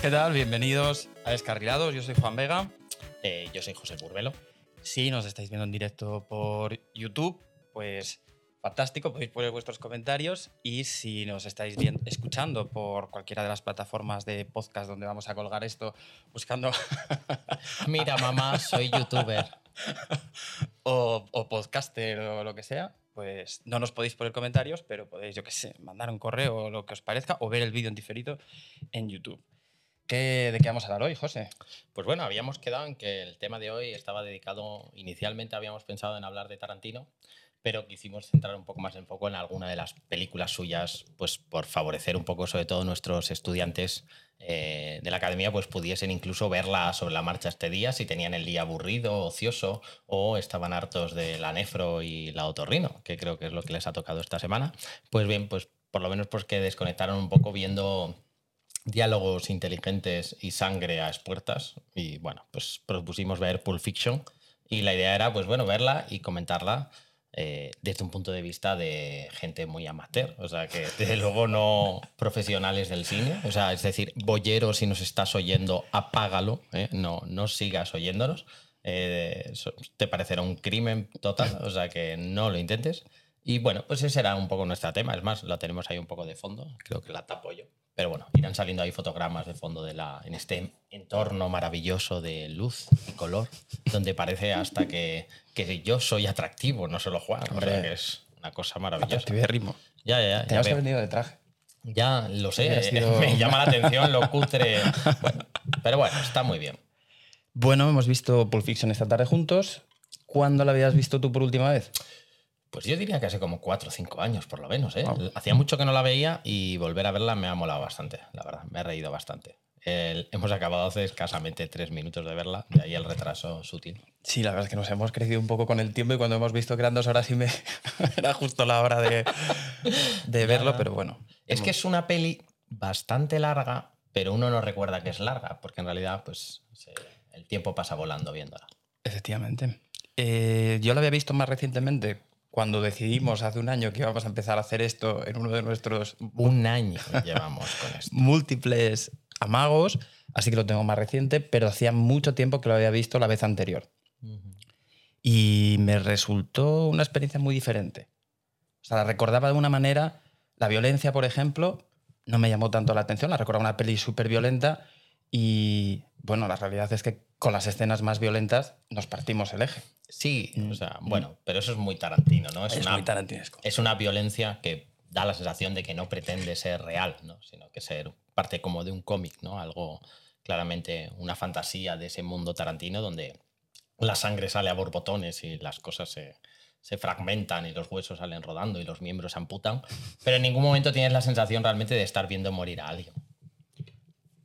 ¿Qué tal? Bienvenidos a Descarrilados. Yo soy Juan Vega. Eh, yo soy José Burbelo. Si nos estáis viendo en directo por YouTube, pues fantástico, podéis poner vuestros comentarios y si nos estáis escuchando por cualquiera de las plataformas de podcast donde vamos a colgar esto, buscando... Mira, mamá, soy youtuber. o, o podcaster o lo que sea, pues no nos podéis poner comentarios, pero podéis, yo qué sé, mandar un correo o lo que os parezca o ver el vídeo en diferido en YouTube. ¿Qué, ¿De qué vamos a hablar hoy, José? Pues bueno, habíamos quedado en que el tema de hoy estaba dedicado, inicialmente habíamos pensado en hablar de Tarantino, pero quisimos centrar un poco más en foco en alguna de las películas suyas, pues por favorecer un poco, sobre todo nuestros estudiantes eh, de la academia, pues pudiesen incluso verla sobre la marcha este día, si tenían el día aburrido, ocioso, o estaban hartos de la nefro y la otorrino, que creo que es lo que les ha tocado esta semana. Pues bien, pues por lo menos pues que desconectaron un poco viendo diálogos inteligentes y sangre a expuertas. Y bueno, pues propusimos ver Pulp Fiction. Y la idea era, pues bueno, verla y comentarla eh, desde un punto de vista de gente muy amateur. O sea, que desde luego no profesionales del cine. O sea, es decir, bollero, si nos estás oyendo, apágalo. ¿eh? No, no sigas oyéndonos. Eh, te parecerá un crimen total. O sea, que no lo intentes. Y bueno, pues ese era un poco nuestro tema. Es más, lo tenemos ahí un poco de fondo. Creo que la tapo yo. Pero bueno, irán saliendo ahí fotogramas de fondo de la, en este entorno maravilloso de luz y color, donde parece hasta que, que yo soy atractivo, no solo Juan. Hombre, que es una cosa maravillosa. de ritmo. Ya, ya, ya. Te has venido de traje. Ya lo sé, sido... me llama la atención lo cutre. Bueno, pero bueno, está muy bien. Bueno, hemos visto Pulp Fiction esta tarde juntos. ¿Cuándo la habías visto tú por última vez? Pues yo diría que hace como cuatro o cinco años, por lo menos. ¿eh? Hacía mucho que no la veía y volver a verla me ha molado bastante, la verdad. Me ha reído bastante. hemos acabado hace escasamente tres minutos de verla, de ahí el retraso sutil. Sí, la verdad es que nos hemos crecido un poco con el tiempo y cuando hemos visto que eran dos horas y me era justo la hora de, de verlo, pero bueno. Es que es una peli bastante larga, pero uno no recuerda que es larga, porque en realidad pues, el tiempo pasa volando viéndola. Efectivamente. Eh, yo la había visto más recientemente cuando decidimos hace un año que íbamos a empezar a hacer esto en uno de nuestros... Un año llevamos con esto. Múltiples amagos, así que lo tengo más reciente, pero hacía mucho tiempo que lo había visto la vez anterior. Y me resultó una experiencia muy diferente. O sea, la recordaba de una manera, la violencia, por ejemplo, no me llamó tanto la atención, la recordaba una peli súper violenta y, bueno, la realidad es que con las escenas más violentas nos partimos el eje. Sí, o sea, mm. bueno, pero eso es muy tarantino, ¿no? Es, una, muy tarantinesco. Es una violencia que da la sensación de que no pretende ser real, ¿no? Sino que ser parte como de un cómic, ¿no? Algo claramente una fantasía de ese mundo tarantino donde la sangre sale a borbotones y las cosas se, se fragmentan y los huesos salen rodando y los miembros se amputan, pero en ningún momento tienes la sensación realmente de estar viendo morir a alguien.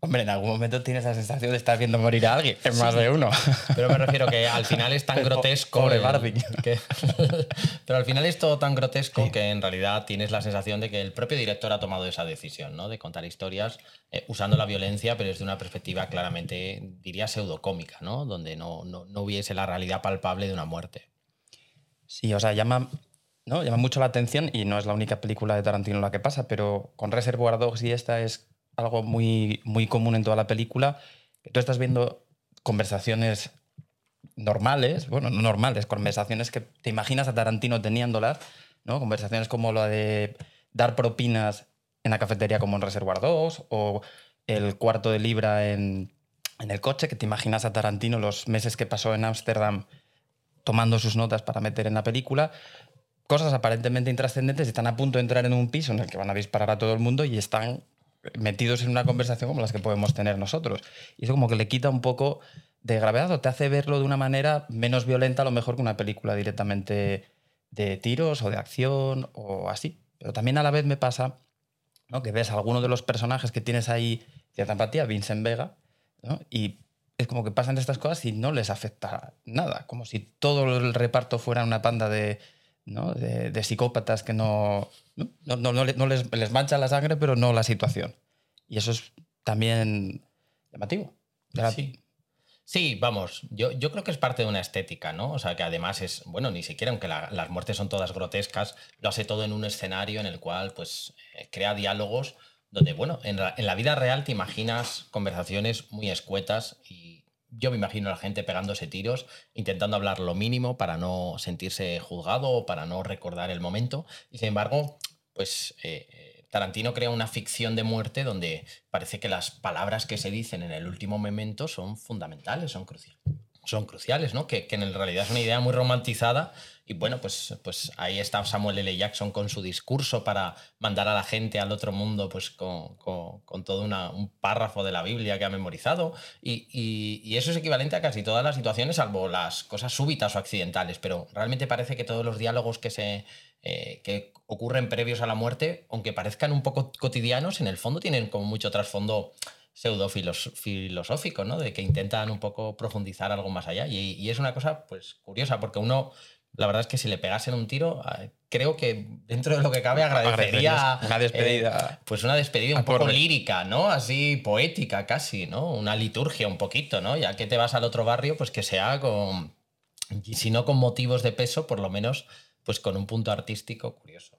Hombre, en algún momento tienes la sensación de estar viendo morir a alguien, en más de uno. Pero me refiero que al final es tan grotesco. Pobre Barbie. pero al final es todo tan grotesco que en realidad tienes la sensación de que el propio director ha tomado esa decisión, ¿no? De contar historias eh, usando la violencia, pero desde una perspectiva claramente, diría, pseudocómica, ¿no? Donde no, no, no hubiese la realidad palpable de una muerte. Sí, o sea, llama ¿no? Llama mucho la atención y no es la única película de Tarantino la que pasa, pero con Reservoir Dogs y esta es algo muy, muy común en toda la película, tú estás viendo conversaciones normales, bueno, no normales, conversaciones que te imaginas a Tarantino teniéndolas, ¿no? Conversaciones como la de dar propinas en la cafetería como en Reservoir 2 o el cuarto de libra en, en el coche, que te imaginas a Tarantino los meses que pasó en Ámsterdam tomando sus notas para meter en la película. Cosas aparentemente intrascendentes están a punto de entrar en un piso en el que van a disparar a todo el mundo y están metidos en una conversación como las que podemos tener nosotros. Y eso como que le quita un poco de gravedad o te hace verlo de una manera menos violenta a lo mejor que una película directamente de tiros o de acción o así. Pero también a la vez me pasa ¿no? que ves a alguno de los personajes que tienes ahí cierta empatía, Vincent Vega, y es como que pasan estas cosas y no les afecta nada, como si todo el reparto fuera una panda de, de, psicópatas que no, no, no, les, les, mancha la sangre, pero no la situación. Y eso es también llamativo. Sí. Sí, vamos, yo, yo creo que es parte de una estética, ¿no? O sea, que además es, bueno, ni siquiera aunque las muertes son todas grotescas, lo hace todo en un escenario en el cual, pues, eh, crea diálogos donde, bueno, en, en la vida real te imaginas conversaciones muy escuetas y yo me imagino a la gente pegándose tiros, intentando hablar lo mínimo para no sentirse juzgado o para no recordar el momento. Y sin embargo, pues eh, Tarantino crea una ficción de muerte donde parece que las palabras que se dicen en el último momento son fundamentales, son cruciales son cruciales, ¿no? Que, en realidad es una idea muy romantizada y bueno, pues, pues ahí está Samuel L. Jackson con su discurso para mandar a la gente al otro mundo pues con, todo un párrafo de la Biblia que ha memorizado y, eso es equivalente a casi todas las situaciones salvo las cosas súbitas o accidentales, pero realmente parece que todos los diálogos que se... Eh, que ocurren previos a la muerte, aunque parezcan un poco cotidianos, en el fondo tienen como mucho trasfondo pseudo filosófico, ¿no? De que intentan un poco profundizar algo más allá. Y, es una cosa, pues, curiosa, porque uno, la verdad es que si le pegasen un tiro, eh, creo que dentro de lo que cabe agradecería... Una despedida. Eh, pues una despedida un poco lírica, ¿no? Así poética casi, ¿no? Una liturgia un poquito, ¿no? Ya que te vas al otro barrio, pues que sea con... Si no con motivos de peso, por lo menos, pues con un punto artístico curioso.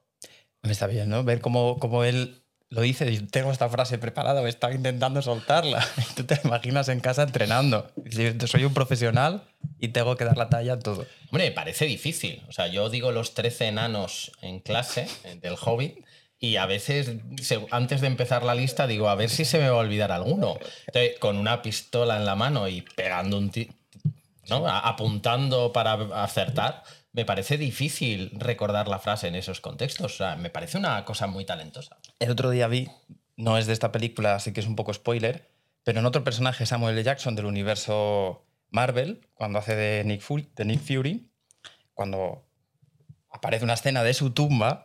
Está bien, ¿no? Ver cómo, cómo él lo dice, tengo esta frase preparada, estaba intentando soltarla. Tú te imaginas en casa entrenando. Soy un profesional y tengo que dar la talla a todo. Hombre, parece difícil. O sea, yo digo los 13 enanos en clase eh, del Hobbit y a veces, antes de empezar la lista, digo, a ver si se me va a olvidar alguno. Entonces, con una pistola en la mano y pegando un tiro, ¿no? apuntando para acertar me parece difícil recordar la frase en esos contextos. O sea, me parece una cosa muy talentosa. El otro día vi, no es de esta película, así que es un poco spoiler, pero en otro personaje, Samuel L. Jackson del universo Marvel, cuando hace de Nick, Fury, de Nick Fury, cuando aparece una escena de su tumba,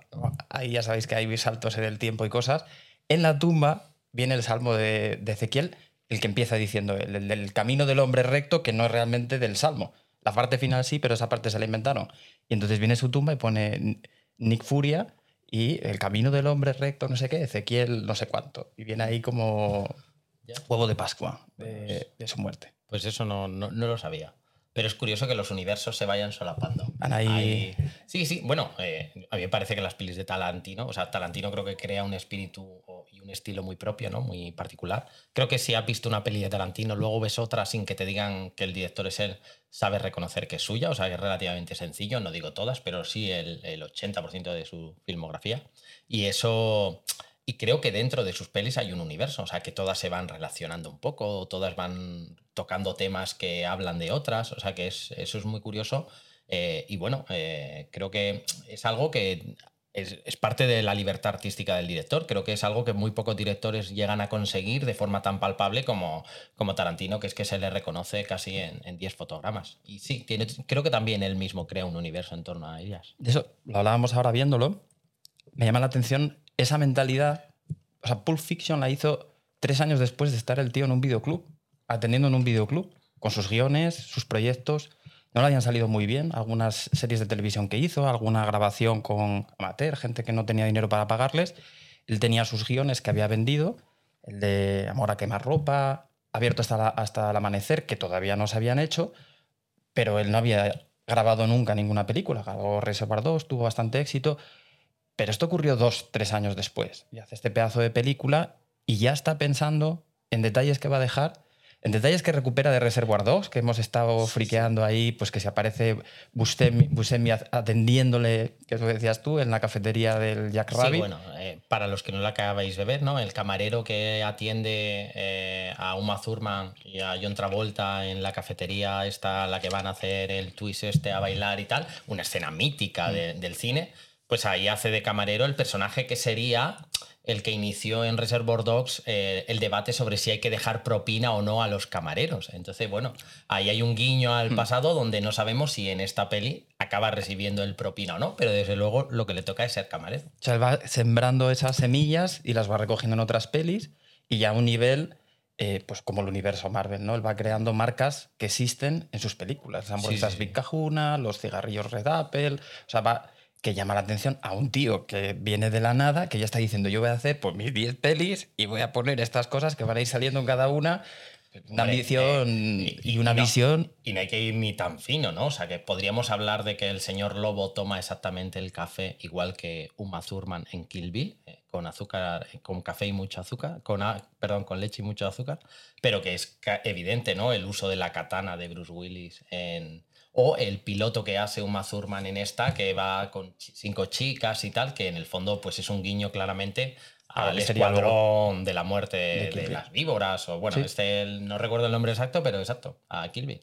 ahí ya sabéis que hay saltos en el tiempo y cosas, en la tumba viene el salmo de, Ezequiel, el que empieza diciendo el, el, camino del hombre recto, que no es realmente del salmo, la parte final sí, pero esa parte se la inventaron. Y entonces viene su tumba y pone Nick Furia y el camino del hombre recto, no sé qué, Ezequiel, no sé cuánto. Y viene ahí como huevo de Pascua de, su muerte. Pues eso no, no, lo sabía. Pero es curioso que los universos se vayan solapando. Ahí... Sí, sí. Bueno, eh, a mí me parece que las pelis de Talantino, o sea, Talantino creo que crea un espíritu y un estilo muy propio, ¿no? Muy particular. Creo que si has visto una peli de Tarantino, luego ves otra sin que te digan que el director es él, sabes reconocer que es suya, o sea, que es relativamente sencillo, no digo todas, pero sí el, el 80% de su filmografía. Y eso y creo que dentro de sus pelis hay un universo, o sea, que todas se van relacionando un poco, todas van tocando temas que hablan de otras, o sea, que es, eso es muy curioso. Eh, y bueno, eh, creo que es algo que es, parte de la libertad artística del director. Creo que es algo que muy pocos directores llegan a conseguir de forma tan palpable como, como Tarantino, que es que se le reconoce casi en 10 fotogramas. Y sí, creo que también él mismo crea un universo en torno a ellas. De eso lo hablábamos ahora viéndolo. Me llama la atención esa mentalidad, o sea, Pulp Fiction la hizo tres años después de estar el tío en un videoclub, atendiendo en un videoclub, con sus guiones, sus proyectos. No le habían salido muy bien algunas series de televisión que hizo, alguna grabación con amateur, gente que no tenía dinero para pagarles. Él tenía sus guiones que había vendido, el de Amor a quemar ropa, abierto hasta, hasta el amanecer, que todavía no se habían hecho, pero él no había grabado nunca ninguna película. Grabó Reservoir 2, tuvo bastante éxito. Pero esto ocurrió dos, tres años después. Y hace este pedazo de película y ya está pensando en detalles que va a dejar, en detalles que recupera de Reservoir Dogs, que hemos estado friqueando ahí, pues que se aparece Buscemi, atendiéndole, que es lo que decías tú, en la cafetería del Jack Rabbit. Sí, bueno, eh, para los que no la acabáis de ver, ¿no? El camarero que atiende eh, a Uma Thurman y a John Travolta en la cafetería esta, la que van a hacer el twist este a bailar y tal, una escena mítica mm. del cine pues ahí hace de camarero el personaje que sería el que inició en Reservoir Dogs eh, el debate sobre si hay que dejar propina o no a los camareros. Entonces, bueno, ahí hay un guiño al hmm. pasado donde no sabemos si en esta peli acaba recibiendo el propina o no, pero desde luego lo que le toca es ser camarero. O sea, él va sembrando esas semillas y las va recogiendo en otras pelis y ya a un nivel eh, pues como el universo Marvel, ¿no? Él va creando marcas que existen en sus películas. Las hamburguesas Big Cajuna, los cigarrillos Red Apple, o sea, va que llama la atención a un tío que viene de la nada, que ya está diciendo, yo voy a hacer pues, mis 10 pelis y voy a poner estas cosas que van a ir saliendo en cada una. Una ambición eh, y, una visión. Y no hay que ir ni tan fino, ¿no? O sea, que podríamos hablar de que el señor Lobo toma exactamente el café igual que Uma Thurman en Kill Bill. Eh, con azúcar, con café y mucho azúcar, con, perdón, con leche y mucho azúcar, pero que es evidente, ¿no? El uso de la katana de Bruce Willis en, o el piloto que hace un Mazurman en esta, que va con cinco chicas y tal, que en el fondo pues es un guiño claramente al escuadrón de la muerte de, las víboras, o bueno, este no recuerdo el nombre exacto, pero exacto, a Kilby.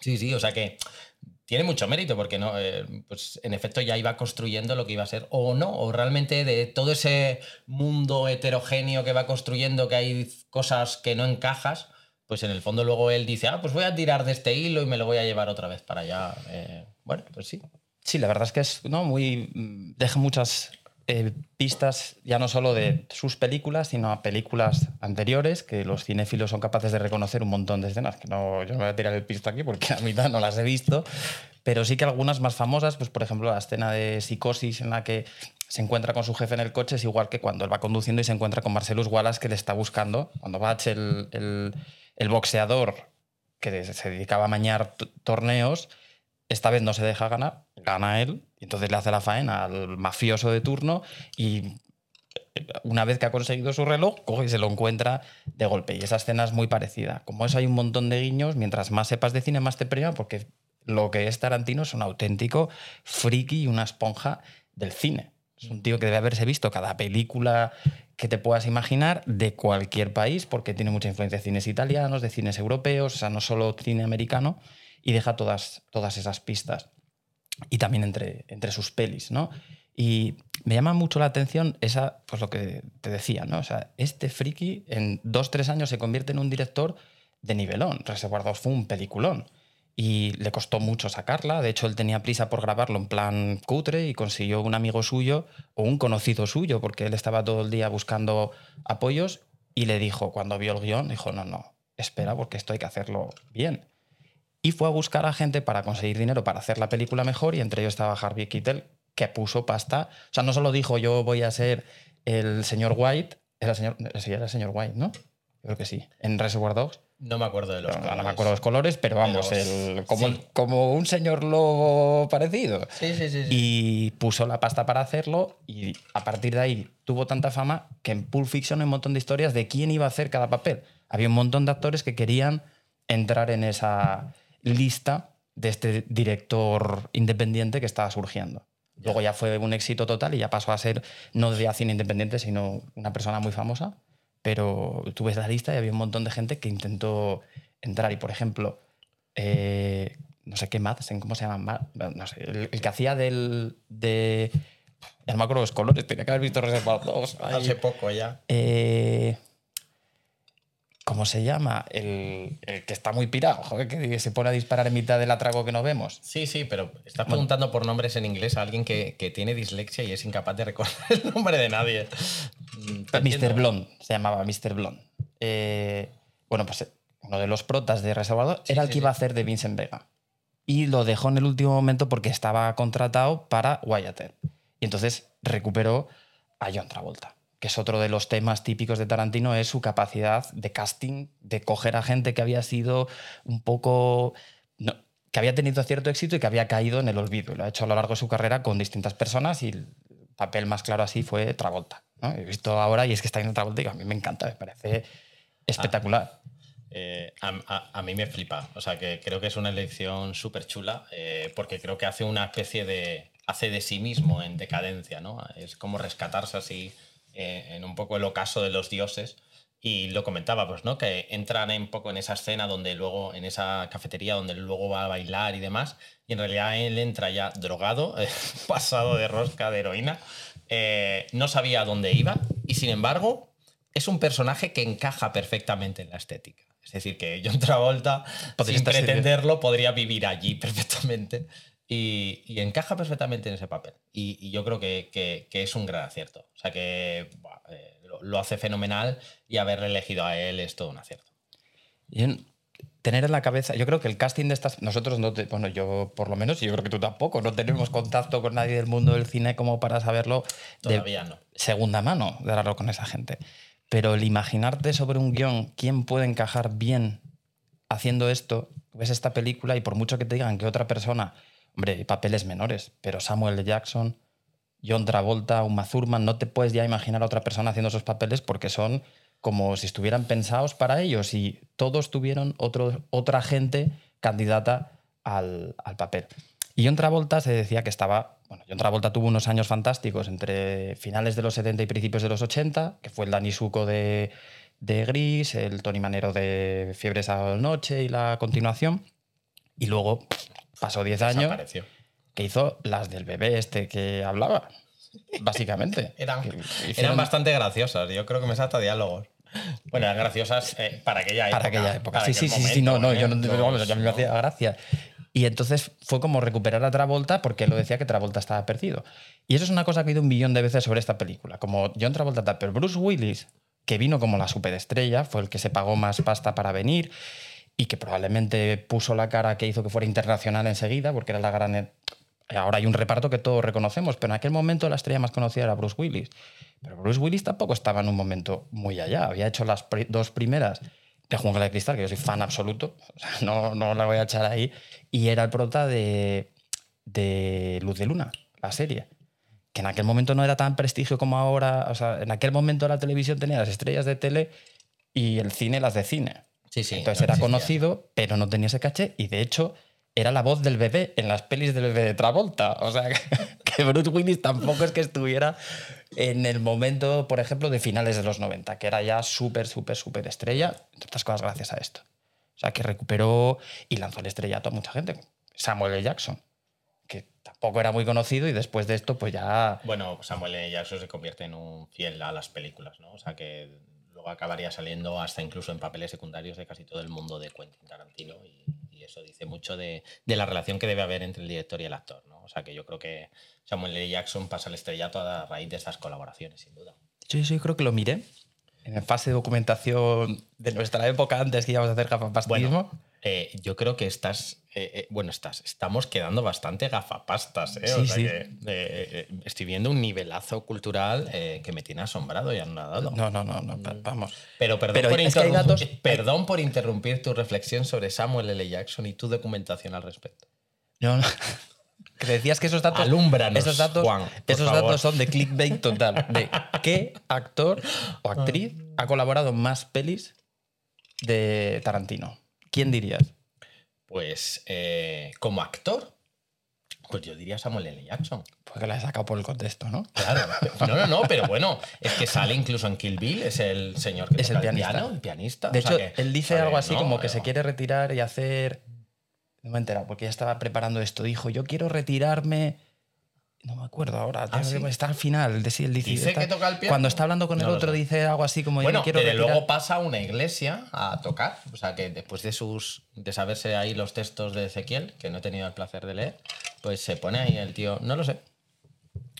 Sí, sí, o sea que tiene mucho mérito porque no, eh, pues en efecto ya iba construyendo lo que iba a ser o no, o realmente de todo ese mundo heterogéneo que va construyendo, que hay cosas que no encajas, pues en el fondo luego él dice, ah, pues voy a tirar de este hilo y me lo voy a llevar otra vez para allá. Eh, bueno, pues sí. Sí, la verdad es que es ¿no? muy. Mm, deja muchas eh, pistas ya no solo de sus películas, sino a películas anteriores que los cinéfilos son capaces de reconocer un montón de escenas. No, yo no voy a tirar el pisto aquí porque a mitad no las he visto, pero sí que algunas más famosas, pues por ejemplo la escena de psicosis en la que se encuentra con su jefe en el coche es igual que cuando él va conduciendo y se encuentra con Marcelus Wallace que le está buscando. Cuando Bach, el, el, el boxeador que se dedicaba a mañar torneos, esta vez no se deja ganar, gana él entonces le hace la faena al mafioso de turno y eh, una vez que ha conseguido su reloj, coge y se lo encuentra de golpe. Y esa escena es muy parecida. Como eso hay un montón de guiños, mientras más sepas de cine, más te premia, porque lo que es Tarantino es un auténtico friki y una esponja del cine. Es un tío que debe haberse visto cada película que te puedas imaginar de cualquier país, porque tiene mucha influencia de cines italianos, de cines europeos, o sea, no solo cine americano, y deja todas, todas esas pistas y también entre, entre sus pelis, ¿no? Y me llama mucho la atención esa, pues lo que te decía, ¿no? O sea, este friki en dos, tres años se convierte en un director de nivelón. Reservoir Dogs fue un peliculón. Y le costó mucho sacarla. De hecho, él tenía prisa por grabarlo en plan cutre y consiguió un amigo suyo o un conocido suyo, porque él estaba todo el día buscando apoyos y le dijo, cuando vio el guion, dijo, no, no, espera, porque esto hay que hacerlo bien y fue a buscar a gente para conseguir dinero para hacer la película mejor y entre ellos estaba Harvey Keitel que puso pasta. O sea, no solo dijo yo voy a ser el señor White, era el señor, era el señor White, ¿no? Creo que sí. En Reservoir Dogs. No me acuerdo de los colores. No me acuerdo de los colores, pero vamos, como, como, un señor lobo parecido. Sí, sí, sí, Y puso la pasta para hacerlo y a partir de ahí tuvo tanta fama que en Pulp Fiction hay un montón de historias de quién iba a hacer cada papel. Había un montón de actores que querían entrar en esa, lista de este director independiente que estaba surgiendo. Luego ya fue un éxito total y ya pasó a ser no de cine independiente, sino una persona muy famosa. Pero tú ves la lista y había un montón de gente que intentó entrar. Y por ejemplo, eh, no sé qué Madsen, ¿cómo se llama? No sé, el, que hacía del. de. Ya no me acuerdo los colores, tenía que haber visto reservados. Hace poco ya. Eh, ¿Cómo se llama? El, que está muy pirado, joder, que se pone a disparar en mitad del atraco que no vemos. Sí, sí, pero estás preguntando por nombres en inglés a alguien que, tiene dislexia y es incapaz de recordar el nombre de nadie. Mr. Blonde, se llamaba Mr. Blonde. Eh, bueno, pues uno de los protas de Reservado era el que iba a hacer de Vincent Vega. Y lo dejó en el último momento porque estaba contratado para Wyatt Y entonces recuperó a John Travolta que es otro de los temas típicos de Tarantino, es su capacidad de casting, de coger a gente que había sido un poco... que había tenido cierto éxito y que había caído en el olvido. lo ha hecho a lo largo de su carrera con distintas personas y el papel más claro así fue Travolta. He visto ahora y es que está en Travolta y a mí me encanta, me parece espectacular. Ah, eh, a, mí me flipa. O sea, que creo que es una elección súper chula eh, porque creo que hace una especie de... hace de sí mismo en decadencia, ¿no? Es como rescatarse así eh, en un poco el ocaso de los dioses. Y lo comentaba, pues, ¿no? Que entran un poco en esa escena donde luego, en esa cafetería donde luego va a bailar y demás. Y en realidad él entra ya drogado, pasado de rosca de heroína. Eh, no sabía a dónde iba. Y sin embargo, es un personaje que encaja perfectamente en la estética. Es decir, que John Travolta, sin pretenderlo, podría vivir allí perfectamente. Y, encaja perfectamente en ese papel. Y, yo creo que, es un gran acierto. O sea que eh, lo, hace fenomenal y haberle elegido a él es todo un acierto. Y tener en la cabeza, yo creo que el casting de estas, nosotros no, bueno, yo por lo menos, y yo creo que tú tampoco, no tenemos contacto con nadie del mundo del cine como para saberlo Todavía no. segunda mano, de hablarlo con esa gente. Pero el imaginarte sobre un guion, quién puede encajar bien haciendo esto, ves esta película y por mucho que te digan que otra persona Hombre, papeles menores, pero Samuel L. Jackson, John Travolta, Uma Thurman, no te puedes ya imaginar a otra persona haciendo esos papeles porque son como si estuvieran pensados para ellos y todos tuvieron otra gente candidata al, al papel. Y John Travolta se decía que estaba. Bueno, John Travolta tuvo unos años fantásticos entre finales de los 70 y principios de los 80, que fue el Danny Suco de, de Gris, el Tony Manero de Fiebre Sábado Noche y la continuación. Y luego pasó 10 años Desapareció. que hizo las del bebé este que hablaba, básicamente. Eran, Que eran hicieron- bastante graciosas. Yo creo que me salta diálogos. Bueno, eran graciosas eh, para aquella época. para aquella época. para Sí, sí, sí, no, no, momento, yo no, ¿eh? vamos, a mí me hacía gracia. Y entonces fue como recuperar a Travolta porque él lo decía que Travolta estaba perdido. Y eso es una cosa que he oído un billón de veces sobre esta película. Como John Travolta, tal, pero Bruce Willis, que vino como la superestrella, fue el que se pagó más pasta para venir y que probablemente puso la cara que hizo que fuera internacional enseguida, porque era la gran... e-, Ahora hay un reparto que todos reconocemos, pero en aquel momento la estrella más conocida era Bruce Willis. Pero Bruce Willis tampoco estaba en un momento muy allá. Había hecho las dos primeras de Jungla de Cristal, que yo soy fan absoluto, no, no la voy a echar ahí, y era el prota de, de Luz de Luna, la serie. Que en aquel momento no era tan prestigio como ahora. O sea, en aquel momento la televisión tenía las estrellas de tele y el cine las de cine. Sí, sí. Entonces no era conocido, pero no tenía ese caché. Y de hecho, era la voz del bebé en las pelis del bebé de Travolta. O sea, que, que Bruce Willis tampoco es que estuviera en el momento, por ejemplo, de finales de los 90, que era ya súper, súper, súper estrella. Entre otras cosas, gracias a esto. O sea, que recuperó y lanzó el estrellato a mucha gente. Samuel L. Jackson, que tampoco era muy conocido y después de esto, pues ya. Bueno, Samuel L. Jackson se convierte en un fiel a las películas, ¿no? O sea que luego acabaría saliendo hasta incluso en papeles secundarios de casi todo el mundo de Quentin Tarantino y, y eso dice mucho de, de la relación que debe haber entre el director y el actor, ¿no? O sea que yo creo que Samuel L. Jackson pasa el estrellato a raíz de esas colaboraciones, sin duda. Yo sí creo que lo miré en la fase de documentación de nuestra época antes que íbamos a hacer gafapastismo. Eh, yo creo que estás, eh, eh, bueno, estás, estamos quedando bastante gafapastas, ¿eh? O Sí, sea sí. que, estoy viendo un nivelazo cultural que me tiene asombrado y anonadado. No, no, no, no, pa- vamos. Pero perdón, Pero por es que hay interrum- datos- perdón por interrumpir tu reflexión sobre Samuel L. Jackson y tu documentación al respecto. No, no. Que decías que esos datos. Esos datos, Juan, esos favor. datos son de clickbait total. De qué actor o actriz ha colaborado en más pelis de Tarantino. ¿Quién dirías? Pues eh, como actor, pues yo diría Samuel L. Jackson. Porque la he sacado por el contexto, ¿no? Claro. No, no, no, pero bueno, es que sale incluso en Kill Bill, es el señor que Es toca el pianista. piano, el pianista. De o sea hecho, que él dice algo así ¿no? como que se quiere retirar y hacer. No me he enterado, porque ya estaba preparando esto. Dijo, yo quiero retirarme. No me acuerdo ahora. que- ¿sí? Está al final. dice, ¿Dice está- que toca el piano? Cuando está hablando con el No lo otro, dice algo así como yo Bueno, me quiero desde retirar. luego pasa a una iglesia a tocar. O sea que después de sus. de saberse ahí los textos de Ezequiel, que no he tenido el placer de leer, pues se pone ahí el tío. No lo sé.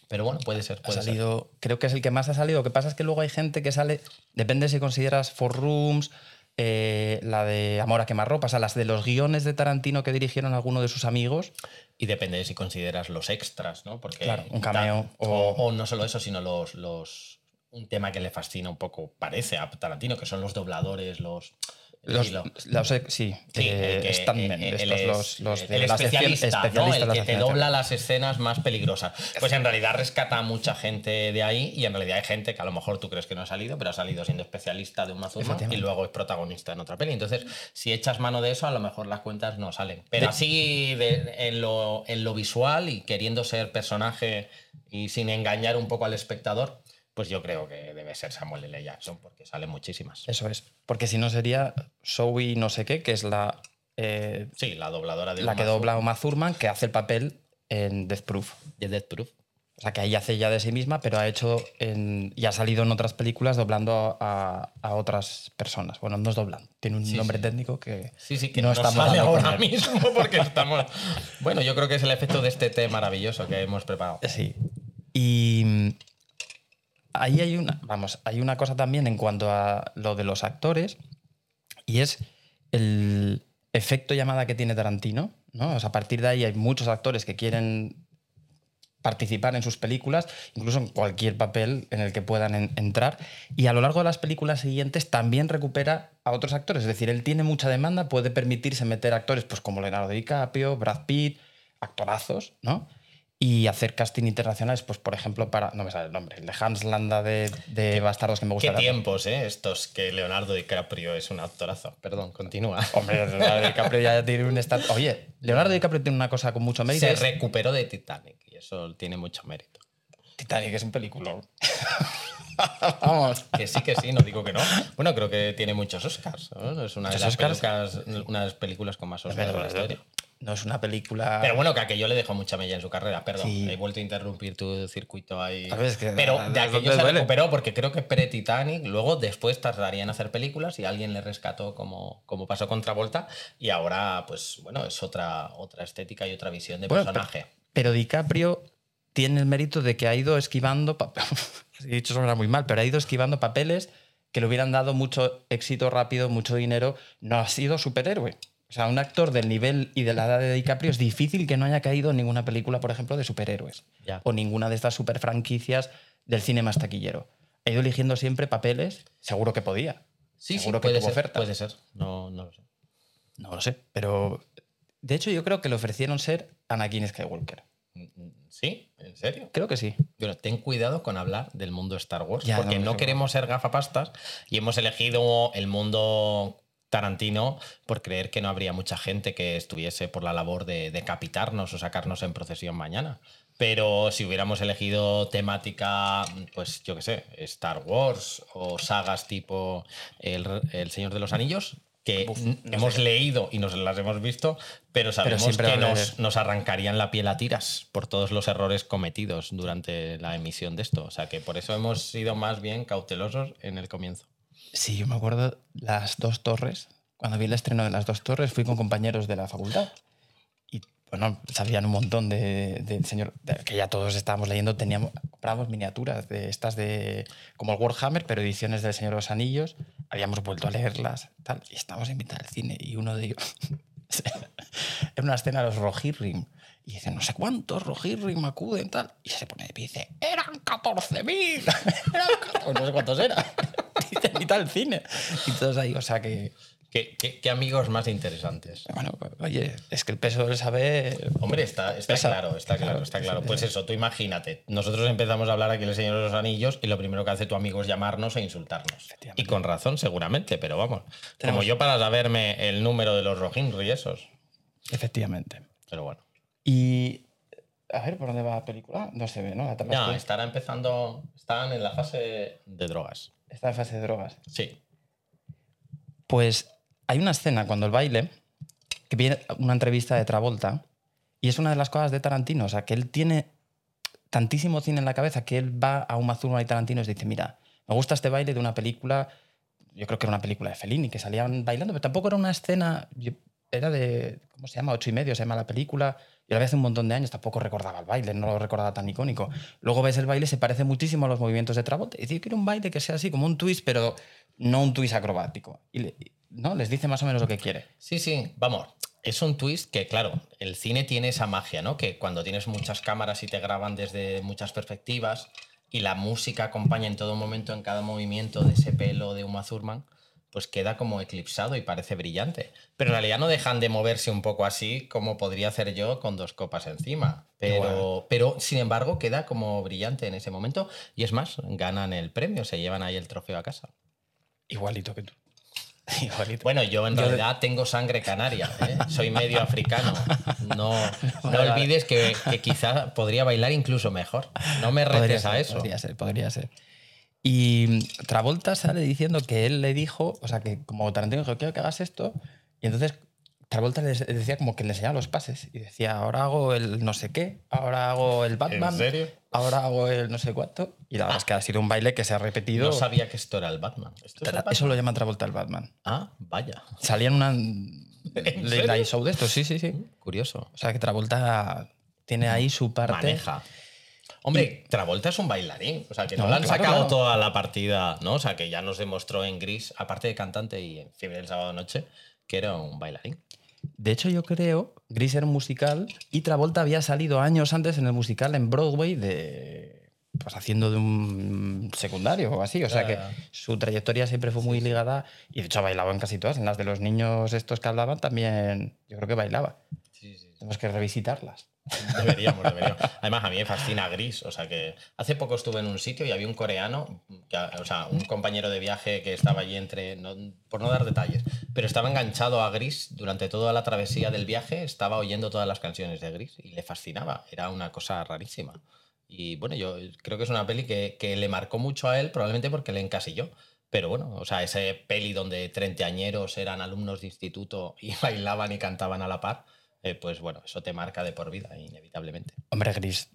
Pero bueno, puede ser. ha Puede ser. salido, creo que es el que más ha salido. Lo que pasa es que luego hay gente que sale, depende si consideras Four Rooms, eh, la de Amor a quemarropa, o sea, las de los guiones de Tarantino que dirigieron algunos de sus amigos. Y depende de si consideras los extras, ¿no? Porque Claro, un cameo o, o- o no solo eso, sino los, los. Un tema que le fascina un poco, parece a Tarantino, que son los dobladores, los. Los, los- sí, Sí, eh, que- eh, él estos, es los, los de el especialista, ¿no? el que te dobla las escenas más peligrosas. Pues en realidad rescata a mucha gente de ahí y en realidad hay gente que a lo mejor tú crees que no ha salido, pero ha salido siendo especialista de una zona y luego es protagonista en otra peli. Entonces, si echas mano de eso, a lo mejor las cuentas no salen. Pero así de- en, lo, en lo visual y queriendo ser personaje y sin engañar un poco al espectador, pues yo creo que debe ser Samuel L. Jackson porque salen muchísimas. Eso es. Porque si no sería Zoe no sé qué, que es la, eh, Sí, la dobladora de la que dobla a Uma Thurman, que hace el papel en Death Proof. de Death Proof. O sea, que ahí hace ya de sí misma, pero ha hecho en- y ha salido en otras películas doblando a, a otras personas. Bueno, no es doblando, tiene un Sí, nombre sí. técnico que Sí, sí, que no estamos sale ahora mismo porque estamos... Bueno, yo creo que es el efecto de este té maravilloso que hemos preparado. Sí. Y ahí hay una, vamos, hay una cosa también en cuanto a lo de los actores y es el efecto llamada que tiene Tarantino, ¿no? A partir de ahí hay muchos actores que quieren participar en sus películas, incluso en cualquier papel en el que puedan en- entrar. Y a lo largo de las películas siguientes también recupera a otros actores. Es decir, él tiene mucha demanda, puede permitirse meter actores pues, como Leonardo DiCaprio, Brad Pitt, actorazos, ¿no? Y hacer casting internacionales, pues por ejemplo, para. No me sale el nombre, el de Hans Landa de, de Bastardos que me gusta. Qué tiempos, ¿eh? Estos que Leonardo DiCaprio es un actorazo. Perdón, continúa. Hombre, Leonardo DiCaprio ya tiene un estatus. Oye, Leonardo DiCaprio tiene una cosa con mucho mérito. Se es- recuperó de Titanic y eso tiene mucho mérito. Titanic es un película. Vamos. Que sí, que sí, no digo que no. Bueno, creo que tiene muchos Oscars. ¿no? Es una de, ¿Muchos las Oscars? películas, una de las películas con más Oscars de la historia. No es una película. Pero bueno, que aquello le dejó mucha mella en su carrera. Perdón, Sí. he vuelto a interrumpir tu circuito ahí. A ver, es que Pero a- a- de aquello se duele. recuperó porque creo que pre-Titanic, luego después tardarían en hacer películas y alguien le rescató como, como pasó con Travolta. Y ahora, pues bueno, es otra, otra estética y otra visión de Bueno, personaje. Pero DiCaprio tiene el mérito de que ha ido esquivando. He dicho eso era muy mal, pero ha ido esquivando papeles que le hubieran dado mucho éxito rápido, mucho dinero. No ha sido superhéroe. O sea, un actor del nivel y de la edad de DiCaprio es difícil que no haya caído en ninguna película, por ejemplo, de superhéroes. O ninguna de estas super franquicias del cine más taquillero. Ha ido eligiendo siempre papeles, seguro que podía. Sí, sí, seguro que puede tuvo ser, ofertas. puede ser. No, no lo sé. No lo sé, pero. De hecho, yo creo que le ofrecieron ser Anakin Skywalker. ¿Sí? ¿En serio? Creo que sí. Bueno, ten cuidado con hablar del mundo Star Wars, Ya, porque no, no, queremos ser gafapastas y hemos elegido el mundo Tarantino por creer que no habría mucha gente que estuviese por la labor de decapitarnos o sacarnos en procesión mañana. Pero si hubiéramos elegido temática, pues yo qué sé, Star Wars o sagas tipo El, El Señor de los Anillos, que Uf, n- no hemos sé. leído y nos las hemos visto, pero sabemos que nos, nos arrancarían la piel a tiras por todos los errores cometidos durante la emisión de esto. O sea que por eso hemos sido más bien cautelosos en el comienzo. Sí, yo me acuerdo las dos torres. Cuando vi el estreno de las dos torres, fui con compañeros de la facultad. Y bueno, sabían un montón de- del señor, de- que ya todos estábamos leyendo, teníamos, comprábamos miniaturas de estas de como el Warhammer, pero ediciones del Señor de los Anillos. Habíamos vuelto a leerlas, tal, y estábamos invitados al cine. Y uno de ellos era una escena de los Rohirrim. Y dice, no sé cuántos Rohirrim acuden, tal. Y se pone de pie y dice, eran 14.000. eran 14, no sé cuántos eran. Dice, en mitad del cine. Y todos ahí, o sea que, ¿Qué, qué- qué amigos más interesantes? bueno, oye, es que el peso del saber... Hombre, está, está Pesa. claro, está claro, está claro. Pues eso, tú imagínate. Nosotros empezamos a hablar aquí del Señor de los Anillos y lo primero que hace tu amigo es llamarnos e insultarnos. Y con razón, seguramente, pero vamos. Como Tenemos- yo para saberme el número de los y esos. Efectivamente. Pero bueno. Y... A ver, ¿por dónde va la película? No se ve, ¿no? La azul. estará empezando. Están en la fase de drogas. Está en fase de drogas. Sí. Pues hay una escena cuando el baile, que viene una entrevista de Travolta, y es una de las cosas de Tarantino, o sea, que él tiene tantísimo cine en la cabeza que él va a Uma Thurman y Tarantino y dice, mira, me gusta este baile de una película, yo creo que era una película de Fellini, que salían bailando, pero tampoco era una escena, yo- era de, ¿cómo se llama? Ocho y medio se llama la película, yo la vi hace un montón de años, tampoco recordaba el baile, no lo recordaba tan icónico. Luego ves el baile, se parece muchísimo a los movimientos de Travolta, y yo quiero un baile que sea así, como un twist, pero no un twist acrobático. Y le- ¿no? les dice más o menos lo que quiere. Sí, sí, vamos. Es un twist que, claro, el cine tiene esa magia, ¿no? Que cuando tienes muchas cámaras y te graban desde muchas perspectivas y la música acompaña en todo momento, en cada movimiento de ese pelo de Uma Thurman, pues queda como eclipsado y parece brillante. Pero en realidad no dejan de moverse un poco así como podría hacer yo con dos copas encima. Pero, pero sin embargo, queda como brillante en ese momento. Y es más, ganan el premio, se llevan ahí el trofeo a casa. Igualito que tú. Igualito. Bueno, yo en Yo de- realidad tengo sangre canaria, ¿eh? soy medio africano. No, no olvides que, que quizá podría bailar incluso mejor. No me retes a eso. Podría ser, podría ser. Y Travolta sale diciendo que él le dijo, o sea, que como Tarantino dijo, quiero que hagas esto, y entonces Travolta le decía como que le enseñaba los pases, y decía, ahora hago el no sé qué, ahora hago el Batman, ¿En serio? ahora hago el no sé cuánto, y la verdad es que ha sido un baile que se ha repetido. No sabía que esto era el Batman. ¿Esto es el Batman? Eso lo llama Travolta el Batman. Ah, vaya. Salía en una night show de esto, sí, sí, sí. Curioso. O sea, que Travolta tiene ahí su parte. Maneja. Hombre, Travolta es un bailarín. O sea, que no, No, le han claro, sacado claro. toda la partida, ¿no? O sea, que ya nos demostró en Gris, aparte de cantante y en Fiebre del Sábado Noche, que era un bailarín. De hecho, yo creo, Gris era un musical y Travolta había salido años antes en el musical en Broadway de pues haciendo de un secundario o así. O sea que Ah. su trayectoria siempre fue muy ligada y de hecho ha bailado en casi todas. En las de los niños estos que hablaban también yo creo que bailaba. Sí, sí, sí. Tenemos que revisitarlas. Deberíamos, deberíamos. Además, a mí me fascina Gris. O sea que hace poco estuve en un sitio y había un coreano, que, o sea, un compañero de viaje que estaba allí entre, no- por no dar detalles, pero estaba enganchado a Gris durante toda la travesía del viaje, estaba oyendo todas las canciones de Gris y le fascinaba. Era una cosa rarísima. Y bueno, yo creo que es una peli que, que le marcó mucho a él, probablemente porque le encasilló. Pero bueno, o sea, ese peli donde treintañeros eran alumnos de instituto y bailaban y cantaban a la par, eh, pues bueno, eso te marca de por vida, inevitablemente. Hombre, Gris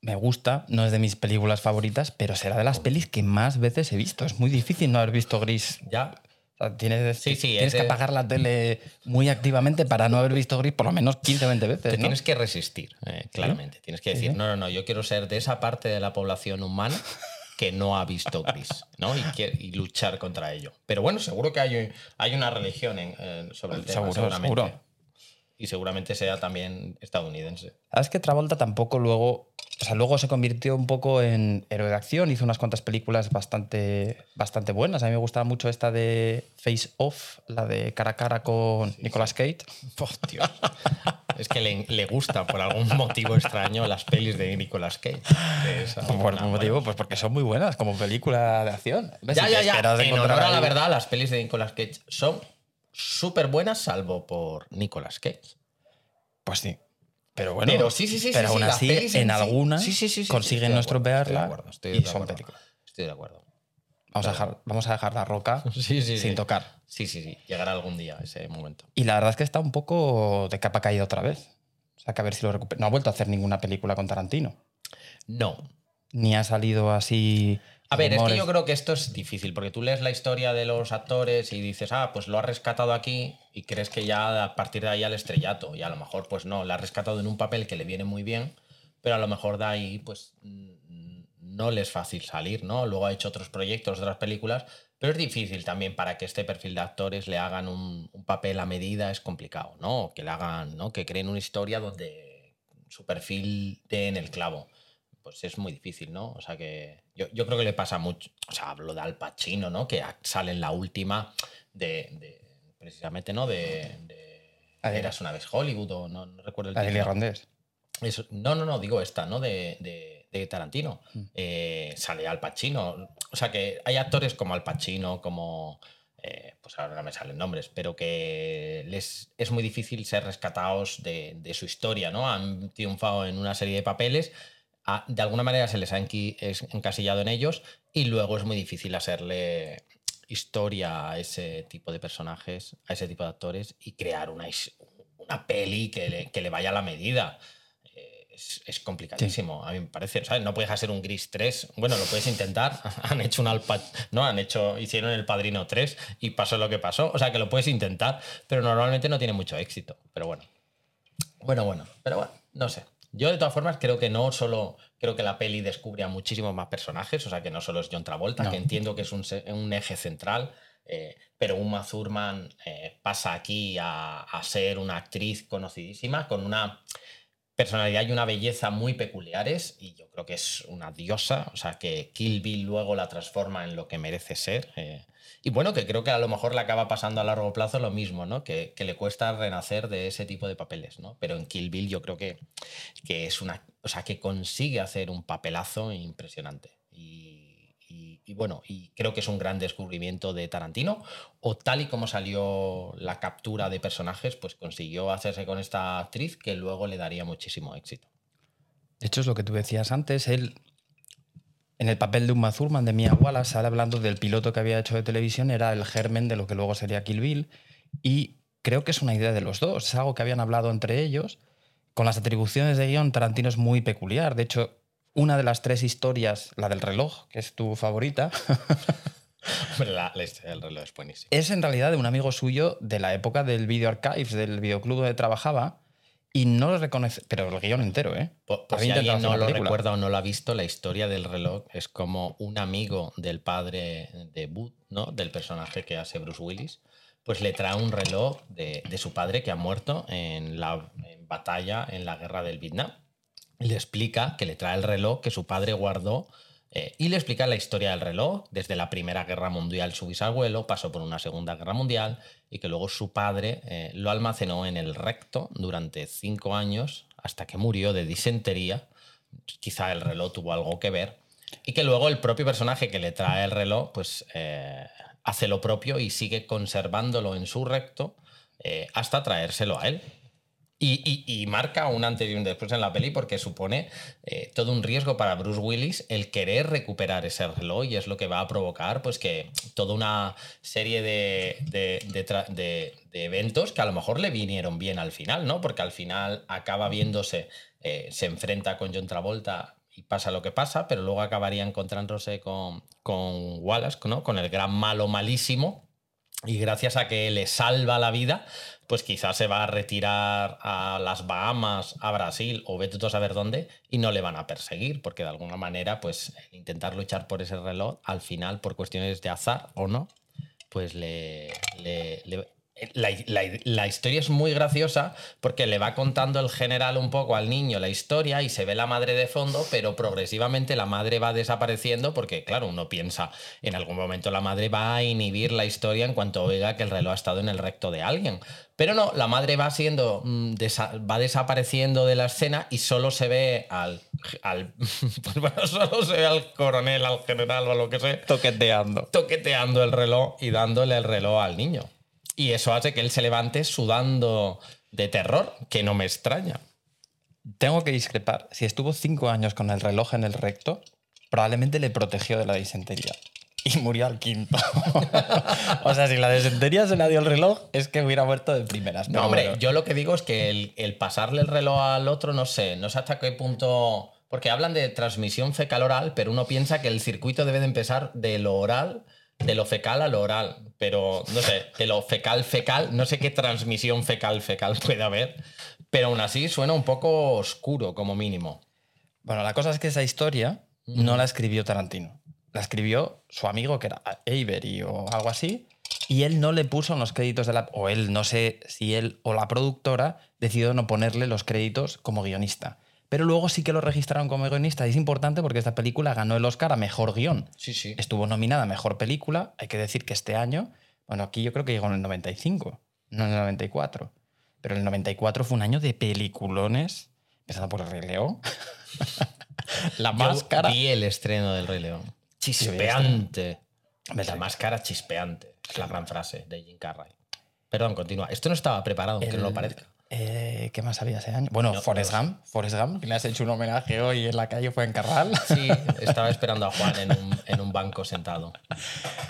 me gusta, no es de mis películas favoritas, pero será de las pelis que más veces he visto. Es muy difícil no haber visto Gris. Ya, O sea, tienes Sí, sí, tienes ese- que apagar la tele muy activamente para no haber visto Gris por lo menos 15 o 20 veces. te ¿no? tienes que resistir, eh, claramente. Tienes que decir, no, no, no, yo quiero ser de esa parte de la población humana que no ha visto Gris, ¿no? Y, luchar contra ello. Pero bueno, seguro que hay, hay una religión en- sobre el tema, Seguro, seguramente. seguro. Y seguramente sea también estadounidense. Sabes que Travolta tampoco luego. O sea, luego se convirtió un poco en héroe de acción, hizo unas cuantas películas bastante, bastante buenas. A mí me gustaba mucho esta de Face Off, la de cara a cara con Nicolas Cage. Oh, Dios. es que le, le gusta por algún motivo extraño las pelis de Nicolas Cage. ¿Por qué motivo? Pues porque son muy buenas como película de acción. Ya, Si ya, ya. En encontrar honor a la verdad, las pelis de Nicolas Cage son súper buenas, salvo por Nicolas Cage. Pues sí. Pero bueno, Pero sí, sí, sí, pero aún así, pelis en, algunas consiguen no acuerdo, estoy de estropearla acuerdo, estoy y son acuerdo. películas. Estoy de acuerdo. Vamos a, dejar, vamos a dejar la roca sin tocar. Sí, sí, sí. Llegará algún día ese momento. Y la verdad es que está un poco de capa caída otra vez. O sea, que a ver si lo recupera. No ha vuelto a hacer ninguna película con Tarantino. No. Ni ha salido así. A ver, es que yo creo que esto es difícil, porque tú lees la historia de los actores y dices, ah, pues lo ha rescatado aquí y crees que ya a partir de ahí al estrellato. Y a lo mejor, pues no, lo ha rescatado en un papel que le viene muy bien, pero a lo mejor de ahí, pues no le es fácil salir, ¿no? Luego ha hecho otros proyectos, otras películas, pero es difícil también para que este perfil de actores le hagan un, un papel a medida, es complicado, ¿no? Que le hagan, ¿no? Que creen una historia donde su perfil dé en el clavo pues es muy difícil, ¿no? O sea que yo, yo creo que le pasa mucho, o sea, hablo de Al Pacino, ¿no? Que sale en la última de, de- precisamente, ¿no? De, de Eras una vez Hollywood o no, no recuerdo el La de título. irlandés. Eso- no, no, no, digo esta, ¿no? De, de- de Tarantino. Mm. Eh, sale Al Pacino. O sea que hay actores como Al Pacino, como. eh, pues ahora no me salen nombres, pero que les es muy difícil ser rescatados de, de su historia, ¿no? Han triunfado en una serie de papeles. A- de alguna manera se les ha encasillado en ellos y luego es muy difícil hacerle historia a ese tipo de personajes, a ese tipo de actores y crear una, una peli que le, que le vaya a la medida. Eh, Es, es complicadísimo, a mí me parece. ¿sabes? No puedes hacer un Gris 3. Bueno, lo puedes intentar. Han hecho un Alpa. No, han hecho. Hicieron el Padrino 3 y pasó lo que pasó. O sea que lo puedes intentar, pero normalmente no tiene mucho éxito. Pero bueno. Bueno, bueno. Pero bueno, no sé. Yo de todas formas creo que no solo. Creo que la peli descubre a muchísimos más personajes. O sea que no solo es John Travolta, No. que entiendo que es un, un eje central. eh, pero Uma Thurman eh, pasa aquí a, a ser una actriz conocidísima con una personalidad y una belleza muy peculiares y yo creo que es una diosa, o sea que Kill Bill luego la transforma en lo que merece ser. eh, y bueno, que creo que a lo mejor le acaba pasando a largo plazo lo mismo, ¿no? Que, le cuesta renacer de ese tipo de papeles, ¿no? Pero en Kill Bill yo creo que, que es una. O sea, que consigue hacer un papelazo impresionante. Y, y- y bueno, y creo que es un gran descubrimiento de Tarantino. O tal y como salió la captura de personajes, pues consiguió hacerse con esta actriz que luego le daría muchísimo éxito. De hecho, es lo que tú decías antes. Él, en el papel de Uma Thurman, de Mia Wallace, sale hablando del piloto que había hecho de televisión, era el germen de lo que luego sería Kill Bill. Y creo que es una idea de los dos. Es algo que habían hablado entre ellos. Con las atribuciones de guion, Tarantino es muy peculiar. De hecho, una de las tres historias, la del reloj, que es tu favorita, la, la historia del reloj es buenísima. es en realidad de un amigo suyo de la época del Video Archives, del videoclub donde trabajaba, y no lo reconoce, pero el guion entero, ¿eh? Por, si alguien no lo recuerda o no lo ha visto, la historia del reloj es como un amigo del padre de Booth, ¿no? Del personaje que hace Bruce Willis, pues le trae un reloj de, de su padre que ha muerto en la en batalla en la guerra del Vietnam. Y le explica que le trae el reloj que su padre guardó Eh, y le explica la historia del reloj, desde la Primera Guerra Mundial su bisabuelo pasó por una Segunda Guerra Mundial y que luego su padre eh, lo almacenó en el recto durante cinco años hasta que murió de disentería. Quizá el reloj tuvo algo que ver. Y que luego el propio personaje que le trae el reloj, pues eh, hace lo propio y sigue conservándolo en su recto hasta traérselo a él. Y, marca un antes y un después en la peli porque supone eh, todo un riesgo para Bruce Willis el querer recuperar ese reloj y es lo que va a provocar pues que toda una serie de, de, eventos que a lo mejor le vinieron bien al final, ¿no? Porque al final acaba viéndose, eh, se enfrenta con John Travolta y pasa lo que pasa, pero luego acabaría encontrándose con, con Wallace, ¿no? Con el gran malo malísimo y gracias a que le salva la vida, pues quizás se va a retirar a las Bahamas, a Brasil o vete tú a saber dónde y no le van a perseguir, porque de alguna manera, pues intentar luchar por ese reloj, al final, por cuestiones de azar o no, pues le, le, la, historia es muy graciosa porque le va contando el general un poco al niño la historia y se ve la madre de fondo, pero progresivamente la madre va desapareciendo porque, claro, uno piensa, en algún momento la madre va a inhibir la historia en cuanto oiga que el reloj ha estado en el recto de alguien. Pero no, la madre va siendo, mm, va desapareciendo de la escena y solo se ve al, al pues bueno, solo se ve al coronel, al general o a lo que sea. Toqueteando. Toqueteando el reloj y dándole el reloj al niño. Y eso hace que él se levante sudando de terror, que no me extraña. Tengo que discrepar. Si estuvo cinco años con el reloj en el recto, probablemente le protegió de la disentería. Y murió al quinto. o sea, si la disentería se le dio el reloj, es que hubiera muerto de primeras. No, hombre, yo lo que digo es que el, el, pasarle el reloj al otro, no sé, no sé hasta qué punto. Porque hablan de transmisión fecal-oral, pero uno piensa que el circuito debe de empezar de lo oral de lo fecal a lo oral, pero no sé, de lo fecal fecal, no sé qué transmisión fecal fecal puede haber, pero aún así suena un poco oscuro como mínimo. Bueno, la cosa es que esa historia no la escribió Tarantino, la escribió su amigo que era Avery o algo así, y él no le puso en los créditos de la... o él, no sé si él o la productora decidió no ponerle los créditos como guionista pero luego sí que lo registraron como guionista. Y es importante porque esta película ganó el Oscar a Mejor Guión. Sí, sí. Estuvo nominada a Mejor Película. Hay que decir que este año, bueno, aquí yo creo que llegó en el 95, no en el 94. Pero el 94 fue un año de peliculones, empezando por El Rey León. la máscara. vi el estreno del Rey León. Chispeante. La máscara chispeante. Es la gran frase de Jim Carrey. Perdón, continúa. Esto no estaba preparado, aunque no lo parezca. Eh, ¿Qué más había ese año? Bueno, Forrest Gump, Forrest Gump, que le has hecho un homenaje hoy en la calle, fue en Carral. Sí, estaba esperando a Juan en un, banco sentado,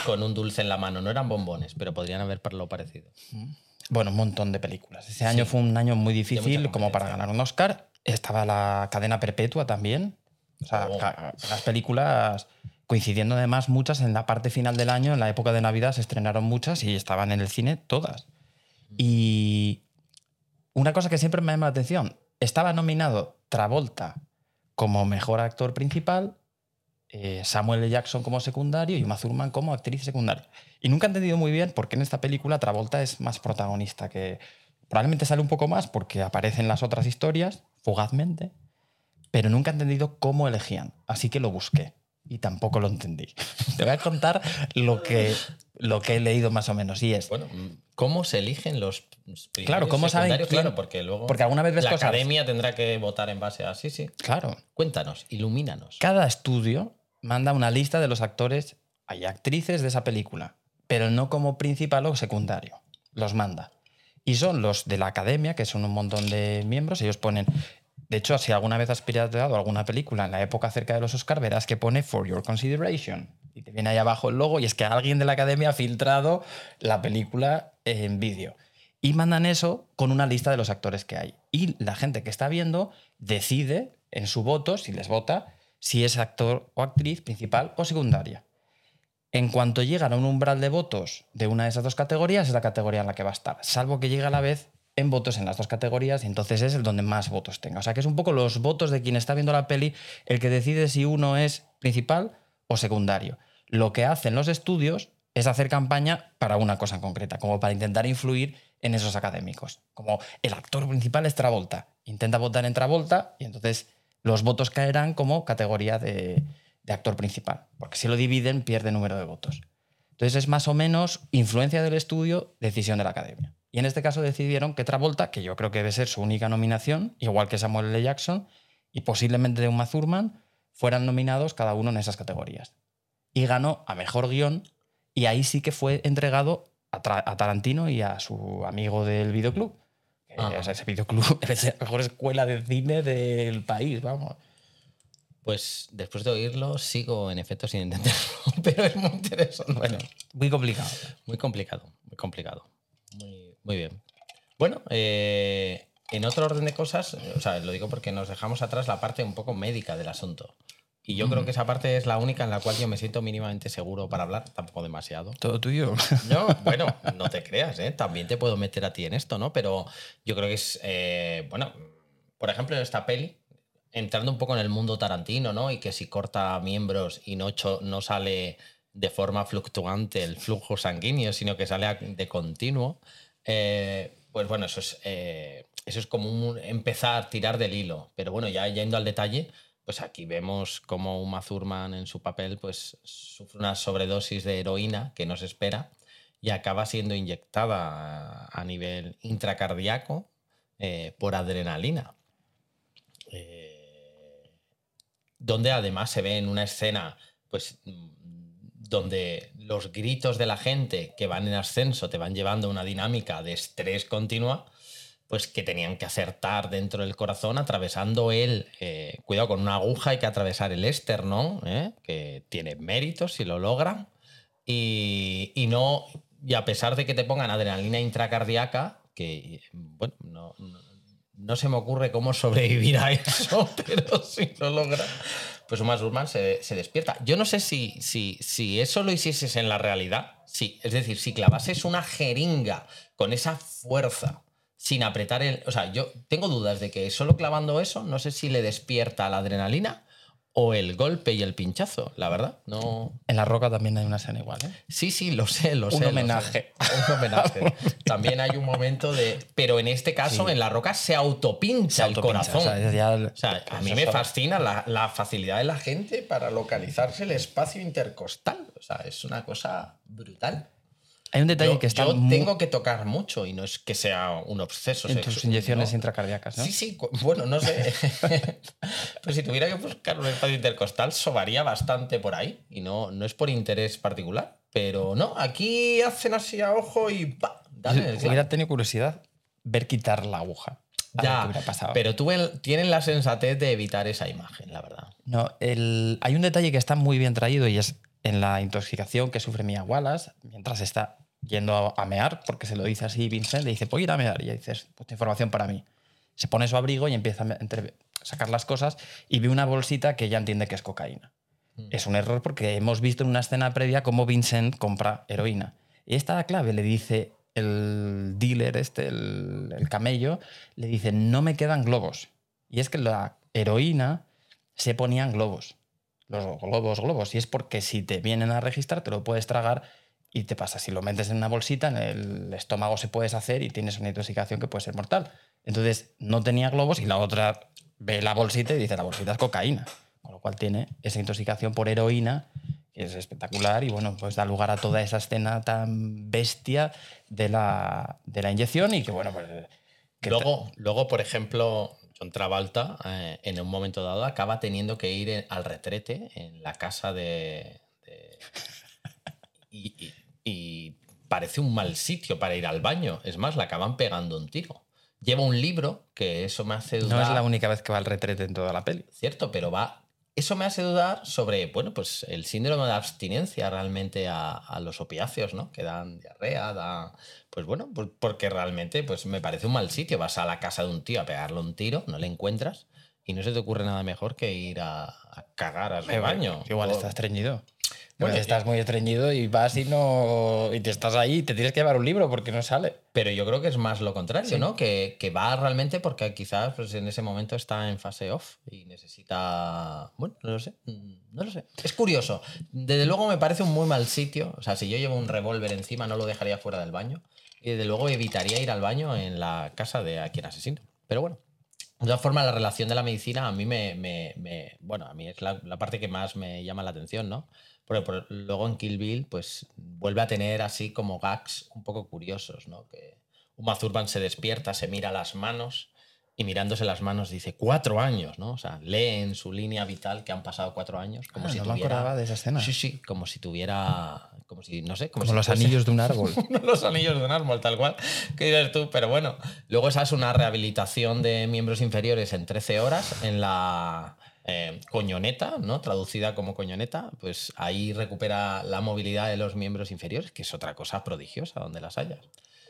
con un dulce en la mano. No eran bombones, pero podrían haber lo parecido. Mm. Bueno, un montón de películas. Ese año fue un año muy difícil como para ganar un Oscar. Estaba la cadena perpetua también. O sea, oh. las películas coincidiendo además muchas en la parte final del año, en la época de Navidad se estrenaron muchas y estaban en el cine todas. Y una cosa que siempre me llama la atención, estaba nominado Travolta como mejor actor principal, eh, Samuel L. Jackson como secundario y Uma Thurman como actriz secundaria. Y nunca he entendido muy bien por qué en esta película Travolta es más protagonista que... Probablemente sale un poco más porque aparecen las otras historias, fugazmente, pero nunca he entendido cómo elegían, así que lo busqué y tampoco lo entendí. Te voy a contar lo que, lo que he leído más o menos y es... Bueno, ¿cómo se eligen los Claro, ¿cómo saben Claro, porque luego porque alguna vez ves la academia tendrá que votar en base a... Sí, sí. Claro. Cuéntanos, ilumínanos. Cada estudio manda una lista de los actores y actrices de esa película, pero no como principal o secundario. Los manda. Y son los de la academia, que son un montón de miembros, ellos ponen de hecho, si alguna vez has pirateado alguna película en la época cerca de los Oscar, verás que pone For Your Consideration. Y te viene ahí abajo el logo y es que alguien de la academia ha filtrado la película en vídeo. Y mandan eso con una lista de los actores que hay. Y la gente que está viendo decide en su voto, si les vota, si es actor o actriz principal o secundaria. En cuanto llegan a un umbral de votos de una de esas dos categorías, es la categoría en la que va a estar, salvo que llegue a la vez en votos en las dos categorías y entonces es el donde más votos tenga. O sea que es un poco los votos de quien está viendo la peli el que decide si uno es principal o secundario. Lo que hacen los estudios es hacer campaña para una cosa en concreta, como para intentar influir en esos académicos. Como el actor principal es Travolta, intenta votar en Travolta y entonces los votos caerán como categoría de, de actor principal, porque si lo dividen pierde número de votos. Entonces es más o menos influencia del estudio, decisión de la academia. Y en este caso decidieron que Travolta, que yo creo que debe ser su única nominación, igual que Samuel L. Jackson y posiblemente de Uma Thurman, fueran nominados cada uno en esas categorías. Y ganó a mejor guion y ahí sí que fue entregado a, Tarantino y a su amigo del videoclub. O sea, ese videoclub es la mejor escuela de cine del país, vamos. Pues después de oírlo, sigo en efecto sin entenderlo, pero es muy interesante. Bueno, muy complicado. Muy complicado, muy complicado. Muy, bien. Bueno, eh, en otro orden de cosas, o sea, lo digo porque nos dejamos atrás la parte un poco médica del asunto. Y yo creo que esa parte es la única en la cual yo me siento mínimamente seguro para hablar, tampoco demasiado. Todo tuyo. No, bueno, no te creas, ¿eh? también te puedo meter a ti en esto, ¿no? Pero yo creo que es, eh, bueno, por ejemplo, en esta peli, entrando un poco en el mundo tarantino, ¿no? Y que si corta miembros y no, no sale de forma fluctuante el flujo sanguíneo, sino que sale de continuo, eh, pues bueno, eso es, eh, eso es como empezar a tirar del hilo. Pero bueno, ya yendo al detalle, pues aquí vemos cómo Uma Thurman en su papel pues sufre una sobredosis de heroína que no se espera y acaba siendo inyectada a, nivel intracardíaco eh, por adrenalina donde además se ve en una escena, pues, donde los gritos de la gente que van en ascenso te van llevando a una dinámica de estrés continua, pues que tenían que acertar dentro del corazón, atravesando él, eh, cuidado con una aguja, hay que atravesar el esternón, ¿eh? que tiene méritos si lo logran, y, y, no, y a pesar de que te pongan adrenalina intracardíaca, que, bueno, no no se me ocurre cómo sobrevivir a eso, pero si lo logra, pues Uma Thurman se, se, despierta. Yo no sé si, si, si eso lo hicieses en la realidad, sí, es decir, si clavases una jeringa con esa fuerza sin apretar el... O sea, yo tengo dudas de que solo clavando eso, no sé si le despierta la adrenalina o el golpe y el pinchazo, la verdad. No... En La Roca también hay una escena igual, ¿eh? Sí, sí, lo sé, lo sé. Un homenaje. Un homenaje. también hay un momento de... Pero en este caso, en La Roca se autopincha el corazón. O sea, a mí me fascina la, la, facilidad de la gente para localizarse el espacio intercostal. O sea, es una cosa brutal. Hay un detalle que está. Yo tengo que tocar mucho y no es que sea un obseso. En tus inyecciones intracardíacas, ¿no? Sí, sí. Bueno, no sé. pues si tuviera que buscar un espacio intercostal, sobaría bastante por ahí. Y no, no es por interés particular. Pero no, aquí hacen así a ojo y ¡pa! Dale, hubiera tenido curiosidad ver quitar la aguja. Ya, pero tú tienen la sensatez de evitar esa imagen, la verdad. No, el, hay un detalle que está muy bien traído y es en la intoxicación que sufre Mia Wallace, mientras está yendo a mear, porque se lo dice así Vincent, le dice, voy a ir a mear, y dices, pues información para mí. Se pone su abrigo y empieza a sacar las cosas y ve una bolsita que ella entiende que es cocaína. Mm. Es un error porque hemos visto en una escena previa cómo Vincent compra heroína. Y esta clave le dice el dealer, este, el, el camello, le dice, no me quedan globos. Y es que la heroína se ponían globos los globos, globos. Y es porque si te vienen a registrar, te lo puedes tragar y te pasa. Si lo metes en una bolsita, en el estómago se puede hacer y tienes una intoxicación que puede ser mortal. Entonces, no tenía globos y la otra ve la bolsita y dice, la bolsita es cocaína. Con lo cual tiene esa intoxicación por heroína, que es espectacular y bueno, pues da lugar a toda esa escena tan bestia de la, de la inyección y que bueno, pues... luego, luego, por ejemplo, John Travolta, eh, en un momento dado, acaba teniendo que ir al retrete en la casa de. y, parece un mal sitio para ir al baño. Es más, le acaban pegando un tiro. Lleva un libro que eso me hace dudar. No es la única vez que va al retrete en toda la peli. Cierto, pero va. Eso me hace dudar sobre, bueno, pues el síndrome de abstinencia realmente a, a los opiáceos, ¿no? Que dan diarrea, da pues bueno, pues porque realmente pues me parece un mal sitio. Vas a la casa de un tío a pegarle un tiro, no le encuentras y no se te ocurre nada mejor que ir a, cagar al baño. Igual estás estreñido. Bueno, estás muy estreñido y vas y no y te estás ahí y te tienes que llevar un libro porque no sale. Pero yo creo que es más lo contrario, ¿no? Que, que, va realmente porque quizás pues, en ese momento está en fase off y necesita. Bueno, no lo sé. No lo sé. Es curioso. Desde luego me parece un muy mal sitio. O sea, si yo llevo un revólver encima, no lo dejaría fuera del baño. Y desde luego evitaría ir al baño en la casa de a quien asesino. Pero bueno, De todas formas, la relación de la medicina a mí me. me- me- bueno, a mí es la, la parte que más me llama la atención, ¿no? Por- luego en Kill Bill, pues vuelve a tener así como gags un poco curiosos, ¿no? Que Uma Thurman se despierta, se mira las manos y mirándose las manos dice cuatro años, ¿no? O sea, lee en su línea vital que han pasado cuatro años, como Ah, si no me tuviera. acordaba de esa escena. Sí, sí, como si tuviera. Como si, no sé, como, Como si los fuese- anillos de un árbol. los anillos de un árbol, tal cual. ¿Qué dices tú? Pero bueno, luego esa es una rehabilitación de miembros inferiores en 13 horas en la eh, coñoneta, ¿no? Traducida como coñoneta, pues ahí recupera la movilidad de los miembros inferiores, que es otra cosa prodigiosa donde las hayas.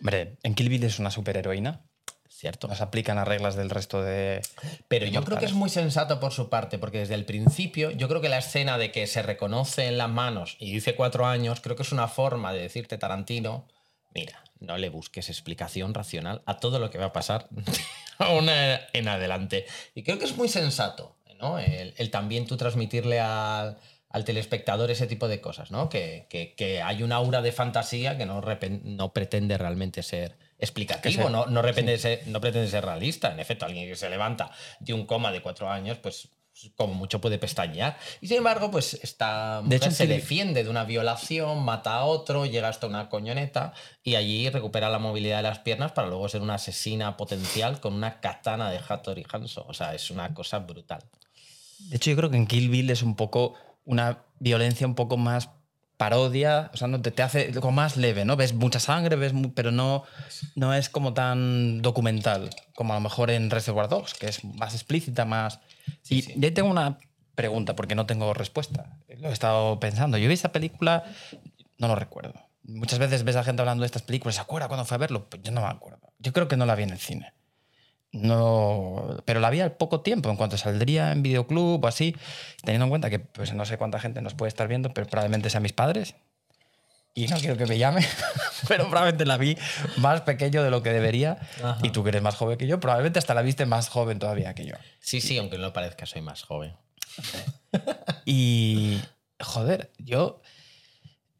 Hombre, en Kill Bill es una superheroína. ¿Cierto? Nos aplican las reglas del resto de. Pero yo creo que es muy sensato por su parte, porque desde el principio, yo creo que la escena de que se reconoce en las manos y dice cuatro años, creo que es una forma de decirte Tarantino, mira, no le busques explicación racional a todo lo que va a pasar aún en adelante. Y creo que es muy sensato, ¿no? El, el también tú transmitirle al, al telespectador ese tipo de cosas, ¿no? Que, que- que hay un aura de fantasía que no, no pretende realmente ser explicativo, no, no, pretende ser, no pretende ser realista. En efecto, alguien que se levanta de un coma de cuatro años, pues como mucho puede pestañear. Y sin embargo, pues esta mujer hecho, se defiende de una violación, mata a otro, llega hasta una coñoneta y allí recupera la movilidad de las piernas para luego ser una asesina potencial con una katana de Hattori Hanzo. O sea, es una cosa brutal. De hecho, yo creo que en Kill Bill es un poco una violencia un poco más parodia, o sea, no te, te hace como más leve, ¿no? Ves mucha sangre, ves mu- pero no, no es como tan documental como a lo mejor en Reservoir Dogs, que es más explícita, más... y sí. y ahí tengo una pregunta, porque no tengo respuesta. Lo he estado pensando. Yo vi esta película, no lo recuerdo. Muchas veces ves a gente hablando de estas películas, ¿se acuerda cuando fue a verlo? Pues yo no me acuerdo. Yo creo que no la vi en el cine. No, pero la vi al poco tiempo, en cuanto saldría en videoclub o así, teniendo en cuenta que pues, no sé cuánta gente nos puede estar viendo, pero probablemente sean mis padres. Y no quiero que me llame, pero probablemente la vi más pequeño de lo que debería. Ajá. Y tú que eres más joven que yo, probablemente hasta la viste más joven todavía que yo. Sí, sí, aunque no parezca, soy más joven. Y, joder, yo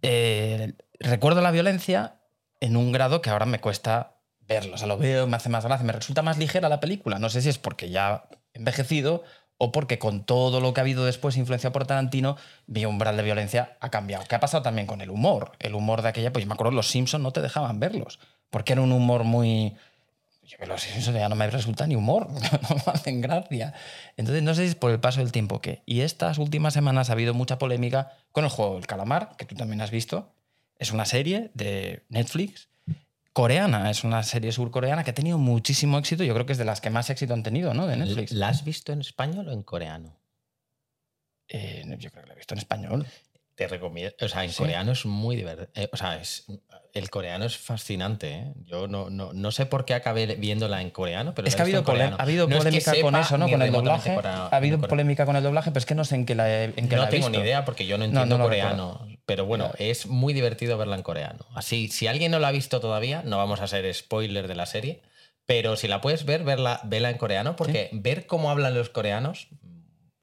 eh, recuerdo la violencia en un grado que ahora me cuesta verlo. O sea, lo veo, me hace más gracia, me resulta más ligera la película. No sé si es porque ya he envejecido o porque con todo lo que ha habido después influenciado por Tarantino, mi umbral de violencia ha cambiado. ¿Qué ha pasado también con el humor? El humor de aquella, pues me acuerdo, los Simpsons no te dejaban verlos, porque era un humor muy... Yo los Simpsons ya no me resulta ni humor, no me hacen gracia. Entonces no sé si es por el paso del tiempo que... Y estas últimas semanas ha habido mucha polémica con el juego del calamar, que tú también has visto. Es una serie de Netflix coreana, es una serie surcoreana que ha tenido muchísimo éxito, yo creo que es de las que más éxito han tenido, ¿no? De Netflix. ¿La has visto en español o en coreano? Eh, yo creo que la he visto en español. Te recomiendo. O sea, en Sí. coreano es muy divertido. o sea, es, el coreano es fascinante. ¿eh? Yo no, no, no sé por qué acabé viéndola en coreano, pero es que ha habido, en polé- coreano. ha habido No es que polémica con eso, ¿no? Con el doblaje. ha habido polémica con el doblaje, pero es que no sé en qué la he, en qué No la he tengo visto. ni idea porque yo no entiendo coreano. Pero bueno, es muy divertido verla en coreano. Así, si alguien no la ha visto todavía, no vamos a ser spoiler de la serie. Pero si la puedes ver, verla, vela en coreano, porque ver cómo hablan los coreanos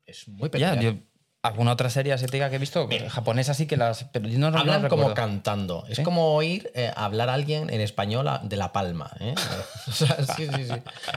es muy Ya, peculiar. Alguna otra serie asiática que he visto, Mira. japonesa sí que las. Pero yo no, no Hablan como cantando. Es ¿Sí? como oír eh, hablar a alguien en español de La Palma. ¿eh? O sea, sí, sí, sí.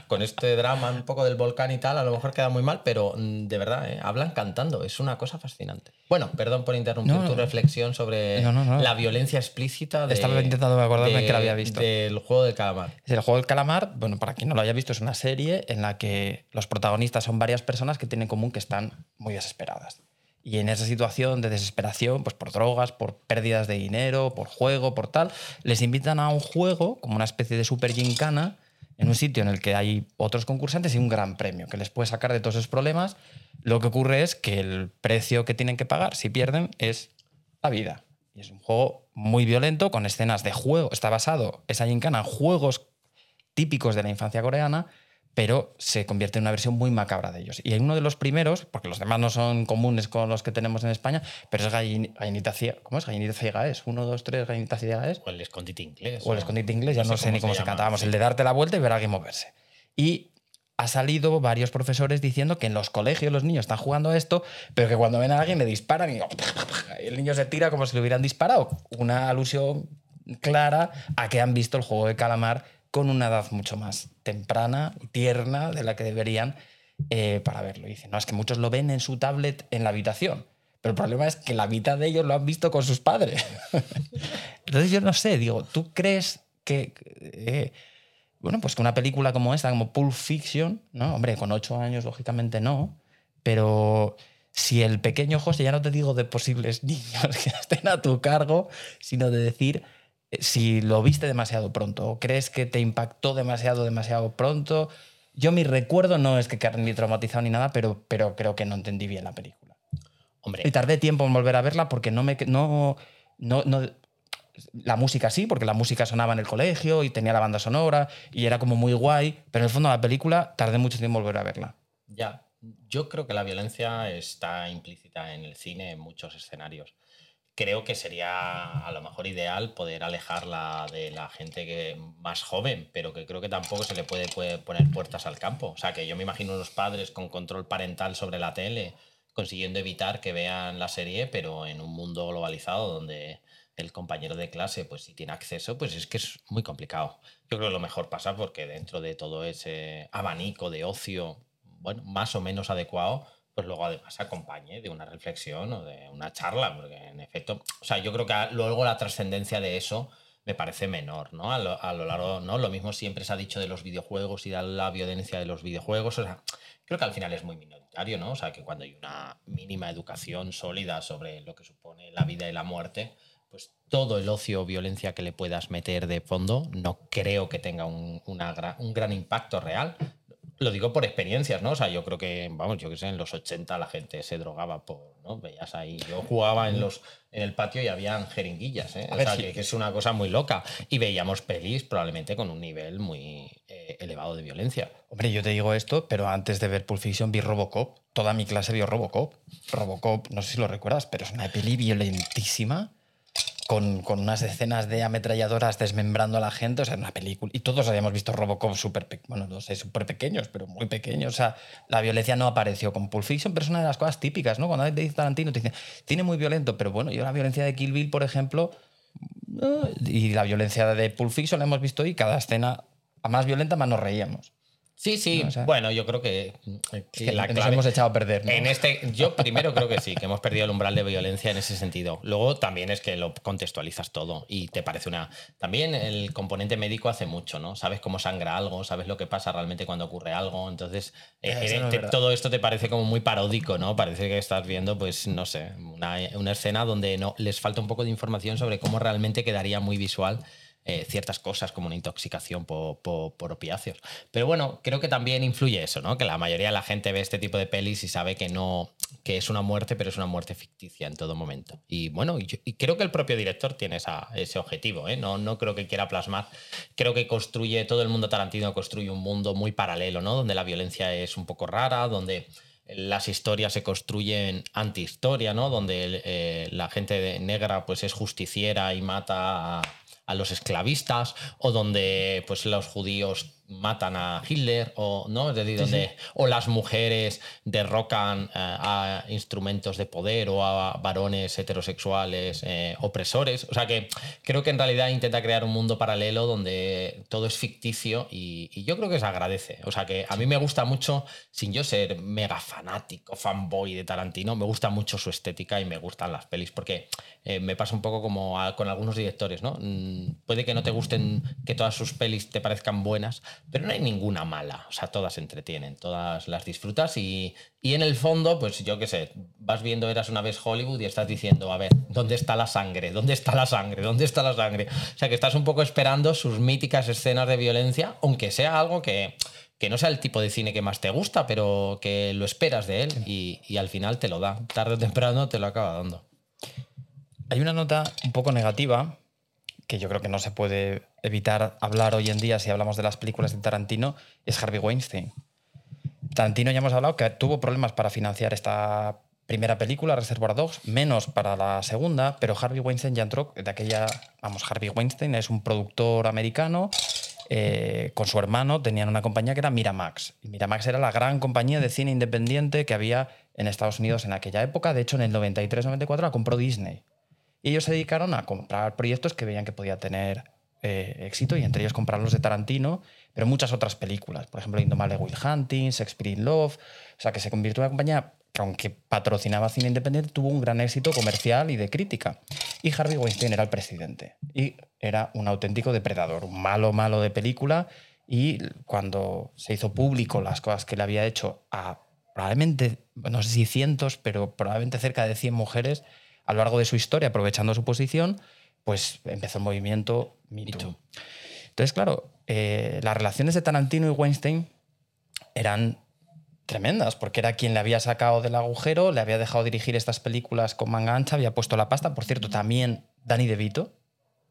Con este drama un poco del volcán y tal, a lo mejor queda muy mal, pero mm, de verdad, ¿eh? hablan cantando. Es una cosa fascinante. Bueno, perdón por interrumpir No, tu no. reflexión sobre No, no, no. la violencia explícita de, Estaba intentando acordarme de- que la había visto. del juego del calamar. El juego del calamar, bueno, para quien no lo haya visto, es una serie en la que los protagonistas son varias personas que tienen en común que están muy desesperadas. Y en esa situación de desesperación, pues por drogas, por pérdidas de dinero, por juego, por tal, les invitan a un juego, como una especie de super gincana, en un sitio en el que hay otros concursantes y un gran premio que les puede sacar de todos esos problemas. Lo que ocurre es que el precio que tienen que pagar si pierden es la vida. Y es un juego muy violento, con escenas de juego. Está basado esa gincana en juegos típicos de la infancia coreana, pero se convierte en una versión muy macabra de ellos. Y en uno de los primeros, porque los demás no son comunes con los que tenemos en España, pero es gallin- gallinita ciega. ¿Cómo es? Gallinita ciega es. Uno, dos, tres, gallinita ciega es. O el escondite inglés. O el escondite inglés, ya no, sé, ni cómo se, llama. canta. Vamos, Sí. el de darte la vuelta y ver a alguien moverse. Y ha salido varios profesores diciendo que en los colegios los niños están jugando a esto, pero que cuando ven a alguien le disparan y el niño se tira como si le hubieran disparado. Una alusión clara a que han visto el juego de calamar con una edad mucho más temprana y tierna de la que deberían eh, para verlo. Y dice, no, es que muchos lo ven en su tablet en la habitación. Pero el problema es que la mitad de ellos lo han visto con sus padres. Entonces yo no sé, digo, ¿tú crees que... eh, bueno, pues que una película como esta, como Pulp Fiction, ¿no? Hombre, con ocho años, lógicamente no, pero si el pequeño José, ya no te digo de posibles niños que estén a tu cargo, sino de decir si lo viste demasiado pronto o crees que te impactó demasiado, demasiado pronto. Yo mi recuerdo no es que quedara ni traumatizado ni nada, pero, pero creo que no entendí bien la película. Hombre, Y tardé tiempo en volver a verla porque no me... No, no, no- la música sí, porque la música sonaba en el colegio y tenía la banda sonora y era como muy guay, pero en el fondo la película tardé mucho tiempo en volver a verla. Ya, yo creo que la violencia está implícita en el cine en muchos escenarios. Creo que sería a lo mejor ideal poder alejarla de la gente que más joven, pero que creo que tampoco se le puede, puede poner puertas al campo. O sea, que yo me imagino unos padres con control parental sobre la tele consiguiendo evitar que vean la serie, pero en un mundo globalizado donde el compañero de clase, pues si tiene acceso, pues es que es muy complicado. Yo creo que lo mejor pasa porque dentro de todo ese abanico de ocio, bueno, más o menos adecuado, pues luego además acompañe de una reflexión o de una charla, porque en efecto, o sea, yo creo que luego la trascendencia de eso me parece menor, ¿no? A lo, a lo largo, ¿no? Lo mismo siempre se ha dicho de los videojuegos y de la violencia de los videojuegos, o sea, creo que al final es muy minoritario, ¿no? O sea, que cuando hay una mínima educación sólida sobre lo que supone la vida y la muerte, pues todo el ocio o violencia que le puedas meter de fondo no creo que tenga un, una un gran impacto real. Lo digo por experiencias, ¿no? O sea, yo creo que, vamos, yo que sé, en los 80 la gente se drogaba por, ¿no? Veías ahí, yo jugaba en los en el patio y habían jeringuillas, ¿eh? O sea, sí. que, que es una cosa muy loca. Y veíamos pelis probablemente con un nivel muy eh, elevado de violencia. Hombre, yo te digo esto, pero antes de ver Pulp Fiction vi Robocop. Toda mi clase vio Robocop. Robocop, no sé si lo recuerdas, pero es una peli violentísima. Con, unas escenas de ametralladoras desmembrando a la gente, o sea, una película. Y todos habíamos visto Robocop súper, pe- bueno, no sé, súper pequeños, pero muy pequeños. O sea, la violencia no apareció con Pulp Fiction, pero es una de las cosas típicas, ¿no? Cuando te dice Tarantino, te dicen, tiene muy violento, pero bueno, yo la violencia de Kill Bill, por ejemplo, eh, y la violencia de Pulp Fiction la hemos visto y cada escena, a más violenta, más nos reíamos. Sí, sí. No, o sea- bueno, yo creo que, eh, que Que la nos hemos echado a perder. ¿no? En este, yo primero creo que sí, que hemos perdido el umbral de violencia en ese sentido. Luego también es que lo contextualizas todo y te parece una. También el componente médico hace mucho, ¿no? Sabes cómo sangra algo, sabes lo que pasa realmente cuando ocurre algo. Entonces, eh, Eso no es te- verdad. todo esto te parece como muy paródico, ¿no? Parece que estás viendo, pues, no sé, una, una escena donde no les falta un poco de información sobre cómo realmente quedaría muy visual eh, ciertas cosas como una intoxicación por, opiáceos. Pero bueno, creo que también influye eso, ¿no? Que la mayoría de la gente ve este tipo de pelis y sabe que no, que es una muerte, pero es una muerte ficticia en todo momento. Y bueno, y creo que el propio director tiene ese objetivo, ¿eh? No, no creo que quiera plasmar. Creo que construye, todo el mundo Tarantino construye un mundo muy paralelo, ¿no? Donde la violencia es un poco rara, donde las historias se construyen anti-historia, ¿no? Donde eh, la gente negra pues es justiciera y mata a, a los esclavistas, o donde pues los judíos matan a Hitler, o no, es decir, donde o las mujeres derrocan eh, a instrumentos de poder o a varones heterosexuales eh, opresores. O sea que creo que en realidad intenta crear un mundo paralelo donde todo es ficticio y, y yo creo que se agradece. O sea que a mí me gusta mucho, sin yo ser mega fanático, fanboy de Tarantino, me gusta mucho su estética y me gustan las pelis porque eh, me pasa un poco como a- con algunos directores, ¿no? Mm, puede que no te gusten que todas sus pelis te parezcan buenas, pero no hay ninguna mala. O sea, todas entretienen, todas las disfrutas y, y en el fondo, pues yo qué sé, vas viendo Eras una vez Hollywood y estás diciendo, a ver, ¿dónde está la sangre? ¿Dónde está la sangre? ¿Dónde está la sangre? O sea, que estás un poco esperando sus míticas escenas de violencia, aunque sea algo que, que no sea el tipo de cine que más te gusta, pero que lo esperas de él y, y al final te lo da. Tarde o temprano te lo acaba dando. Hay una nota un poco negativa que yo creo que no se puede evitar hablar hoy en día si hablamos de las películas de Tarantino, es Harvey Weinstein. Tarantino ya hemos hablado que tuvo problemas para financiar esta primera película, Reservoir Dogs, menos para la segunda, pero Harvey Weinstein ya entró de aquella, vamos, Harvey Weinstein es un productor americano, eh, con su hermano tenían una compañía que era Miramax. Y Miramax era la gran compañía de cine independiente que había en Estados Unidos en aquella época, de hecho en el 93-94 la compró Disney. Y ellos se dedicaron a comprar proyectos que veían que podía tener eh, éxito y entre ellos comprar los de Tarantino, pero muchas otras películas. Por ejemplo, Indomable Will Hunting, Shakespeare in Love. O sea, que se convirtió en una compañía que, aunque patrocinaba cine independiente, tuvo un gran éxito comercial y de crítica. Y Harvey Weinstein era el presidente. Y era un auténtico depredador, un malo, malo de película. Y cuando se hizo público las cosas que le había hecho a probablemente, no sé si cientos, pero probablemente cerca de 100 mujeres a lo largo de su historia, aprovechando su posición, pues empezó el movimiento Me Too. Entonces, claro, eh, las relaciones de Tarantino y Weinstein eran tremendas, porque era quien le había sacado del agujero, le había dejado dirigir estas películas con manga ancha, había puesto la pasta. Por cierto, también Danny DeVito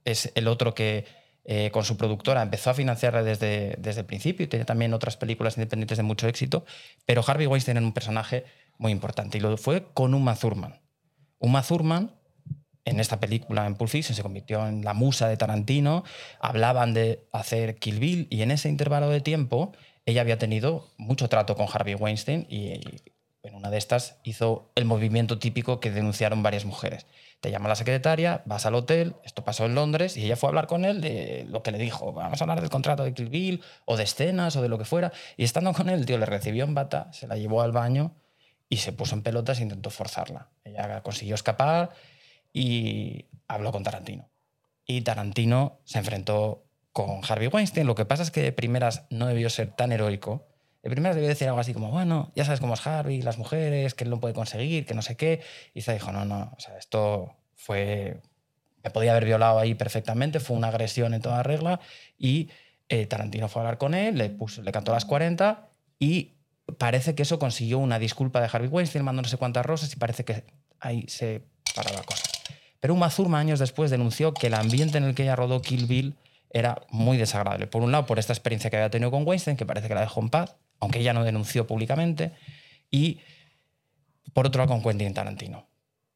es el otro que eh, con su productora empezó a financiarla desde, desde el principio y tiene también otras películas independientes de mucho éxito, pero Harvey Weinstein era un personaje muy importante y lo fue con Uma Thurman. Uma Thurman en esta película, en Pulp Fiction, se convirtió en la musa de Tarantino, hablaban de hacer Kill Bill y en ese intervalo de tiempo ella había tenido mucho trato con Harvey Weinstein y, en una de estas hizo el movimiento típico que denunciaron varias mujeres. Te llama la secretaria, vas al hotel, esto pasó en Londres, y ella fue a hablar con él de lo que le dijo, vamos a hablar del contrato de Kill Bill, o de escenas, o de lo que fuera. Y estando con él, tío le recibió en bata, se la llevó al baño y se puso en pelotas e intentó forzarla. Ella consiguió escapar y habló con Tarantino. Y Tarantino se enfrentó con Harvey Weinstein. Lo que pasa es que de primeras no debió ser tan heroico. De primeras debió decir algo así como, bueno, ya sabes cómo es Harvey, las mujeres, que él no puede conseguir, que no sé qué. Y se dijo, no, no, o esto fue... Me podía haber violado ahí perfectamente, fue una agresión en toda regla. Y eh, Tarantino fue a hablar con él, le, puso, le cantó las 40 y parece que eso consiguió una disculpa de Harvey Weinstein, mandó no sé cuántas rosas y parece que ahí se paró la cosa. Pero Uma Thurman años después denunció que el ambiente en el que ella rodó Kill Bill era muy desagradable. Por un lado, por esta experiencia que había tenido con Weinstein, que parece que la dejó en paz, aunque ella no denunció públicamente, y por otro lado con Quentin Tarantino.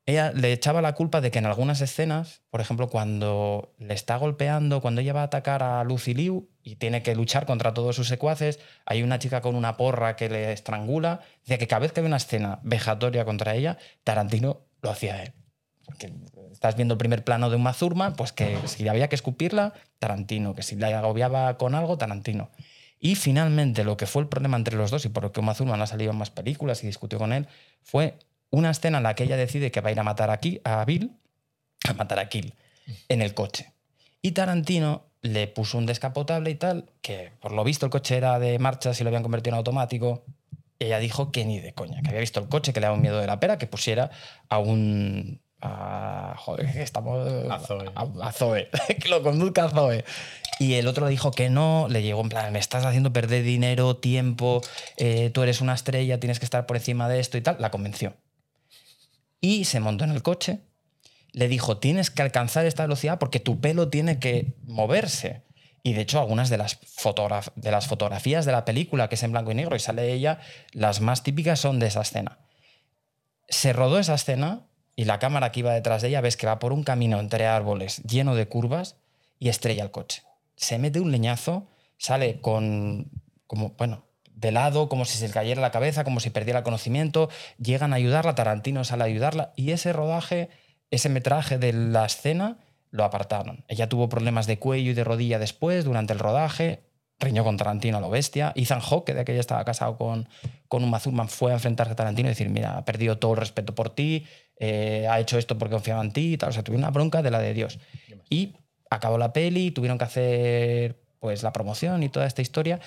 Ella le echaba la culpa de que en algunas escenas, por ejemplo, cuando le está golpeando, cuando ella va a atacar a Lucy Liu y tiene que luchar contra todos sus secuaces, hay una chica con una porra que le estrangula, dice que cada vez que hay una escena vejatoria contra ella, Tarantino lo hacía él. Porque estás viendo el primer plano de una zurma, pues que si había que escupirla, Tarantino, que si la agobiaba con algo, Tarantino. Y finalmente lo que fue el problema entre los dos y por lo que Uma Thurman ha salido en más películas y discutió con él, fue una escena en la que ella decide que va a ir a matar a, a Bill, a matar a Kill, en el coche. Y Tarantino le puso un descapotable y tal, que por lo visto el coche era de marcha, si lo habían convertido en automático. Ella dijo que ni de coña, que había visto el coche, que le daba un miedo de la pera, que pusiera a un a, joder, estamos a Zoe. A, Zoe, que lo conduzca a Zoe. Y el otro dijo que no, le llegó en plan, me estás haciendo perder dinero, tiempo, eh, tú eres una estrella, tienes que estar por encima de esto y tal. La convenció. Y se montó en el coche, le dijo, tienes que alcanzar esta velocidad porque tu pelo tiene que moverse. Y de hecho, algunas de las, de las fotografías de la película, que es en blanco y negro y sale ella, las más típicas son de esa escena. Se rodó esa escena y la cámara que iba detrás de ella ves que va por un camino entre árboles lleno de curvas y estrella el coche. Se mete un leñazo, sale con, como, bueno, de lado, como si se le cayera la cabeza, como si perdiera el conocimiento, llegan a ayudarla, Tarantino sale a ayudarla y ese rodaje, ese metraje de la escena lo apartaron. Ella tuvo problemas de cuello y de rodilla después, durante el rodaje, riñó con Tarantino a lo bestia. Ethan Hawke, que de aquella estaba casado con, con un Thurman, fue a enfrentarse a Tarantino y decir, mira, ha perdido todo el respeto por ti, eh, ha hecho esto porque confiaba en ti y tal. O sea, tuvieron una bronca de la de Dios. Y acabó la peli, tuvieron que hacer pues la promoción y toda esta historia.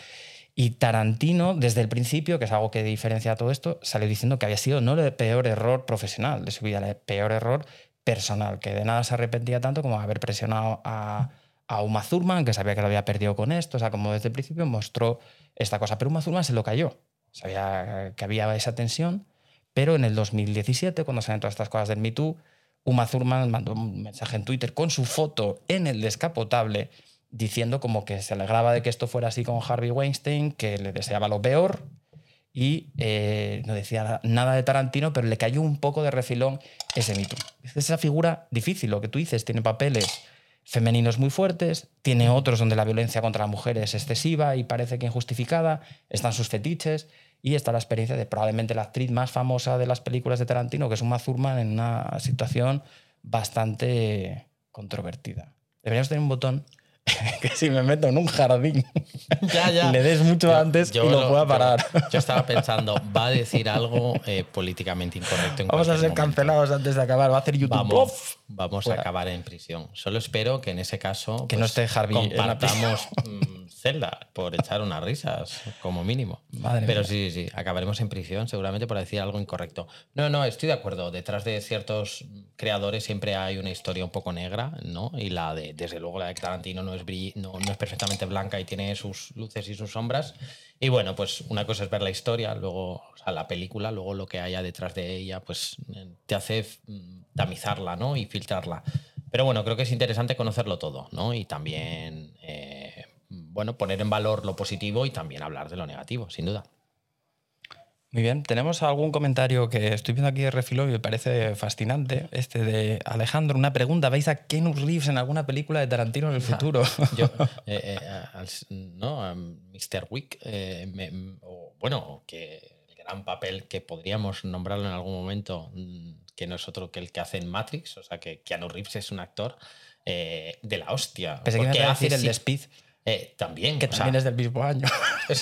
Y Tarantino, desde el principio, que es algo que diferencia todo esto, salió diciendo que había sido no el peor error profesional de su vida, el peor error personal, que de nada se arrepentía tanto como haber presionado a, a Uma Thurman, que sabía que lo había perdido con esto, o sea, como desde el principio mostró esta cosa. Pero Uma Thurman se lo cayó, sabía que había esa tensión. Pero en el 2017, cuando salen todas estas cosas del Me Too, Uma Thurman mandó un mensaje en Twitter con su foto en el descapotable diciendo como que se alegraba de que esto fuera así con Harvey Weinstein, que le deseaba lo peor y eh, no decía nada de Tarantino, pero le cayó un poco de refilón ese mito. Es esa figura difícil, lo que tú dices, tiene papeles femeninos muy fuertes, tiene otros donde la violencia contra la mujer es excesiva y parece que injustificada, están sus fetiches, y está la experiencia de probablemente la actriz más famosa de las películas de Tarantino, que es Uma Thurman, en una situación bastante controvertida. Deberíamos tener un botón que si me meto en un jardín, Ya, ya. le des mucho Yo- antes yo y lo, lo- pueda parar. Yo, estaba pensando, va a decir algo eh, políticamente incorrecto. En Vamos a ser momento. cancelados antes de acabar. Va a hacer YouTube. Vamos, Vamos a acabar en prisión. Solo espero que en ese caso pues, Que no esté Harvey compartamos mm, celda por echar unas risas, como mínimo. Madre Pero mía. sí, sí, acabaremos en prisión seguramente por decir algo incorrecto. No, no, estoy de acuerdo. Detrás de ciertos creadores siempre hay una historia un poco negra, ¿no? Y la de, desde luego, la de Tarantino no es, brill- no, no es perfectamente blanca y tiene sus luces y sus sombras. Y bueno, pues una cosa es ver la historia, luego, o sea, la película, luego lo que haya detrás de ella, pues te hace mm, tamizarla, ¿no? Y filtrarla. Pero bueno, creo que es interesante conocerlo todo, ¿no? Y también, eh, bueno, poner en valor lo positivo y también hablar de lo negativo, sin duda. Muy bien, tenemos algún comentario que estoy viendo aquí de refilo y me parece fascinante. Este de Alejandro, una pregunta. ¿Vais a Keanu Reeves en alguna película de Tarantino en el futuro? Yo, eh, eh, ¿no? A Mr. Wick, eh, me- o, bueno, que el gran papel que podríamos nombrarlo en algún momento, mm, que no es otro que el que hace en Matrix, o sea que Keanu Reeves es un actor eh, de la hostia. Pensé que me porque iba a decir el de Speed, eh, también. que sea, también es del mismo año. o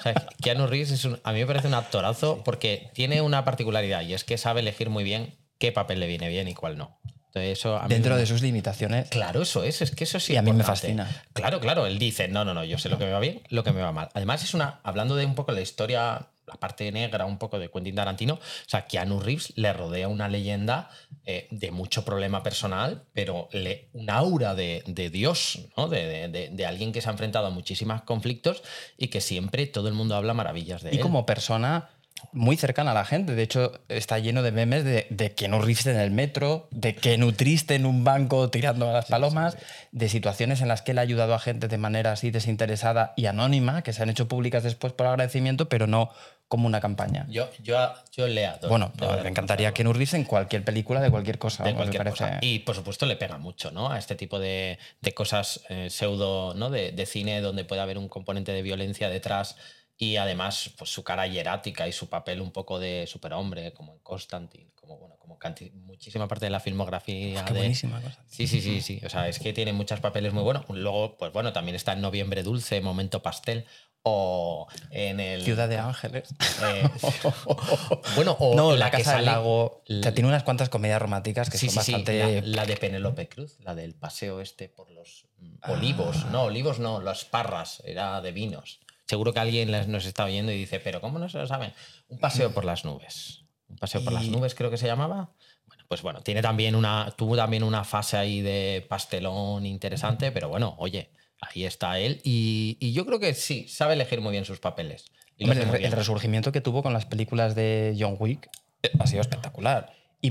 sea, Keanu Reeves es un- a mí me parece un actorazo porque tiene una particularidad y es que sabe elegir muy bien qué papel le viene bien y cuál no. Entonces, eso a mí Dentro me- de sus limitaciones. Claro, eso es, es que eso sí. Y a mí me fascina. Claro, claro, él dice, no, no, no, yo sé lo que me va bien, lo que me va mal. Además, es una, hablando de un poco la historia, la parte negra un poco de Quentin Tarantino, o sea, Keanu Reeves le rodea una leyenda eh, de mucho problema personal, pero le, un aura de, de Dios, ¿no? De, de- de- alguien que se ha enfrentado a muchísimos conflictos y que siempre todo el mundo habla maravillas de Y él. como persona muy cercana a la gente. De hecho, está lleno de memes de, de Keanu Reeves en el metro, de Keanu triste en un banco tirando a las palomas, de situaciones en las que él ha ayudado a gente de manera así desinteresada y anónima, que se han hecho públicas después por agradecimiento, pero no como una campaña. Yo, yo, yo le adoro. Bueno, me encantaría adoro. Keanu Reeves en cualquier película de cualquier cosa. de cualquier cosa. Y por supuesto le pega mucho, ¿no? A este tipo de, de cosas eh, pseudo, ¿no? De, de cine donde puede haber un componente de violencia detrás y además pues su cara hierática y su papel un poco de superhombre, como en Constantine, como bueno, como muchísima parte de la filmografía Ah, Qué de, buenísima cosa. Sí, sí, sí, sí. O sea, es que tiene muchos papeles muy buenos. Luego, pues bueno, también está en Noviembre Dulce, Momento Pastel, o en el. Ciudad de Ángeles. eh, bueno, o no, la, Casa del Lago. O sea, tiene unas cuantas comedias románticas que Sí, son sí, sí. bastante. La, la de Penélope Cruz, la del paseo este por los mm, olivos. No, olivos no, las parras, era de vinos. Seguro que alguien nos está oyendo y dice, pero ¿cómo no se lo saben? Un paseo por las nubes. Un paseo por las nubes creo que se llamaba. Bueno, pues bueno, tiene también una, tuvo también una fase ahí de pastelón interesante, pero bueno, oye, ahí está él. Y, y yo creo que sí, sabe elegir muy bien sus papeles. Y Hombre, el, resurgimiento que tuvo con las películas de John Wick eh, ha sido espectacular. Y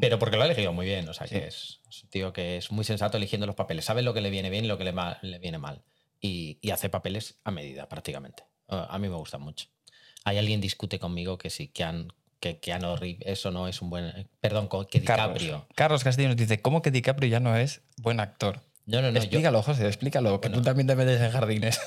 Pero porque lo ha elegido muy bien, o sea Sí. que es, es un tío que es muy sensato eligiendo los papeles, sabe lo que le viene bien y lo que le, ma- le viene mal. Y, y hace papeles a medida prácticamente. Uh, a mí me gusta mucho. Hay alguien discute conmigo que sí, que han que Keanu Reeves, eso no es un buen... Perdón, que Carlos, DiCaprio. Carlos Castillo nos dice, ¿cómo que DiCaprio ya no es buen actor? No, no, no, yo explícalo, José, explícalo, que Bueno. tú también te metes en jardines.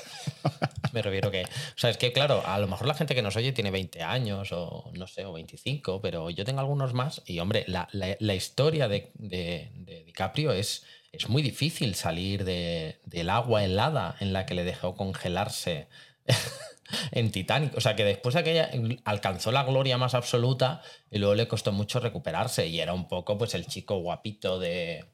me refiero que... O sea, es que claro, a lo mejor la gente que nos oye tiene 20 años o no sé, o 25, pero yo tengo algunos más y hombre, la, la- la historia de, de- de DiCaprio es, es muy difícil salir de- del agua helada en la que le dejó congelarse en Titanic. O sea, que después de aquella alcanzó la gloria más absoluta y luego le costó mucho recuperarse y era un poco pues el chico guapito de...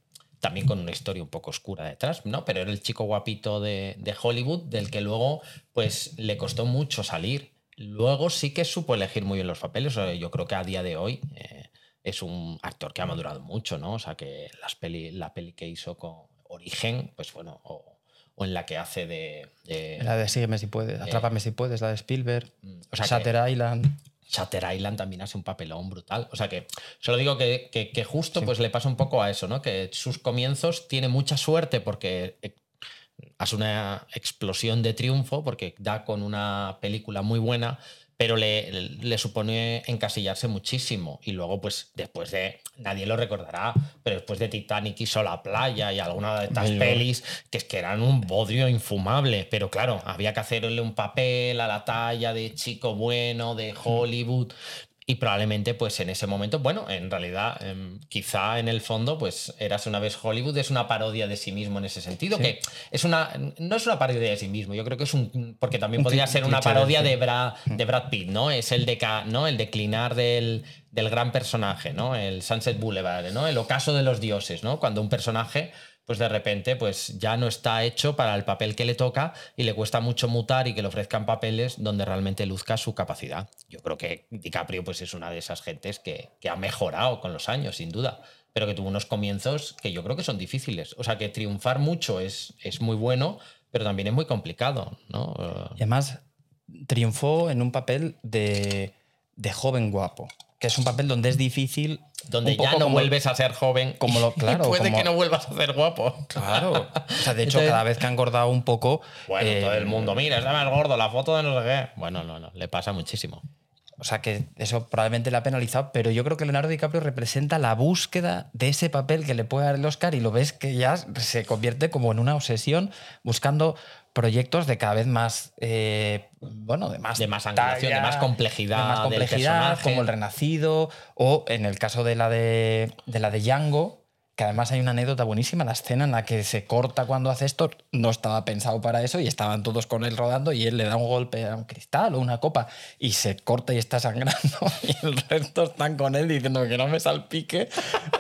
También con una historia un poco oscura detrás, ¿no? Pero era el chico guapito de, de Hollywood del que luego pues le costó mucho salir. Luego sí que supo elegir muy bien los papeles. O sea, Yo creo que a día de hoy eh, es un actor que ha madurado mucho, ¿no? O sea, que las peli, la peli que hizo con Origen, pues bueno, o, o en la que hace de... de- La de Sígueme si puedes, Atrápame si puedes, la de Spielberg, o sea, Shutter Island. Shutter Island también hace un papelón brutal. O sea que solo digo que, que- que justo pues le pasa un poco a eso, ¿no? Que sus comienzos tiene mucha suerte porque eh, hace una explosión de triunfo, porque da con una película muy buena, pero le, le supone encasillarse muchísimo. Y luego, pues, después de. Nadie lo recordará, pero después de Titanic hizo La Playa y alguna de estas pelis que es que eran un bodrio infumable. Pero claro, había que hacerle un papel a la talla de chico bueno, de Hollywood. Y probablemente, pues en ese momento, bueno, en realidad, em, quizá en el fondo, pues Eras una vez Hollywood es una parodia de sí mismo en ese sentido, que es una, no es una parodia de sí mismo, yo creo que es un, porque también podría ser una parodia de Brad, de Brad Pitt, ¿no? Es el, de, ¿no? el declinar del, del gran personaje, ¿no? El Sunset Boulevard, ¿no? El ocaso de los dioses, ¿no? Cuando un personaje pues de repente pues ya no está hecho para el papel que le toca y le cuesta mucho mutar y que le ofrezcan papeles donde realmente luzca su capacidad. Yo creo que DiCaprio pues es una de esas gentes que, ha mejorado con los años, sin duda, pero que tuvo unos comienzos que yo creo que son difíciles. O sea, que triunfar mucho es, es muy bueno, pero también es muy complicado, ¿no? Y además triunfó en un papel de, de joven guapo que es un papel donde es difícil. Donde ya no vuelves a ser joven. Como lo, claro, puede que no vuelvas a ser guapo. Claro. O sea, de hecho, cada vez que ha engordado un poco. Bueno, todo el eh, mundo, mira, está más gordo, la foto de no sé qué. Bueno, no, no, le pasa muchísimo. O sea que eso probablemente le ha penalizado, pero yo creo que Leonardo DiCaprio representa la búsqueda de ese papel que le puede dar el Oscar y lo ves que ya se convierte como en una obsesión buscando proyectos de cada vez más, eh, bueno, de más, de más angulación, de más complejidad, de más complejidad como el Renacido o en el caso de la de, de la de Django, que además hay una anécdota buenísima, la escena en la que se corta cuando hace esto, no estaba pensado para eso y estaban todos con él rodando y él le da un golpe a un cristal o una copa y se corta y está sangrando y el resto están con él diciendo que no me salpique.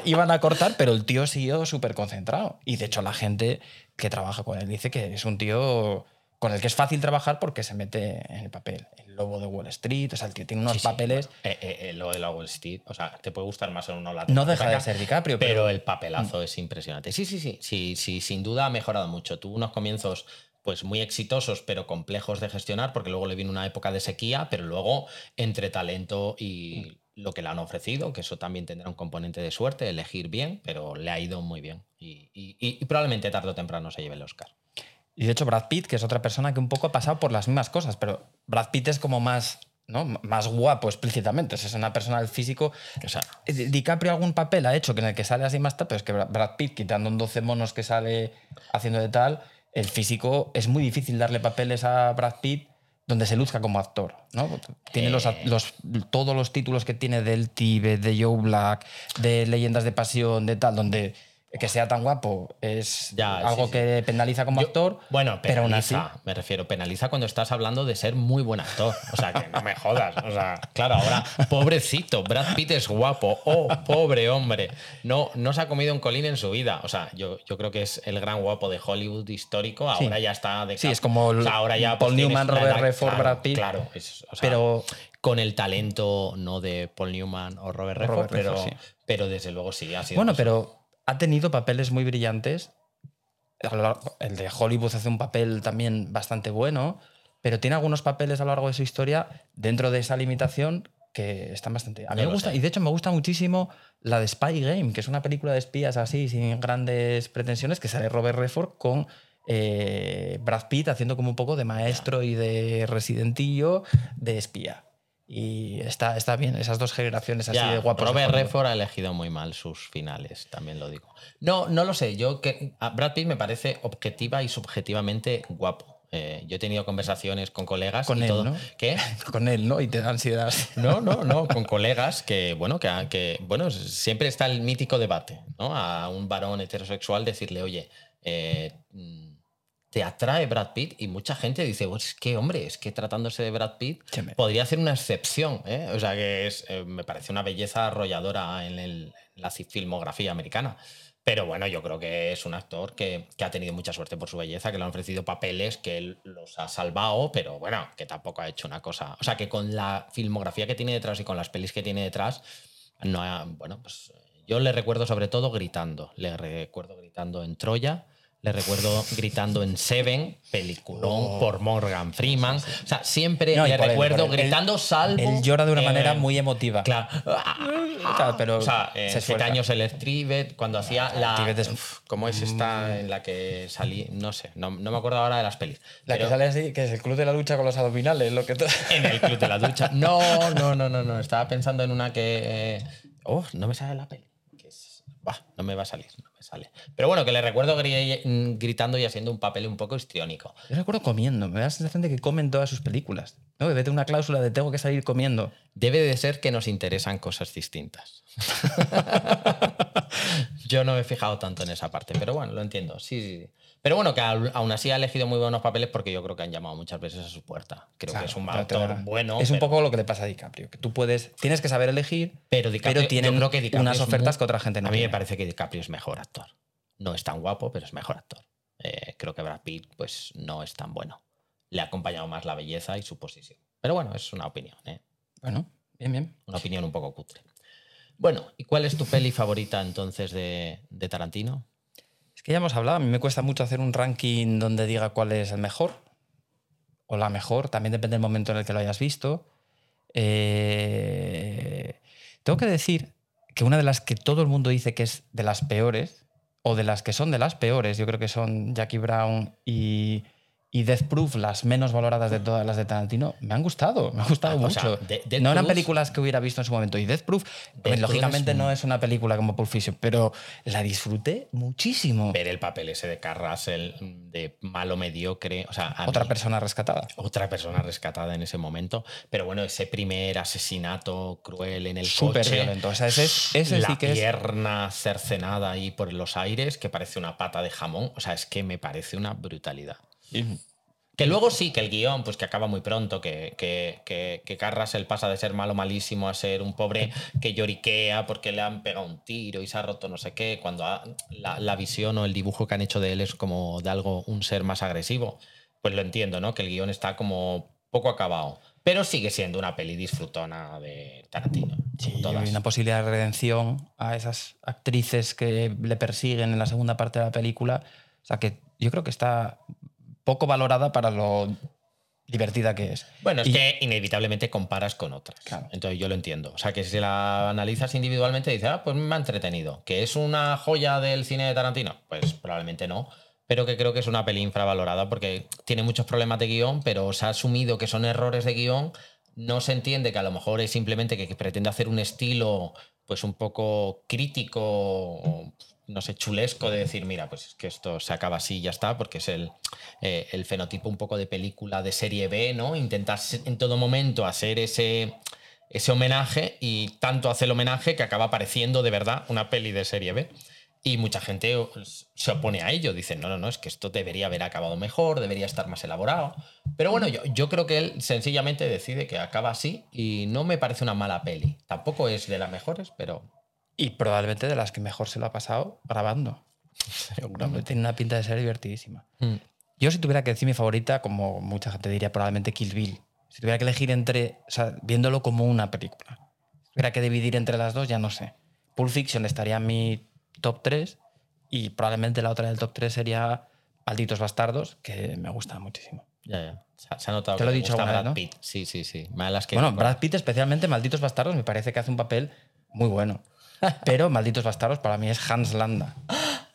Iban a cortar, pero el tío siguió súper concentrado. Y de hecho la gente que trabaja con él dice que es un tío con el que es fácil trabajar porque se mete en el papel. El lobo de Wall Street, o sea, el tío tiene unos papeles. Eh, eh, el lobo de la Wall Street, o sea, te puede gustar más o no la No deja de ser DiCaprio, pero, el papelazo mm. es impresionante. Sí, sí, sí, sí, sí, sin duda ha mejorado mucho. Tuvo unos comienzos pues muy exitosos, pero complejos de gestionar, porque luego le vino una época de sequía, pero luego entre talento y lo que le han ofrecido, que eso también tendrá un componente de suerte, elegir bien, pero le ha ido muy bien. Y, probablemente tarde o temprano se lleve el Oscar. Y de hecho, Brad Pitt, que es otra persona que un poco ha pasado por las mismas cosas, pero Brad Pitt es como más, ¿no? más guapo explícitamente. es una persona del físico. O sea, DiCaprio algún papel ha hecho que en el que sale así más tal, pero es que Brad Pitt, quitando un 12 monos que sale haciendo de tal, el físico es muy difícil darle papeles a Brad Pitt donde se luzca como actor, ¿no? Tiene los, eh. los, todos los títulos que tiene del Tibet, de Joe Black, de Leyendas de Pasión, de tal, donde que sea tan guapo es algo que penaliza como actor. Bueno, pero aún así. Me refiero, penaliza cuando estás hablando de ser muy buen actor. O sea, que no me jodas. O sea, claro, ahora, pobrecito, Brad Pitt es guapo. Oh, pobre hombre. No, no se ha comido un colín en su vida. O sea, yo, yo creo que es el gran guapo de Hollywood histórico. Ahora ya está de Sí, es como ahora ya, Paul pues, Newman, Robert Redford, Brad Pitt. Claro, pero con el talento no de Paul Newman o Robert Redford, pero, pero desde luego sí ha sido. Bueno, pero ha tenido papeles muy brillantes. El de Hollywood hace un papel también bastante bueno, pero tiene algunos papeles a lo largo de su historia dentro de esa limitación que están bastante. A mí me gusta, y de hecho me gusta muchísimo la de Spy Game, que es una película de espías así, sin grandes pretensiones, que sale Robert Redford con eh, Brad Pitt haciendo como un poco de maestro y de residentillo de espía. Y está, está bien, esas dos generaciones así de guapos. Robert Redford ha elegido muy mal sus finales, también lo digo. No, no lo sé. Yo que Brad Pitt me parece objetiva y subjetivamente guapo. Eh, yo he tenido conversaciones con colegas con y él, todo. ¿no? ¿Qué? Con él, ¿no? Y te da ansiedad. No, no, no, con colegas que, bueno, que, que, bueno, siempre está el mítico debate, ¿no? A un varón heterosexual decirle, oye, eh, te atrae Brad Pitt y mucha gente dice, pues es que hombre, es que tratándose de Brad Pitt podría ser una excepción. ¿eh? O sea que es, eh, me parece una belleza arrolladora en, la filmografía americana. Pero bueno, yo creo que es un actor que, ha tenido mucha suerte por su belleza, que le han ofrecido papeles que él los ha salvado, pero bueno, que tampoco ha hecho una cosa. O sea que con la filmografía que tiene detrás y con las pelis que tiene detrás, no bueno, pues yo le recuerdo sobre todo gritando. Le recuerdo gritando en Troya le recuerdo gritando en Seven, peliculón oh. por Morgan Freeman. O sea, siempre le recuerdo gritando salvo. Él llora de una manera muy emotiva. Claro. pero. O sea, en Siete años el Strivet, cuando hacía la. Es, ¿Cómo es esta en la que salí? No sé, no, me acuerdo ahora de las pelis. La que sale así, que es el club de la lucha con los abdominales, lo que En el club de la lucha. No, no, no, no, no. Estaba pensando en una que. oh, no me sale la peli. Que es... Bah, no me va a salir. que sale. Pero bueno, que le recuerdo gri- gritando y haciendo un papel un poco histriónico. Yo recuerdo comiendo. Me da la sensación de que comen todas sus películas. ¿no? Que vete una cláusula de tengo que salir comiendo. Debe de ser que nos interesan cosas distintas. Yo no me he fijado tanto en esa parte, pero bueno, lo entiendo. Sí, sí, sí. Pero bueno, que aún así ha elegido muy buenos papeles porque yo creo que han llamado muchas veces a su puerta. Creo Claro, que es un te actor da- bueno. Es un pero- poco lo que le pasa a DiCaprio. Que tú puedes. Tienes que saber elegir, Pero, DiCaprio- pero yo tienen creo que DiCaprio unas ofertas muy- que otra gente no A mí me tiene. parece que DiCaprio es mejor actor. No es tan guapo, pero es mejor actor. Eh, creo que Brad Pitt pues, no es tan bueno. Le ha acompañado más la belleza y su posición. Pero bueno, es una opinión, ¿eh? Bueno, bien, bien. una opinión un poco cutre. Bueno, ¿y cuál es tu peli favorita entonces de, de Tarantino? Es que ya hemos hablado. A mí me cuesta mucho hacer un ranking donde diga cuál es el mejor o la mejor. También depende del momento en el que lo hayas visto. Eh, Tengo que decir que una de las que todo el mundo dice que es de las peores, o de las que son de las peores, yo creo que son Jackie Brown y, y Death Proof, las menos valoradas de todas las de Tarantino, me han gustado, me ha gustado Ah, o sea, mucho. de- no eran Proof- películas que hubiera visto en su momento. Y Death Proof, Proof lógicamente es no es una película como Pulp Fiction, pero la disfruté muchísimo. Ver el papel ese de Carl Russell, de malo mediocre, o sea, Otra mí- persona rescatada. otra persona rescatada en ese momento. Pero bueno, ese primer asesinato cruel en el Súper coche. violento. O sea, ese, es- ese la sí que es. pierna cercenada ahí por los aires, que parece una pata de jamón. O sea, es que me parece una brutalidad. Que luego sí, que el guion, pues que acaba muy pronto, que, que, que, que Carl Russell pasa de ser malo malísimo a ser un pobre que lloriquea porque le han pegado un tiro y se ha roto no sé qué, cuando ha- la, la visión o el dibujo que han hecho de él es como de algo, un ser más agresivo. Pues lo entiendo, ¿no? Que el guion está como poco acabado. Pero sigue siendo una peli disfrutona de Tarantino. Sí, todas. hay una posibilidad de redención a esas actrices que le persiguen en la segunda parte de la película. O sea, que yo creo que está poco valorada para lo divertida que es. Bueno, es Y- que inevitablemente comparas con otras. Claro. Entonces yo lo entiendo. O sea, que si la analizas individualmente dices, ah, pues me ha entretenido. ¿Que es una joya del cine de Tarantino? Pues probablemente no. Pero que creo que es una peli infravalorada porque tiene muchos problemas de guion, pero se ha asumido que son errores de guion. No se entiende que a lo mejor es simplemente que, pretende hacer un estilo pues un poco crítico, no sé, chulesco de decir, mira, pues es que esto se acaba así y ya está, porque es el, eh, el fenotipo un poco de película de serie B, ¿no? Intentar en todo momento hacer ese, ese homenaje y tanto hace el homenaje que acaba pareciendo de verdad una peli de serie B. Y mucha gente se opone a ello, dicen, no, no, no, es que esto debería haber acabado mejor, debería estar más elaborado. Pero bueno, yo, yo creo que él sencillamente decide que acaba así y no me parece una mala peli. Tampoco es de las mejores, pero Y probablemente de las que mejor se lo ha pasado grabando. Tiene una pinta de ser divertidísima. Mm. Yo si tuviera que decir mi favorita, como mucha gente diría, probablemente Kill Bill. Si tuviera que elegir entre, o sea, viéndolo como una película. Si tuviera que dividir entre las dos, ya no sé. Pulp Fiction estaría en mi top 3 y probablemente la otra del top 3 sería Malditos Bastardos, que me gusta muchísimo. ya, ya. Se ha, se ha notado Te que lo he dicho gusta alguna vez, Brad ¿no? Pitt. Sí, sí, sí. Malas que bueno, Brad Pitt especialmente Malditos Bastardos me parece que hace un papel muy bueno. Pero Malditos Bastardos para mí es Hans Landa.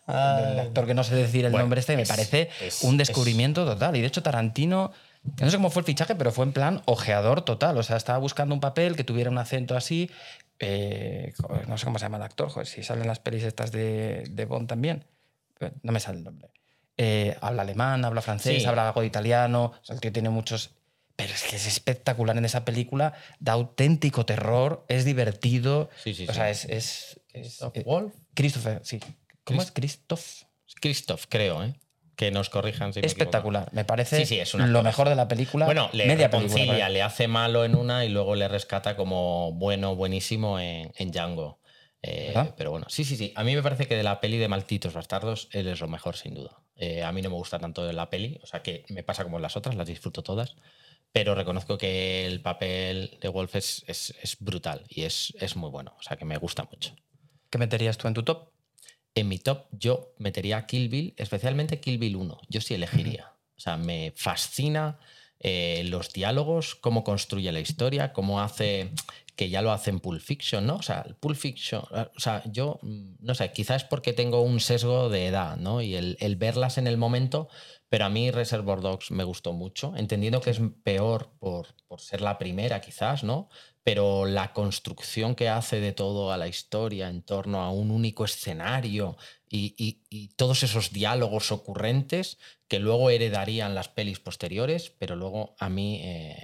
El actor que no sé decir el Bueno, nombre este, me es- parece es- un es- descubrimiento total. Y de hecho Tarantino, no sé cómo fue el fichaje, pero fue en plan ojeador total. O sea, estaba buscando un papel que tuviera un acento así. eh, no sé cómo se llama el actor, joder, si salen las pelis estas de, de Bond también. No me sale el nombre. Eh, habla alemán, habla francés, Sí. habla algo de italiano. O sea, el tío tiene muchos. Pero es que es espectacular en esa película, da auténtico terror, es divertido. Sí, sí, o sea, es. es, es- Christoph eh, Wolf. Christopher, sí. ¿Cómo es? Christoph. Christoph, creo, ¿eh? Que nos corrijan si. Espectacular. Me parece Sí, sí, es lo mejor de la película. Bueno, le media reconcilia, película. le hace malo en una y luego le rescata como bueno, buenísimo en, en Django. Eh, pero bueno, sí, sí, sí. A mí me parece que de la peli de Malditos Bastardos, él es lo mejor, sin duda. Eh, a mí no me gusta tanto la peli, o sea que me pasa como las otras, las disfruto todas. Pero reconozco que el papel de Wolf es, es- es brutal y es, es muy bueno, o sea que me gusta mucho. ¿Qué meterías tú en tu top? En mi top yo metería Kill Bill, especialmente Kill Bill 1. Yo sí elegiría. O sea, me fascina eh, los diálogos, cómo construye la historia, cómo hace que ya lo hace en Pulp Fiction, ¿no? O sea, el Pulp Fiction, o sea, yo, mm, no sé, quizás es porque tengo un sesgo de edad, ¿no? Y el, el verlas en el momento, pero a mí Reservoir Dogs me gustó mucho, entendiendo que es peor por, por ser la primera, quizás, ¿no? pero la construcción que hace de todo a la historia en torno a un único escenario y, y- y todos esos diálogos ocurrentes que luego heredarían las pelis posteriores, pero luego a mí eh,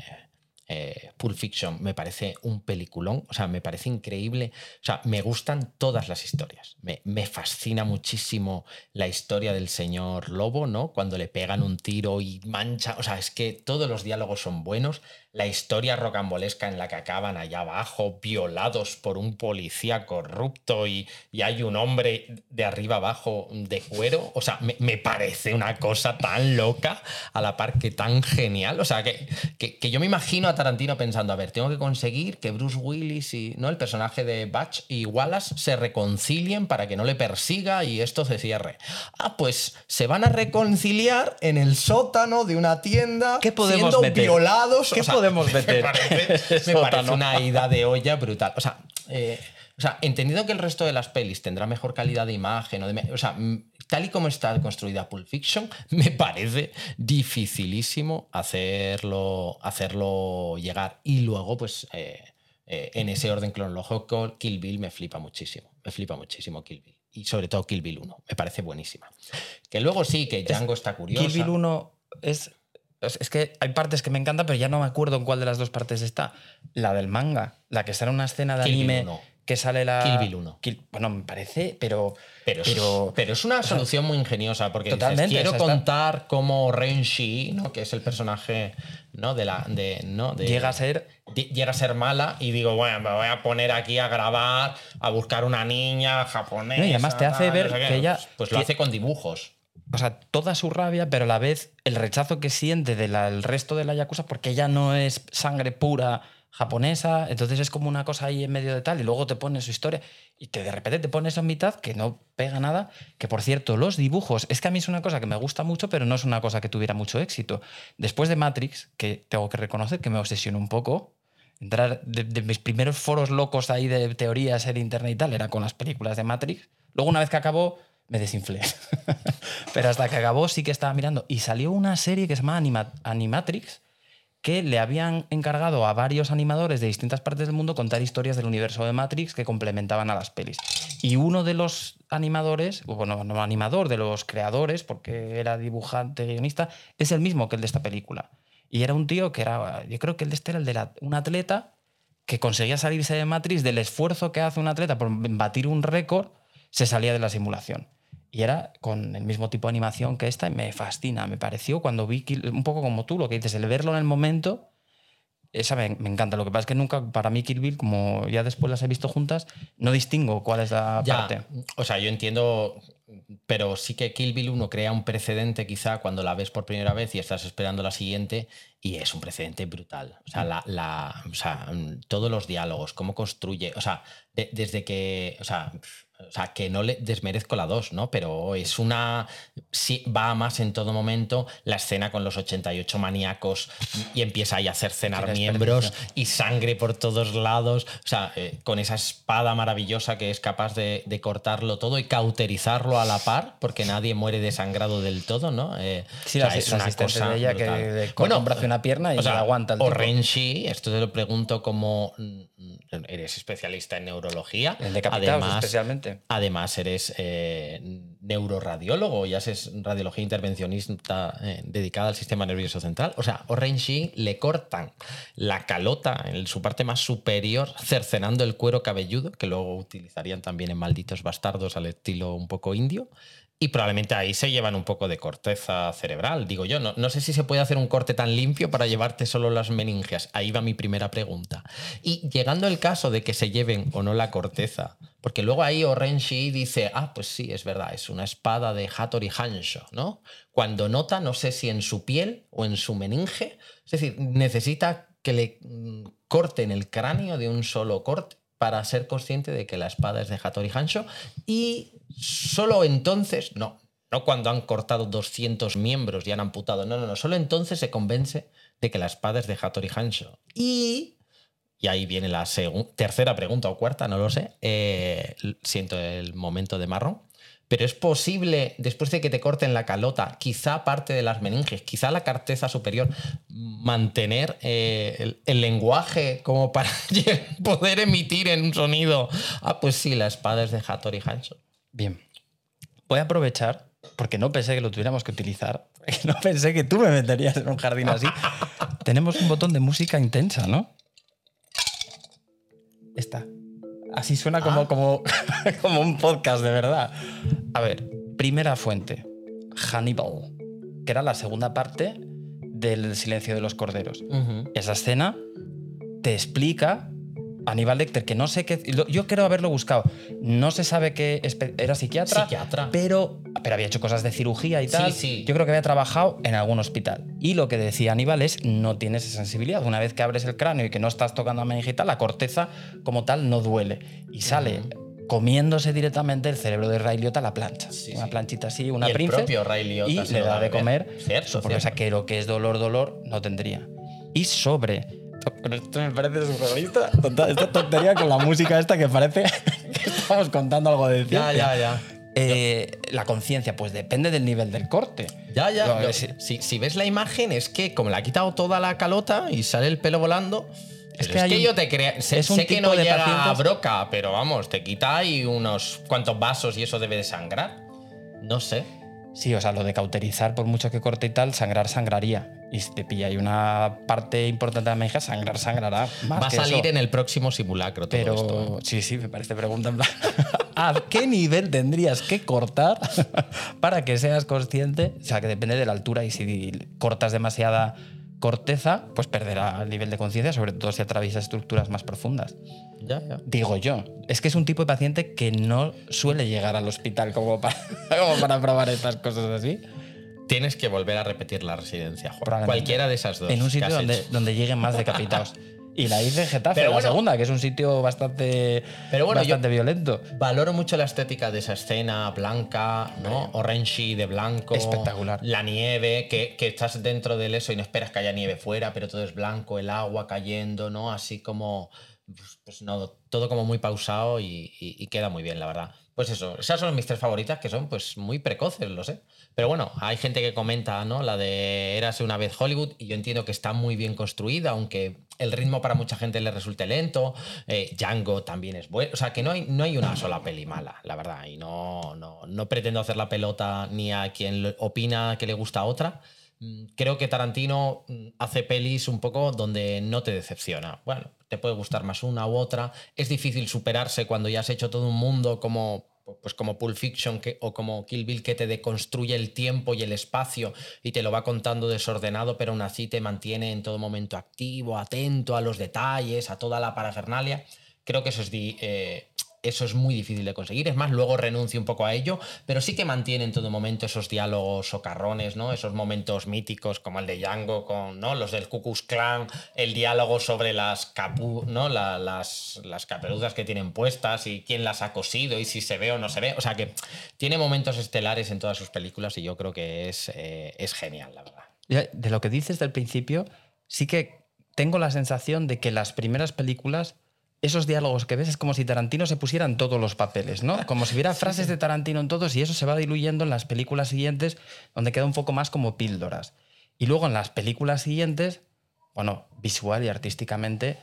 eh, Pulp Fiction me parece un peliculón, o sea, me parece increíble, o sea, me gustan todas las historias, me, me fascina muchísimo la historia del señor Lobo, ¿no? Cuando le pegan un tiro y mancha, o sea, es que todos los diálogos son buenos, la historia rocambolesca en la que acaban allá abajo, violados por un policía corrupto y, y hay un hombre de arriba abajo de cuero, o sea, me, me parece una cosa tan loca a la par que tan genial, o sea, que, que, que yo me imagino a Tarantino pensando, a ver, tengo que conseguir que Bruce Willis y ¿no? el personaje de Batch y Wallace se reconcilien para que no le persiga y esto se cierre. Ah, pues se van a reconciliar en el sótano de una tienda ¿Qué podemos siendo meter? violados. ¿Qué podemos meter? Me parece, me Sótano. parece una ida de olla brutal. O sea, eh, o sea, entendido que el resto de las pelis tendrá mejor calidad de imagen, o, de o sea, tal y como está construida Pulp Fiction, me parece dificilísimo hacerlo, hacerlo llegar. Y luego, pues, eh, eh, en ese orden cronológico, Kill Bill me flipa muchísimo. Me flipa muchísimo Kill Bill. Y sobre todo Kill Bill 1. Me parece buenísima. Que luego sí, que Django está curiosa. Kill Bill 1 es. Es que hay partes que me encantan, pero ya no me acuerdo en cuál de las dos partes está. La del manga, la que está en una escena de Kill Bill anime 1. que sale la. Kill Bill 1. Kill- bueno, me parece, pero. Pero, Pero- pero, es una solución muy ingeniosa porque dices, quiero está- contar cómo Renshi, ¿no? que es el personaje ¿no? de la de, ¿no? de- Llega a ser. llega a ser mala y digo, bueno, me voy a poner aquí a grabar, a buscar una niña japonesa. No, y además te hace ver no sé qué. que ella- Pues lo que- hace con dibujos. O sea, toda su rabia, pero a la vez el rechazo que siente del resto de la Yakuza, porque ella no es sangre pura japonesa, entonces es como una cosa ahí en medio de tal, y luego te pone su historia, y te, de repente te pones en mitad que no pega nada, que por cierto, los dibujos, es que a mí es una cosa que me gusta mucho, pero no es una cosa que tuviera mucho éxito. Después de Matrix, que tengo que reconocer que me obsesionó un poco, entrar de, de mis primeros foros locos ahí de teorías en internet y tal, era con las películas de Matrix. Luego, una vez que acabó, me desinflé. Pero hasta que acabó sí que estaba mirando. Y salió una serie que se llama Anima- Animatrix, que le habían encargado a varios animadores de distintas partes del mundo contar historias del universo de Matrix que complementaban a las pelis. Y uno de los animadores, bueno, no animador, de los creadores, porque era dibujante, guionista, es el mismo que el de esta película. Y era un tío que era, yo creo que el de este era el de un atleta que conseguía salirse de Matrix del esfuerzo que hace un atleta por batir un récord, se salía de la simulación. Y era con el mismo tipo de animación que esta y me fascina. Me pareció cuando vi, un poco como tú, lo que dices, el verlo en el momento, esa me, me encanta. Lo que pasa es que nunca, para mí, Kill Bill, como ya después las he visto juntas, no distingo cuál es la Ya, parte. o sea, yo entiendo, pero sí que Kill Bill 1 crea un precedente quizá cuando la ves por primera vez y estás esperando la siguiente y es un precedente brutal. O sea, la, la- o sea mm, todos los diálogos, cómo construye, o sea, de- desde que, o sea, o sea, que no le desmerezco la 2, ¿no? Pero es una, sí, va a más en todo momento la escena con los 88 maníacos y empieza ahí a hacer cenar miembros y sangre por todos lados. O sea, eh, con esa espada maravillosa que es capaz de, de cortarlo todo y cauterizarlo a la par, porque nadie muere desangrado del todo, ¿no? Eh, Sí, o sea, la, es la una cosa de ella que de- un y una pierna y o sea, aguanta el O tipo. Renshi, esto te lo pregunto como mm, eres especialista en neurología. El además, especialmente. Además, eres eh, neuroradiólogo, ya es radiología intervencionista eh, dedicada al sistema nervioso central. O sea, Orenshi le cortan la calota en su parte más superior, cercenando el cuero cabelludo, que luego utilizarían también en malditos bastardos al estilo un poco indio. Y probablemente ahí se llevan un poco de corteza cerebral, digo yo. No, no sé si se puede hacer un corte tan limpio para llevarte solo las meningias. Ahí va mi primera pregunta. Y llegando el caso de que se lleven o no la corteza, porque luego ahí Orenshi dice, ah, pues sí, es verdad, es una espada de Hattori Hansho, ¿no? Cuando nota, no sé si en su piel o en su meninge, es decir, necesita que le mm, corten el cráneo de un solo corte para ser consciente de que la espada es de Hattori Hansho y solo entonces, no, no cuando han cortado 200 miembros y han amputado, no, no, no, solo entonces se convence de que la espada es de Hattori Hansho. Y y ahí viene la tercera pregunta o cuarta, no lo sé, eh, siento el momento de marrón, pero es posible, después de que te corten la calota, quizá parte de las meninges, quizá la carteza superior, mantener eh, el, lenguaje como para poder emitir en un sonido. Ah, pues sí, la espada es de Hattori Hanson. Bien. Voy a aprovechar, porque no pensé que lo tuviéramos que utilizar, no pensé que tú me meterías en un jardín así. Tenemos un botón de música intensa, ¿no? Esta. Así suena como, ah. como, como un podcast de verdad. A ver, primera fuente, Hannibal, que era la segunda parte del Silencio de los Corderos. Esa escena te explica Aníbal Lecter, que no sé qué. Yo quiero haberlo buscado. No se sabe que era psiquiatra, psiquiatra. Pero, pero había hecho cosas de cirugía y tal. Sí, Yo creo que había trabajado en algún hospital. Y lo que decía Aníbal es: no tienes esa sensibilidad. Una vez que abres el cráneo y que no estás tocando a meningita, la corteza como tal no duele. Y sale. Comiéndose directamente el cerebro de Ray Liotta a la plancha. una planchita así, una y el propio Ray Liotta y le da de comer. Cierto, porque, o sea, que lo que es dolor, dolor, no tendría. Y sobre esto me parece surrealista. Esta tontería con la música esta que parece que estamos contando algo de ciencia. Ya, ya, ya. Eh, la conciencia, pues depende del nivel del corte. Ya, ya. si, ves la imagen, es que como le ha quitado toda la calota y sale el pelo volando. Es que, yo te creo. Sé, sé que no llega a broca, pero vamos, te quita ahí unos cuantos vasos y eso debe de sangrar. No sé. Sí, o sea, lo de cauterizar, por mucho que corte y tal, sangrar sangraría. Y si te pilla hay una parte importante de la meja, sangrar sangrará. Va a salir en el próximo simulacro todo Pero, esto. Sí, sí, me parece pregunta en plan. ¿A qué nivel tendrías que cortar para que seas consciente? O sea, que depende de la altura y si cortas demasiada corteza, pues perderá el nivel de conciencia, sobre todo si atraviesa estructuras más profundas. Ya, ya. Digo yo. Es que es un tipo de paciente que no suele llegar al hospital como para, como para probar estas cosas así. Tienes que volver a repetir la residencia, Juan. Cualquiera de esas dos. En un sitio donde, donde lleguen más decapitados. Y la hice Getafe, Pero la segunda, que es un sitio bastante, Pero bueno, bastante violento. Valoro mucho la estética de esa escena blanca, ¿no? Orange de blanco. Espectacular. La nieve, que, que, estás dentro del eso y no esperas que haya nieve fuera, pero todo es blanco, el agua cayendo, ¿no? Así como. Pues, pues no, todo como muy pausado y, y queda muy bien, la verdad. Pues eso, esas son mis tres favoritas que son pues muy precoces, lo sé. Pero bueno, hay gente que comenta, ¿no? La de Érase una vez Hollywood y yo entiendo que está muy bien construida, aunque el ritmo para mucha gente le resulte lento. Eh, Django también es bueno. O sea, que no hay, no hay una sola peli mala, la verdad. Y no, no, no pretendo hacer la pelota ni a quien opina que le gusta otra. Mm, creo que Tarantino mm, hace pelis un poco donde no te decepciona. Bueno, te puede gustar más una u otra. Es difícil superarse cuando ya has hecho todo un mundo como pues como Pulp Fiction que, o como Kill Bill que te deconstruye el tiempo y el espacio y te lo va contando desordenado, pero aún así te mantiene en todo momento activo, atento a los detalles, a toda la parafernalia. Creo que eso es, eh, eso es muy difícil de conseguir. Es más, luego renuncio un poco a ello, pero sí que mantiene en todo momento esos diálogos socarrones, ¿no? Esos momentos míticos como el de Django con ¿no? los del Ku Klux Klan, el diálogo sobre las capu, ¿no? las, las caperudas que tienen puestas y quién las ha cosido y si se ve o no se ve. O sea que tiene momentos estelares en todas sus películas y yo creo que es, eh, es genial, la verdad. De lo que dices del principio, sí que tengo la sensación de que las primeras películas esos diálogos que ves es como si Tarantino se pusiera en todos los papeles, ¿no? Como si hubiera frases de Tarantino en todos y eso se va diluyendo en las películas siguientes, donde queda un poco más como píldoras. Y luego en las películas siguientes, bueno, visual y artísticamente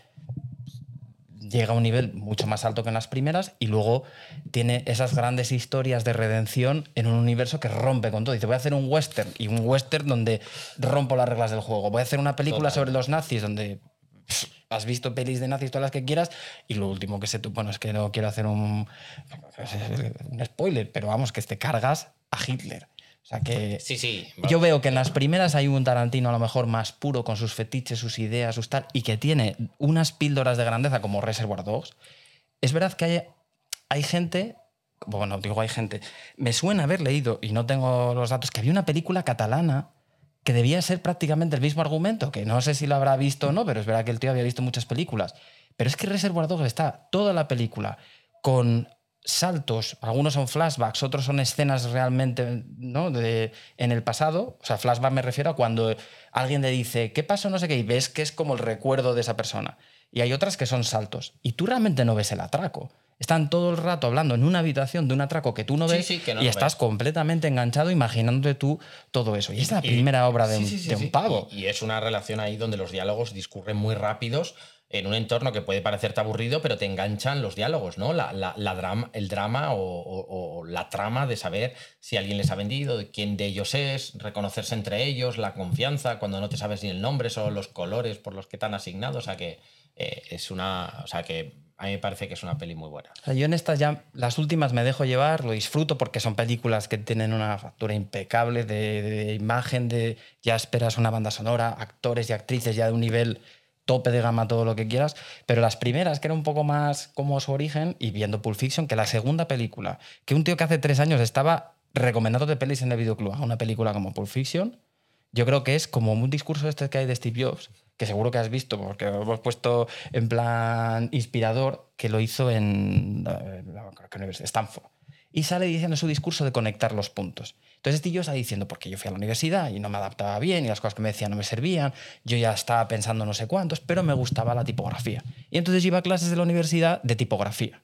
llega a un nivel mucho más alto que en las primeras y luego tiene esas grandes historias de redención en un universo que rompe con todo. Dice, voy a hacer un western y un western donde rompo las reglas del juego. Voy a hacer una película sobre los nazis donde has visto pelis de nazis todas las que quieras y lo último que sé tú, bueno, es que no quiero hacer un, un spoiler, pero vamos, que te cargas a Hitler. O sea que sí, sí, yo veo que en las primeras hay un Tarantino a lo mejor más puro con sus fetiches, sus ideas, sus tal, y que tiene unas píldoras de grandeza como Reservoir Dogs. Es verdad que hay, hay gente, bueno, digo hay gente, me suena haber leído, y no tengo los datos, que había una película catalana que debía ser prácticamente el mismo argumento, que no sé si lo habrá visto o no, pero es verdad que el tío había visto muchas películas. Pero es que Reservoir Dogs está toda la película con saltos, algunos son flashbacks, otros son escenas realmente ¿no? de, en el pasado. O sea, flashback me refiero a cuando alguien le dice, ¿qué pasó? No sé qué, y ves que es como el recuerdo de esa persona. Y hay otras que son saltos. Y tú realmente no ves el atraco. Están todo el rato hablando en una habitación de un atraco que tú no ves sí, que no y estás ves. completamente enganchado imaginándote tú todo eso. Y es la Y- primera obra de, Sí, un, de pavo. Y, y es una relación ahí donde los diálogos discurren muy rápidos en un entorno que puede parecerte aburrido, pero te enganchan los diálogos, ¿no? La, la- la drama, el drama o, o- o la trama de saber si alguien les ha vendido, quién de ellos es, reconocerse entre ellos, la confianza, cuando no te sabes ni el nombre, solo los colores por los que te han asignado. O sea que eh, es una. O sea que a mí me parece que es una peli muy buena. Yo en estas ya, las últimas me dejo llevar, lo disfruto porque son películas que tienen una factura impecable de, de imagen, de ya esperas una banda sonora, actores y actrices ya de un nivel tope de gama, todo lo que quieras. Pero las primeras, que era un poco más como su origen, y viendo Pulp Fiction, que la segunda película, que un tío que hace tres años estaba recomendándote pelis en el videoclub, una película como Pulp Fiction, yo creo que es como un discurso este que hay de Steve Jobs, que seguro que has visto, porque hemos puesto en plan inspirador, que lo hizo en eh, Stanford. Y sale diciendo su discurso de conectar los puntos. Entonces Steve Jobs está diciendo, porque yo fui a la universidad y no me adaptaba bien y las cosas que me decían no me servían, yo ya estaba pensando no sé cuántos, pero me gustaba la tipografía. Y entonces iba a clases de la universidad de tipografía.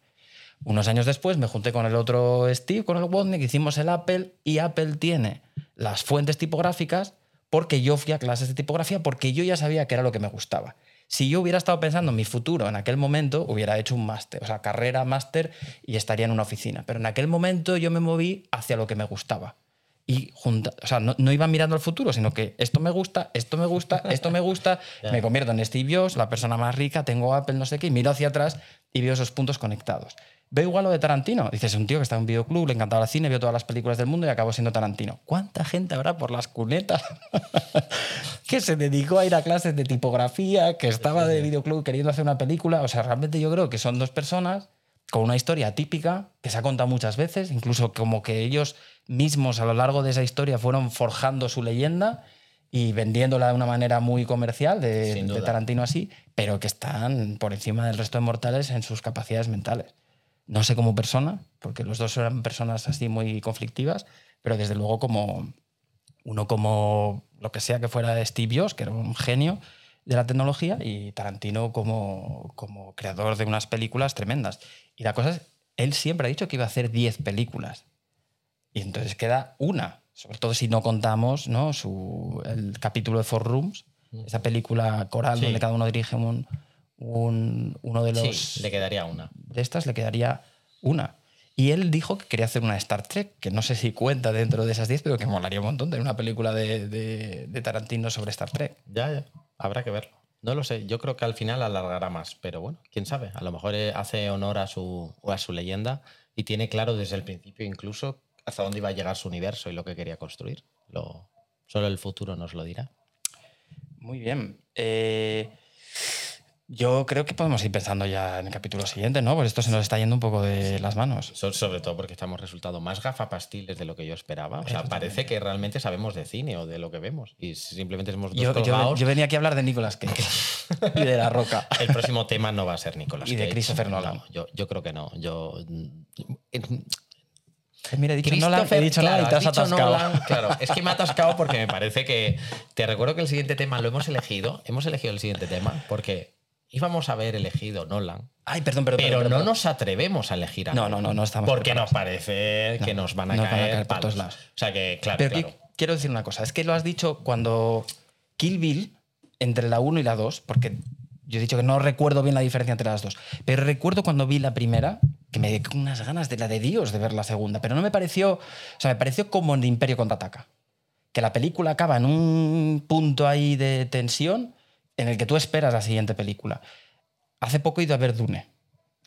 Unos años después me junté con el otro Steve, con el Wozniak, hicimos el Apple y Apple tiene las fuentes tipográficas porque yo fui a clases de tipografía, porque yo ya sabía que era lo que me gustaba. Si yo hubiera estado pensando en mi futuro en aquel momento, hubiera hecho un máster, o sea, carrera, máster y estaría en una oficina. Pero en aquel momento yo me moví hacia lo que me gustaba. Y junta, o sea, no, no iba mirando al futuro, sino que esto me gusta, esto me gusta, esto me gusta, me convierto en Steve Jobs, la persona más rica, tengo Apple, no sé qué, y miro hacia atrás y veo esos puntos conectados. Veo igual lo de Tarantino. Dices, un tío que está en un videoclub, le encantaba el cine, vio todas las películas del mundo y acabó siendo Tarantino. ¿Cuánta gente habrá por las cunetas que se dedicó a ir a clases de tipografía, que estaba de videoclub queriendo hacer una película? O sea, realmente yo creo que son dos personas con una historia típica que se ha contado muchas veces, incluso como que ellos mismos a lo largo de esa historia fueron forjando su leyenda y vendiéndola de una manera muy comercial, de, de. Tarantino así, pero que están por encima del resto de mortales en sus capacidades mentales. No sé como persona, porque los dos eran personas así muy conflictivas, pero desde luego como uno como lo que sea que fuera Steve Jobs, que era un genio de la tecnología, y Tarantino como, como creador de unas películas tremendas. Y la cosa es, él siempre ha dicho que iba a hacer 10 películas. Y entonces queda una, sobre todo si no contamos ¿no? Su, el capítulo de Four Rooms, esa película coral Sí. donde cada uno dirige un, un- uno de los Sí, le quedaría una. de estas le quedaría una. Y él dijo que quería hacer una Star Trek, que no sé si cuenta dentro de esas 10, pero que molaría un montón tener una película de, de- de Tarantino sobre Star Trek. Ya, ya. Habrá que verlo. No lo sé. Yo creo que al final alargará más. Pero bueno, quién sabe. A lo mejor eh, hace honor a su, a su leyenda y tiene claro desde el principio incluso hasta dónde iba a llegar su universo y lo que quería construir. Lo, solo el futuro nos lo dirá. Muy bien. Eh, yo creo que podemos ir pensando ya en el capítulo siguiente, ¿no? Pues esto se nos está yendo un poco de las manos. So- sobre todo porque estamos resultado más gafapastiles de lo que yo esperaba. O sea, parece que realmente sabemos de cine o de lo que vemos. Y simplemente somos dos Yo, yo- colgados. yo venía aquí a hablar de Nicolas Cage y de La Roca. El próximo tema no va a ser Nicolás Y de Cage. Christopher No, Nolan. yo, yo creo que no. Yo. Eh, Mira, he dicho Nolan, he dicho Nolan y te has atascado. Nolan, claro, es que me ha atascado porque me parece que. Te recuerdo que el siguiente tema lo hemos elegido. Hemos elegido el siguiente tema porque íbamos a haber elegido Nolan, Ay, perdón, perdón. pero perdón, no perdón. nos atrevemos a elegir a No, Nolan. no, no, no estamos Porque preparados. nos parece que No, nos van a, nos van a caer, caer por todos lados. O sea que, claro, Pero claro. qui- quiero decir una cosa, es que lo has dicho cuando Kill Bill, entre la 1 y la 2, porque yo he dicho que no recuerdo bien la diferencia entre las dos, pero recuerdo cuando vi la primera, que me dio unas ganas de la de Dios de ver la segunda, pero no me pareció, o sea, me pareció como en Imperio contraataca, que la película acaba en un punto ahí de tensión en el que tú esperas la siguiente película. Hace poco he ido a ver Dune,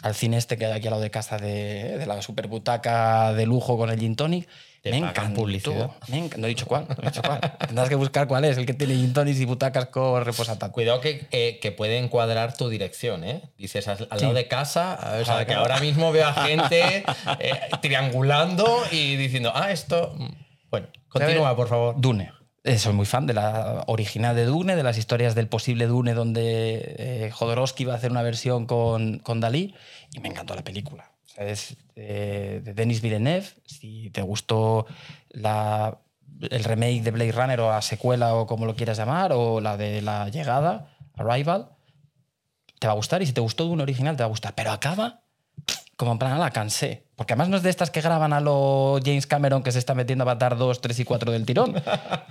al cine este que hay aquí al lado de casa de, de la superbutaca de lujo con el gin tonic. Me encantó. publicidad. Me enc- no he dicho cuál, no he dicho cuál. Tendrás que buscar cuál es, el que tiene gin tonics y butacas con reposataco. Cuidado que, eh, que puede encuadrar tu dirección, ¿eh? Dices al, al lado de casa, o sea, Ah, que claro. ahora mismo veo a gente eh, triangulando y diciendo, ah, esto. mm". Bueno, continúa, por favor. Dune. Eh, soy muy fan de la original de Dune, de las historias del posible Dune donde eh, Jodorowsky iba a hacer una versión con, con Dalí y me encantó la película. Es eh, de Denis Villeneuve. Si te gustó la, el remake de Blade Runner o la secuela o como lo quieras llamar, o la de La Llegada, Arrival, te va a gustar y si te gustó de un original te va a gustar, pero acaba como en plan, la cansé. Porque además no es de estas que graban a lo James Cameron que se está metiendo a matar dos, tres y cuatro del tirón.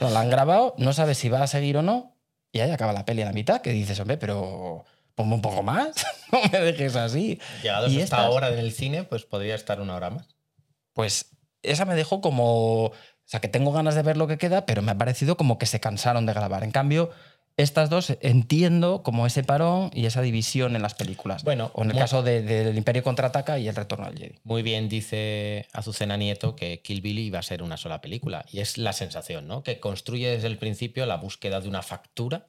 No, la han grabado, no sabes si va a seguir o no, y ahí acaba la peli a la mitad, que dices, hombre, pero ponme un poco más, no me dejes así. Llegados Y hasta estas- ahora en el cine, pues podría estar una hora más. Pues esa me dejó como. O sea, que tengo ganas de ver lo que queda, pero me ha parecido como que se cansaron de grabar. En cambio, estas dos entiendo como ese parón y esa división en las películas. Bueno, o en el muy- caso de- del Imperio contraataca y el Retorno al Jedi. Muy bien dice Azucena Nieto que Kill Bill iba a ser una sola película. Y es la sensación, ¿no? Que construye desde el principio la búsqueda de una factura.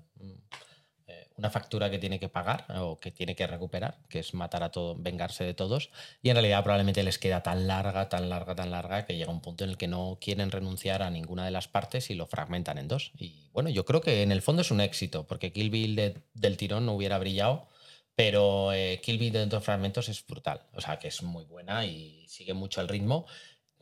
Eh, Una factura que tiene que pagar o que tiene que recuperar, que es matar a todos, vengarse de todos. Y en realidad probablemente les queda tan larga, tan larga, tan larga que llega un punto en el que no quieren renunciar a ninguna de las partes y lo fragmentan en dos. Y bueno, yo creo que en el fondo es un éxito, porque Kill Bill de- del tirón no hubiera brillado pero eh, Kill Bill de dos fragmentos es brutal. O sea, que es muy buena y sigue mucho el ritmo.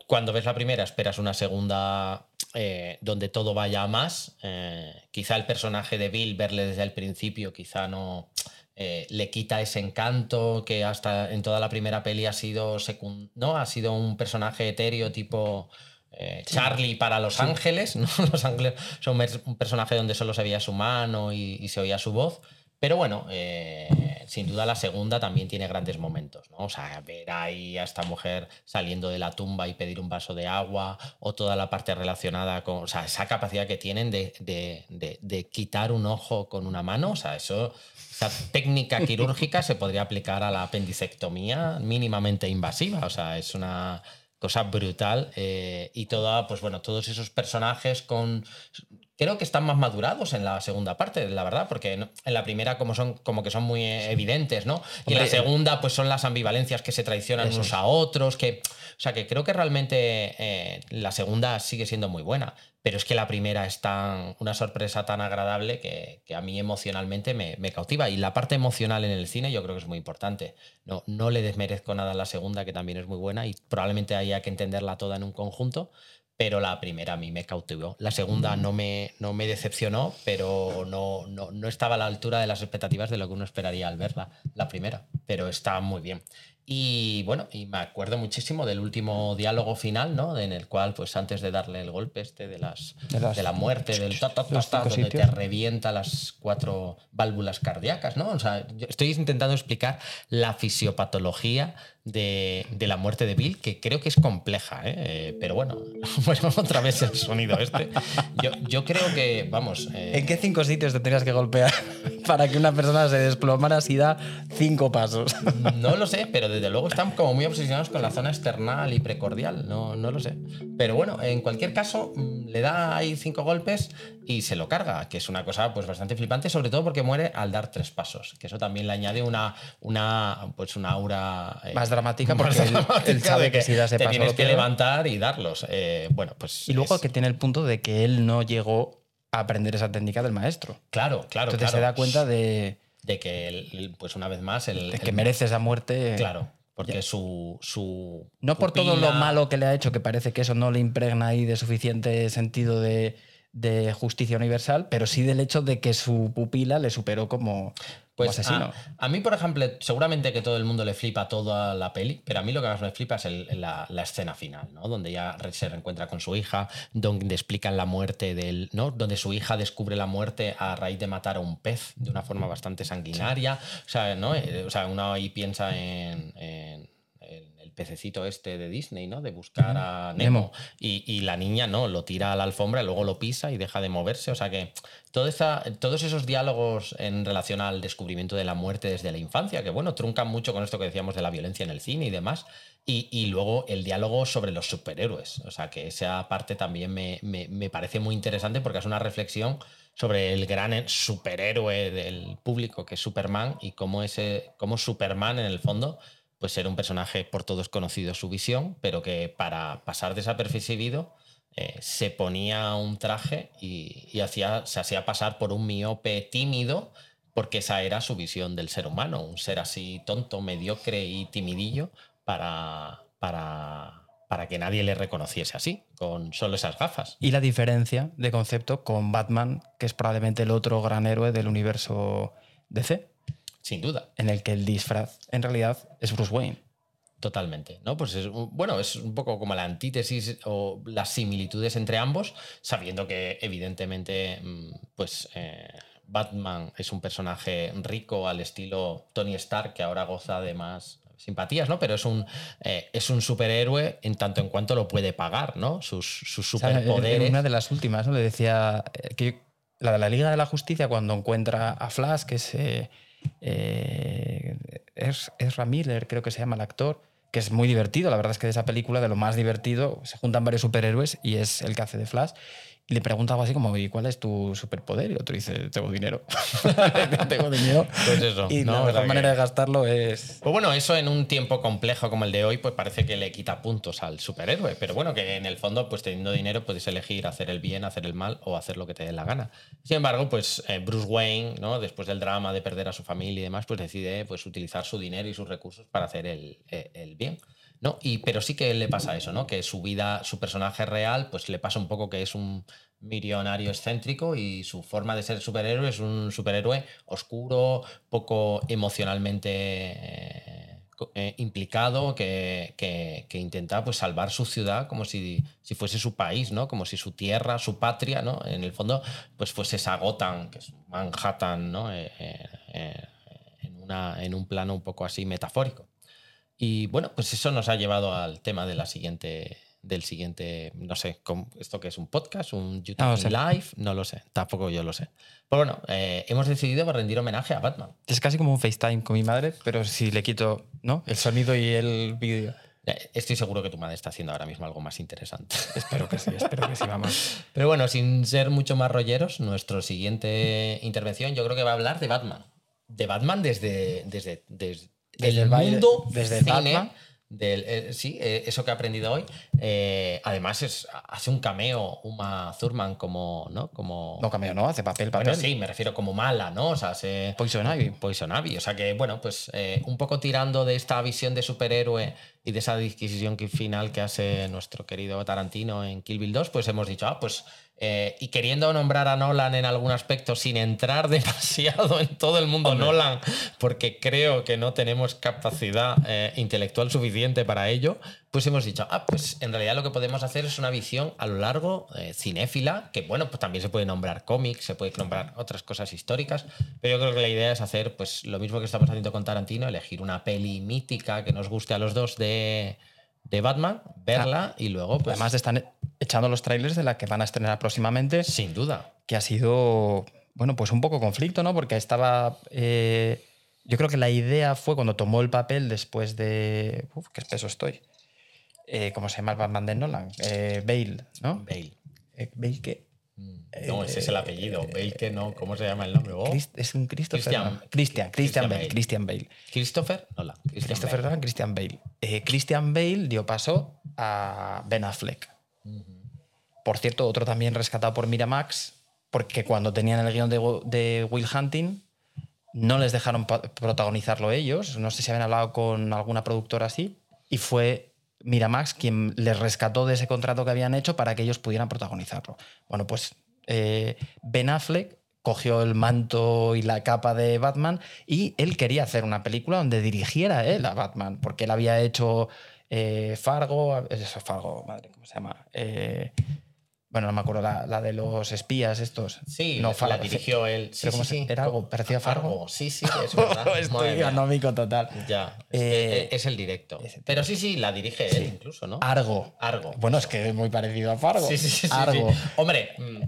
Cuando ves la primera, esperas una segunda eh, donde todo vaya a más. Eh, quizá el personaje de Bill, verle desde el principio, quizá no eh, le quita ese encanto que hasta en toda la primera peli ha sido, ¿no? ha sido un personaje etéreo tipo... Charlie para Los Ángeles, ¿no? Los Ángeles son un personaje donde solo se veía su mano y, y se oía su voz. Pero bueno, eh, sin duda la segunda también tiene grandes momentos, ¿no? O sea, ver ahí a esta mujer saliendo de la tumba y pedir un vaso de agua, o toda la parte relacionada con, o sea, esa capacidad que tienen de, de- de- quitar un ojo con una mano, o sea, eso, esa técnica quirúrgica se podría aplicar a la apendicectomía mínimamente invasiva, o sea, es una cosa brutal eh, y toda, pues bueno, todos esos personajes con creo que están más madurados en la segunda parte, la verdad, porque en la primera como son como que son muy eh, evidentes, ¿no? Y en la Hombre, segunda pues son las ambivalencias que se traicionan unos a otros, que o sea, que creo que realmente eh, la segunda sigue siendo muy buena, pero es que la primera es tan una sorpresa tan agradable que, que a mí emocionalmente me, me cautiva y la parte emocional en el cine yo creo que es muy importante. No, no le desmerezco nada a la segunda, que también es muy buena y probablemente haya que entenderla toda en un conjunto, pero la primera a mí me cautivó. La segunda no me, no me decepcionó, pero no, no, no estaba a la altura de las expectativas de lo que uno esperaría al verla, la primera, pero está muy bien. Y bueno, y me acuerdo muchísimo del último diálogo final, ¿no? En el cual, pues antes de darle el golpe este de, las, De las- la muerte, del ta, ta, ta, ta, donde te revienta las cuatro válvulas cardíacas, ¿no? O sea, yo estoy intentando explicar la fisiopatología de, de la muerte de Bill, que creo que es compleja, ¿eh? Eh, pero bueno, bueno, otra vez el sonido este. Yo, yo creo que, vamos... eh, ¿En qué cinco sitios te tenías que golpear para que una persona se desplomara si da cinco pasos? No lo sé, pero desde luego están como muy obsesionados con la zona external y precordial. No, no lo sé. Pero bueno, en cualquier caso, mm, le da ahí cinco golpes y se lo carga, que es una cosa pues bastante flipante, sobre todo porque muere al dar tres pasos. Que eso también le añade una, una, pues una aura. eh, Más dramática porque él- dramática él sabe que si da ese te paso tienes lo que levantar y darlos. Eh, bueno, pues. Y luego es- que tiene el punto de que él no llegó a aprender esa técnica del maestro. Claro, claro. Entonces claro. se da cuenta de, de que, el- pues una vez más, el. de que el- merece esa muerte. Claro, porque su, su. No por todo lo malo que le ha hecho, que parece que eso no le impregna ahí de suficiente sentido de, de justicia universal, pero sí del hecho de que su pupila le superó como Pues a, a mí, por ejemplo, seguramente que todo el mundo le flipa toda la peli, pero a mí lo que más me flipa es el- la, la escena final, ¿no? Donde ya se reencuentra con su hija, donde explican la muerte del, ¿no? Donde su hija descubre la muerte a raíz de matar a un pez de una forma bastante sanguinaria. O sea, ¿no? Eh, O sea, uno ahí piensa en, pececito este de Disney, ¿no? De buscar a Nemo. Nemo. Y, y la niña no, lo tira a la alfombra y luego lo pisa y deja de moverse. O sea que esa- todos esos diálogos en relación al descubrimiento de la muerte desde la infancia, que bueno, truncan mucho con esto que decíamos de la violencia en el cine y demás. Y, y luego el diálogo sobre los superhéroes. O sea que esa parte también me, me- me parece muy interesante porque es una reflexión sobre el gran superhéroe del público que es Superman y cómo, ese, cómo Superman en el fondo pues era un personaje por todos conocido su visión, pero que para pasar desapercibido eh, se ponía un traje y, y hacía, se hacía pasar por un miope tímido, porque esa era su visión del ser humano, un ser así tonto, mediocre y timidillo para, para, para que nadie le reconociese así, con solo esas gafas. Y la diferencia de concepto con Batman, que es probablemente el otro gran héroe del universo DC. Sin duda. en el que el disfraz en realidad es Bruce Wayne. Totalmente, ¿no? Pues es, bueno, es un poco como la antítesis o las similitudes entre ambos, sabiendo que evidentemente, mm, pues eh, Batman es un personaje rico al estilo Tony Stark, que ahora goza de más simpatías, ¿no? Pero es un, eh, es un superhéroe en tanto en cuanto lo puede pagar, ¿no? Sus, sus O sea, en- superpoderes. Una de las últimas, ¿no? Le decía eh, que la de la Liga de la Justicia, cuando encuentra a Flash, que es, eh, es Ezra Miller, creo que se llama el actor, que es muy divertido. La verdad es que de esa película, de lo más divertido, se juntan varios superhéroes y es el que hace de Flash. Le pregunta algo así como, ¿y cuál es tu superpoder? Y el otro dice, tengo dinero. tengo dinero. Pues eso, Y ¿no? la mejor que- manera de gastarlo es... Pues bueno, eso en un tiempo complejo como el de hoy, pues parece que le quita puntos al superhéroe. Pero bueno, que en el fondo, pues teniendo dinero, puedes elegir hacer el bien, hacer el mal o hacer lo que te dé la gana. Sin embargo, pues eh, Bruce Wayne, ¿no? Después del drama de perder a su familia y demás, pues decide pues, utilizar su dinero y sus recursos para hacer el, eh, el bien. ¿No? Y, pero sí que le pasa eso, ¿no? Que su vida, su personaje real, pues le pasa un poco que es un millonario excéntrico y su forma de ser superhéroe es un superhéroe oscuro, poco emocionalmente eh, eh, implicado, que, que- intenta pues, salvar su ciudad como si, si fuese su país, ¿no? Como si su tierra, su patria, ¿no? En el fondo, pues fuese esa Gotham, que es Manhattan, ¿no? Eh, en, una, en un plano un poco así metafórico. Y bueno, pues eso nos ha llevado al tema de la siguiente, del siguiente, no sé, ¿cómo- ¿esto que es un podcast? ¿Un YouTube No lo sé. Live? No lo sé, tampoco yo lo sé. Pero bueno, eh, hemos decidido rendir homenaje a Batman. Es casi como un FaceTime con mi madre, pero si le quito ¿no? el sonido y el vídeo. Estoy seguro que tu madre está haciendo ahora mismo algo más interesante. Espero que sí, espero que sí, vamos. Pero bueno, sin ser mucho más rolleros, nuestra siguiente intervención yo creo que va a hablar de Batman. De Batman desde, desde, desde, Desde el mundo desde cine, Batman. Del, eh, sí, eh, eso que he aprendido hoy. Eh, además, es, hace un cameo Uma Thurman como. ¿no? como No cameo, ¿no? Hace papel, papel. bueno, sí, me refiero como mala, ¿no? O sea, se, Poison Ivy. Poison Ivy. O sea que, bueno, pues un poco tirando de esta visión de superhéroe y de esa adquisición que- final que hace nuestro querido Tarantino en Kill Bill 2, pues hemos dicho, ah, pues. Eh, y queriendo nombrar a Nolan en algún aspecto sin entrar demasiado en todo el mundo Nolan, porque creo que no tenemos capacidad eh, intelectual suficiente para ello, pues hemos dicho, ah, pues en realidad lo que podemos hacer es una visión a lo largo eh, cinéfila, que bueno, pues también se puede nombrar cómics, se puede nombrar otras cosas históricas, pero yo creo que la idea es hacer pues lo mismo que estamos haciendo con Tarantino, elegir una peli mítica que nos guste a los dos de, de Batman, verla y luego pues Además están echando los trailers de la que van a estrenar próximamente, sin duda. que ha sido, bueno, pues un poco conflicto, ¿no? Porque estaba... eh, yo creo que la idea fue cuando tomó el papel después de... Uf, qué espeso estoy. Eh, ¿Cómo se llama el Batman de Nolan? Eh, Bale, ¿no? Bale. Eh, ¿Bale qué? No, ese es el apellido. Bale que no, ¿cómo se llama el nombre? Oh, es un Christopher. Christian- ¿no? Christian, Christian Christian Bale. Bale. Christian Bale. Christopher Nolan. Christian Christopher Bale. Nolan, Christian Bale. Eh, Christian Bale dio paso a Ben Affleck. Por cierto, otro también rescatado por Miramax, porque cuando tenían el guion de, de Will Hunting, no les dejaron protagonizarlo ellos. No sé si habían hablado con alguna productora así. Y fue Miramax quien les rescató de ese contrato que habían hecho para que ellos pudieran protagonizarlo. Bueno, pues eh, Ben Affleck cogió el manto y la capa de Batman y él quería hacer una película donde dirigiera él a Batman, porque él había hecho eh, Fargo, eso, Fargo, madre, ¿cómo se llama? Eh, bueno, no me acuerdo, la, la de los espías estos. Sí, no, la dirigió él. Sí, ¿Pero cómo sí, se- sí. era algo parecido a Fargo? Sí, sí, es verdad. Estoy mía. anómico total. Ya, es, Eh, el directo. Pero sí, sí, la dirige él incluso, ¿no? Argo. Argo. Bueno, es que es muy parecido a Fargo. Sí, sí, sí. sí, Argo. sí. Hombre, mm,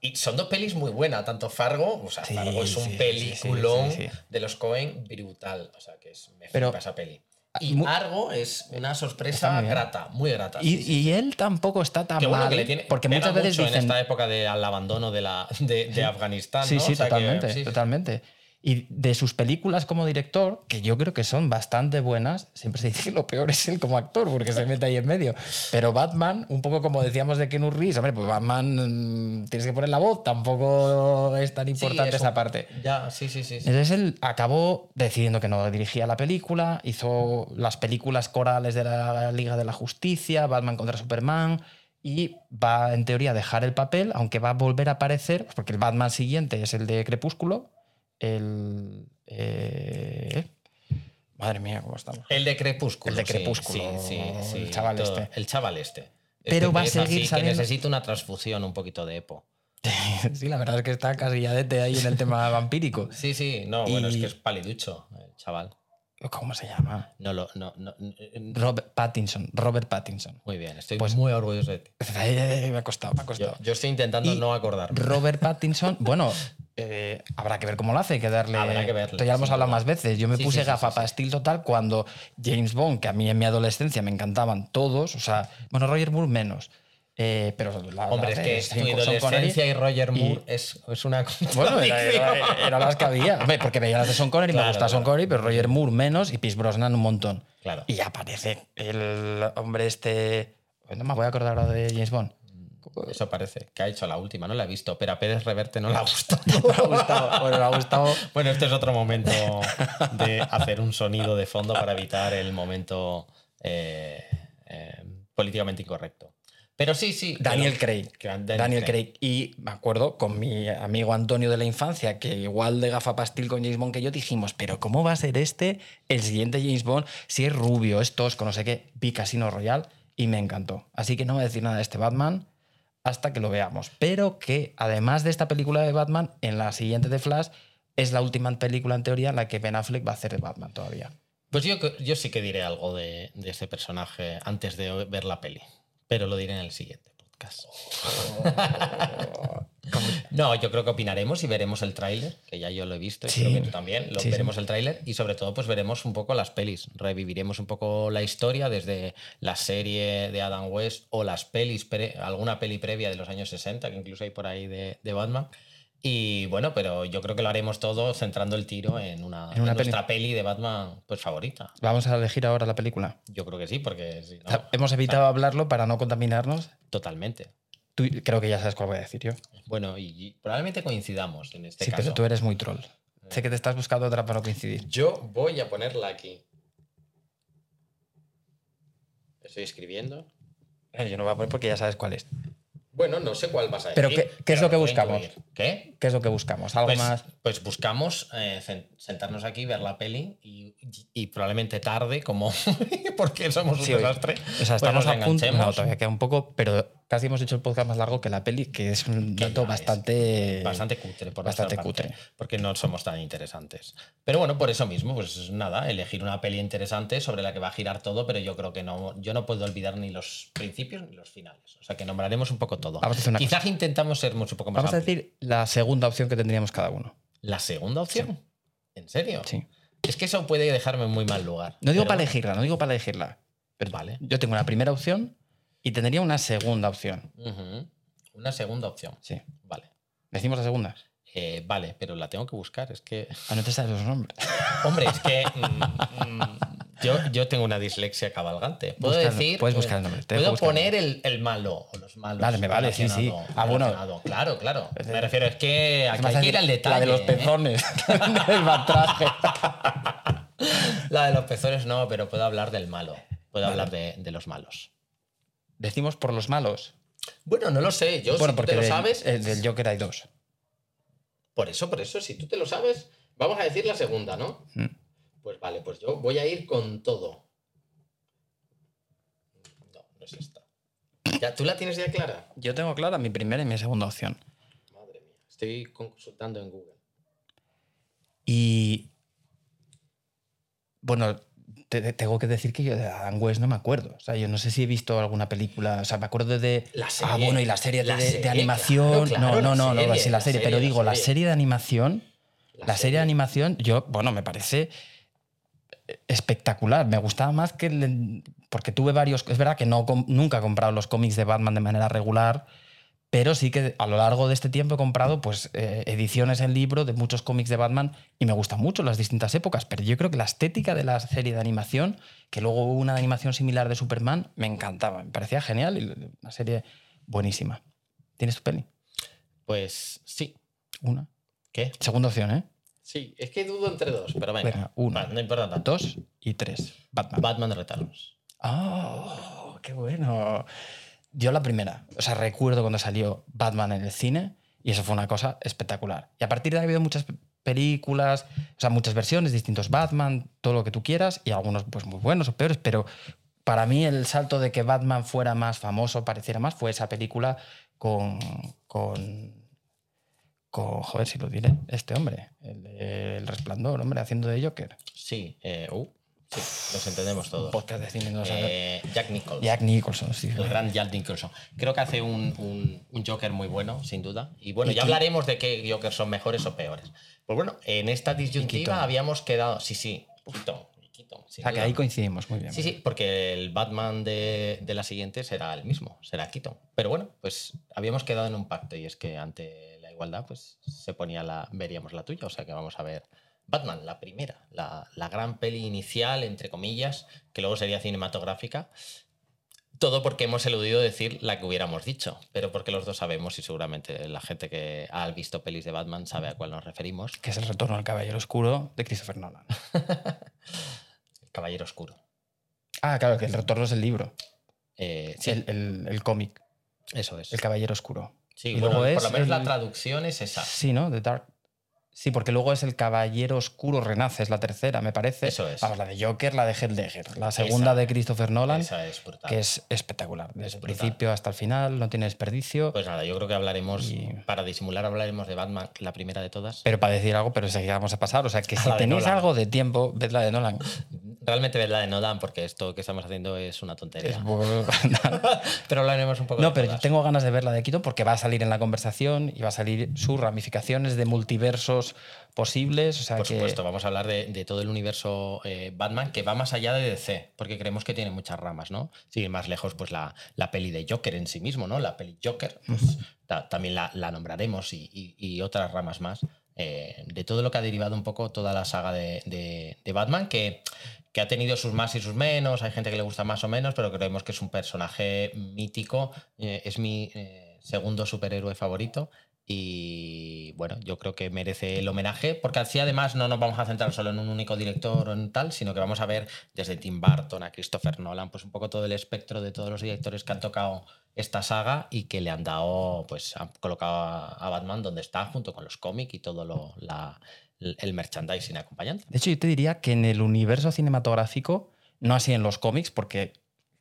y son dos pelis muy buenas, tanto Fargo, o sea, Sí, Fargo es un sí, peliculón sí, de los Cohen brutal, o sea, que es, me Pero- flipa esa peli. Y Argo es una sorpresa muy grata, muy grata. Y, sí, sí. y él tampoco está tan bueno mal. que le tiene. porque muchas veces mucho dicen. en esta época del abandono de, la, de, de Afganistán. Sí, ¿no? sí, O sea que- totalmente, sí, sí. totalmente. Y de sus películas como director, que yo creo que son bastante buenas, siempre se dice que lo peor es él como actor, porque se mete ahí en medio. Pero Batman, un poco como decíamos de Ken Reeves, hombre, pues Batman mm, tienes que poner la voz, tampoco es tan importante esa parte. Ya, sí, sí, sí. sí. Entonces él acabó decidiendo que no dirigía la película, hizo las películas corales de la Liga de la Justicia, Batman contra Superman, y va en teoría a dejar el papel, aunque va a volver a aparecer, porque el Batman siguiente es el de Crepúsculo, el. eh, Madre mía, ¿cómo estamos? El de Crepúsculo. El de Crepúsculo, Sí, sí, sí, el chaval todo- este. El chaval este. Pero Este va a seguir así, saliendo- Que necesita una transfusión un poquito de Epo. Sí, la verdad es que está casilladete ahí en el tema vampírico. Sí, sí, no, bueno, es que es paliducho, el chaval. ¿Cómo se llama? No lo. No, no, no- Robert Pattinson. Robert Pattinson. muy bien, estoy Pues- muy orgulloso de ti. Me ha costado, me ha costado. yo estoy intentando Y no acordarme. Robert Pattinson, bueno, eh, habrá que ver cómo lo hace, que darle. Habrá que verle, ya lo hemos hablado más veces. Yo me Sí, puse sí, gafa sí. pastil total cuando James Bond, que a mí en mi adolescencia me encantaban todos, o sea, bueno, Roger Moore menos. Eh, pero la, Hombre, la es que adolescencia y Roger y- Moore es, es una Bueno, era, era- era las que había. Hombre, porque veía las de Sean Connery, me Claro, gusta Sean claro. Connery, pero Roger Moore menos y Pierce Brosnan un montón. Claro. Y aparece el hombre este. No me voy a acordar ahora de James Bond. Eso parece, que ha hecho la última, no la he visto, pero a Pérez Reverte no le ha gustado. Me ha gustado. Bueno, me ha gustado. Bueno, este es otro momento de hacer un sonido de fondo para evitar el momento eh, eh, políticamente incorrecto. Pero sí, sí. Daniel Craig. Daniel, Craig. Y me acuerdo con mi amigo Antonio de la infancia, que igual de gafa pastil con James Bond que yo dijimos, pero ¿cómo va a ser este el siguiente James Bond si es rubio, es tosco, no sé qué? Vi Casino Royale y me encantó. Así que no voy a decir nada de este Batman hasta que lo veamos. Pero que además de esta película de Batman, en la siguiente de Flash es la última película en teoría en la que Ben Affleck va a hacer de Batman todavía. Pues yo, yo sí que diré algo de, de este personaje antes de ver la peli, pero lo diré en el siguiente podcast. No, yo creo que opinaremos y veremos el tráiler, que ya yo lo he visto y Sí. creo que tú también. Lo Sí, sí. veremos el tráiler y sobre todo pues veremos un poco las pelis. Reviviremos un poco la historia desde la serie de Adam West o las pelis, pre- alguna peli previa de los años 60, que incluso hay por ahí de, de Batman. Y bueno, pero yo creo que lo haremos todo centrando el tiro en una, En una en nuestra peli de Batman pues favorita. Vamos a elegir ahora la película. Yo creo que sí, porque si no, Hemos evitado hablarlo para no contaminarnos. totalmente. Tú, creo que ya sabes cuál voy a decir yo. Bueno, y, y probablemente coincidamos en este sí, caso. pero tú eres muy troll. Sé que te estás buscando otra para no coincidir. Yo voy a ponerla aquí. Estoy escribiendo. Eh, Yo no voy a poner porque ya sabes cuál es. Bueno, no sé cuál vas a decir. Pero ¿qué- qué es lo que buscamos? incluir. ¿Qué? ¿Qué es lo que buscamos? Algo Pues, más. pues buscamos eh, sentarnos aquí, ver la peli y, y probablemente tarde, como porque somos un Sí, desastre. O sea, estamos a punto. No, todavía queda un poco, pero casi hemos hecho el podcast más largo que la peli, que es un dato bastante. Bastante cutre, por bastante parte, cutre. Porque no somos tan interesantes. Pero bueno, por eso mismo, pues nada, elegir una peli interesante sobre la que va a girar todo, pero yo creo que no, yo no puedo olvidar ni los principios ni los finales. O sea que nombraremos un poco todo. Quizás intentamos ser mucho poco más Vamos a decir la segunda opción que tendríamos cada uno. ¿La segunda opción? ¿En serio? Sí. Es que eso puede dejarme en muy mal lugar. No digo Pero para elegirla, no digo para elegirla. Pero Vale. Yo tengo una primera opción y tendría una segunda opción. Una segunda opción. Sí. Vale. Decimos la segunda. Eh, vale, pero la tengo que buscar. Es que. Ah, no te sabes los nombres. Hombre, es que mm, mm, yo, yo tengo una dislexia cabalgante. Puedo el- decir. puedes buscar el nombre, Puedo el poner el, el malo o los malos. Vale, me vale, sí, sí. Ah, bueno. Claro, claro. Me refiero, es que aquí hay que ir al detalle. La de los ¿eh? pezones. matraje. La de los pezones no, pero puedo hablar del malo. Puedo hablar de, de los malos. Decimos por los malos. Bueno, no lo sé. Yo, bueno, si tú porque te lo sabes. el del Joker hay dos. Por eso, por eso, si tú te lo sabes, vamos a decir la segunda, ¿no? Mm. Pues vale, pues yo voy a ir con todo. No, no es esta. ¿Ya, ¿Tú la tienes ya clara? Yo tengo clara mi primera y mi segunda opción. Madre mía. Estoy consultando en Google. Y. Bueno, te- te- tengo que decir que yo de Adam West no me acuerdo. O sea, yo no sé si he visto alguna película. O sea, me acuerdo de. La ah, serie. bueno, y la serie de, La de serie, animación. claro, claro, no, no, la no, no, serie, sí, la la serie. serie, pero la digo, la serie. de animación. La La, serie de animación, yo, bueno, me parece espectacular. Me gustaba más que. el- porque tuve varios. Es verdad que no, nunca he comprado los cómics de Batman de manera regular. Pero sí que a lo largo de este tiempo he comprado pues, eh, ediciones en libro de muchos cómics de Batman y me gustan mucho las distintas épocas. Pero yo creo que la estética de la serie de animación, que luego hubo una animación similar de Superman, me encantaba. Me parecía genial y una serie buenísima. ¿Tienes tu peli? Pues sí. Una. ¿Qué? Segunda opción, ¿eh? Sí, es que dudo entre dos, pero venga. Venga, una. Vale, no importa tanto. Dos y tres. Batman. Batman Returns. ¡Oh! ¡Qué bueno! Yo la primera. O sea, recuerdo cuando salió Batman en el cine Y eso fue una cosa espectacular. Y a partir de ahí ha habido muchas películas, o sea, muchas versiones, distintos Batman, todo lo que tú quieras, y algunos pues muy buenos o peores, pero para mí el salto de que Batman fuera más famoso, pareciera más, fue esa película con, con, con joder, si lo diré, este hombre, el, de El Resplandor, hombre, haciendo de Joker. Sí, eh, uh, sí, nos entendemos todos. Podcast de cine, no. Eh, Jack Nicholson. Jack Nicholson, sí. El gran Jack Nicholson. Creo que hace un, un- un Joker muy bueno, sin duda. Y bueno, Y ya Keaton. hablaremos de qué Jokers son mejores o peores. Pues bueno, en esta disyuntiva habíamos quedado. Sí, sí, Keaton, Keaton, O sea, que ahí coincidimos muy bien. Sí, sí, porque el Batman de, de la siguiente será el mismo, será Keaton. Pero bueno, pues habíamos quedado en un pacto y es que ante igualdad, pues se ponía la, veríamos la tuya. O sea que vamos a ver Batman, la primera, la, la gran peli inicial, entre comillas, que luego sería cinematográfica. Todo porque hemos eludido decir la que hubiéramos dicho, pero porque los dos sabemos y seguramente la gente que ha visto pelis de Batman sabe a cuál nos referimos. Que es el retorno al Caballero Oscuro de Christopher Nolan. Caballero Oscuro. Ah, claro, que el retorno es el libro, Eh, sí, el, el- el cómic, eso es. el Caballero Oscuro. Sí, y bueno, luego por es lo menos la traducción es esa. Sí, ¿no? The Dark. Sí, porque luego es el Caballero Oscuro Renace, es la tercera, me parece. Eso es. Vamos, la de Joker, la de Heath Ledger. La segunda Esa. de Christopher Nolan, Esa es brutal. que es espectacular. Desde Es el principio hasta el final, no tiene desperdicio. Pues nada, yo creo que hablaremos, Y- para disimular, hablaremos de Batman, la primera de todas. pero para decir algo, pero enseguida vamos a pasar. O sea, que A si tenéis Nolan. algo de tiempo, ved la de Nolan. Realmente verdad de Nolan, porque esto que estamos haciendo es una tontería. Es pero hablaremos un poco No, de pero yo tengo ganas de ver la de Keaton porque va a salir en la conversación y va a salir sus ramificaciones de multiversos posibles. O sea Por que supuesto, vamos a hablar de, de todo el universo eh, Batman que va más allá de DC, porque creemos que tiene muchas ramas, ¿no? Sigue más lejos, pues la, la peli de Joker en sí mismo, ¿no? La peli Joker, pues ta- también la, la nombraremos y, y- y otras ramas más. eh, de todo lo que ha derivado un poco toda la saga de, de- de Batman, que, que ha tenido sus más y sus menos, hay gente que le gusta más o menos, pero creemos que es un personaje mítico, eh, es mi eh, segundo superhéroe favorito y bueno, yo creo que merece el homenaje, porque así además no nos vamos a centrar solo en un único director o en tal, sino que vamos a ver desde Tim Burton a Christopher Nolan, pues un poco todo el espectro de todos los directores que han tocado esta saga y que le han dado, pues han colocado a, Batman donde está, junto con los cómics y todo lo, el merchandising acompañante. De hecho, yo te diría que en el universo cinematográfico, no así en los cómics, porque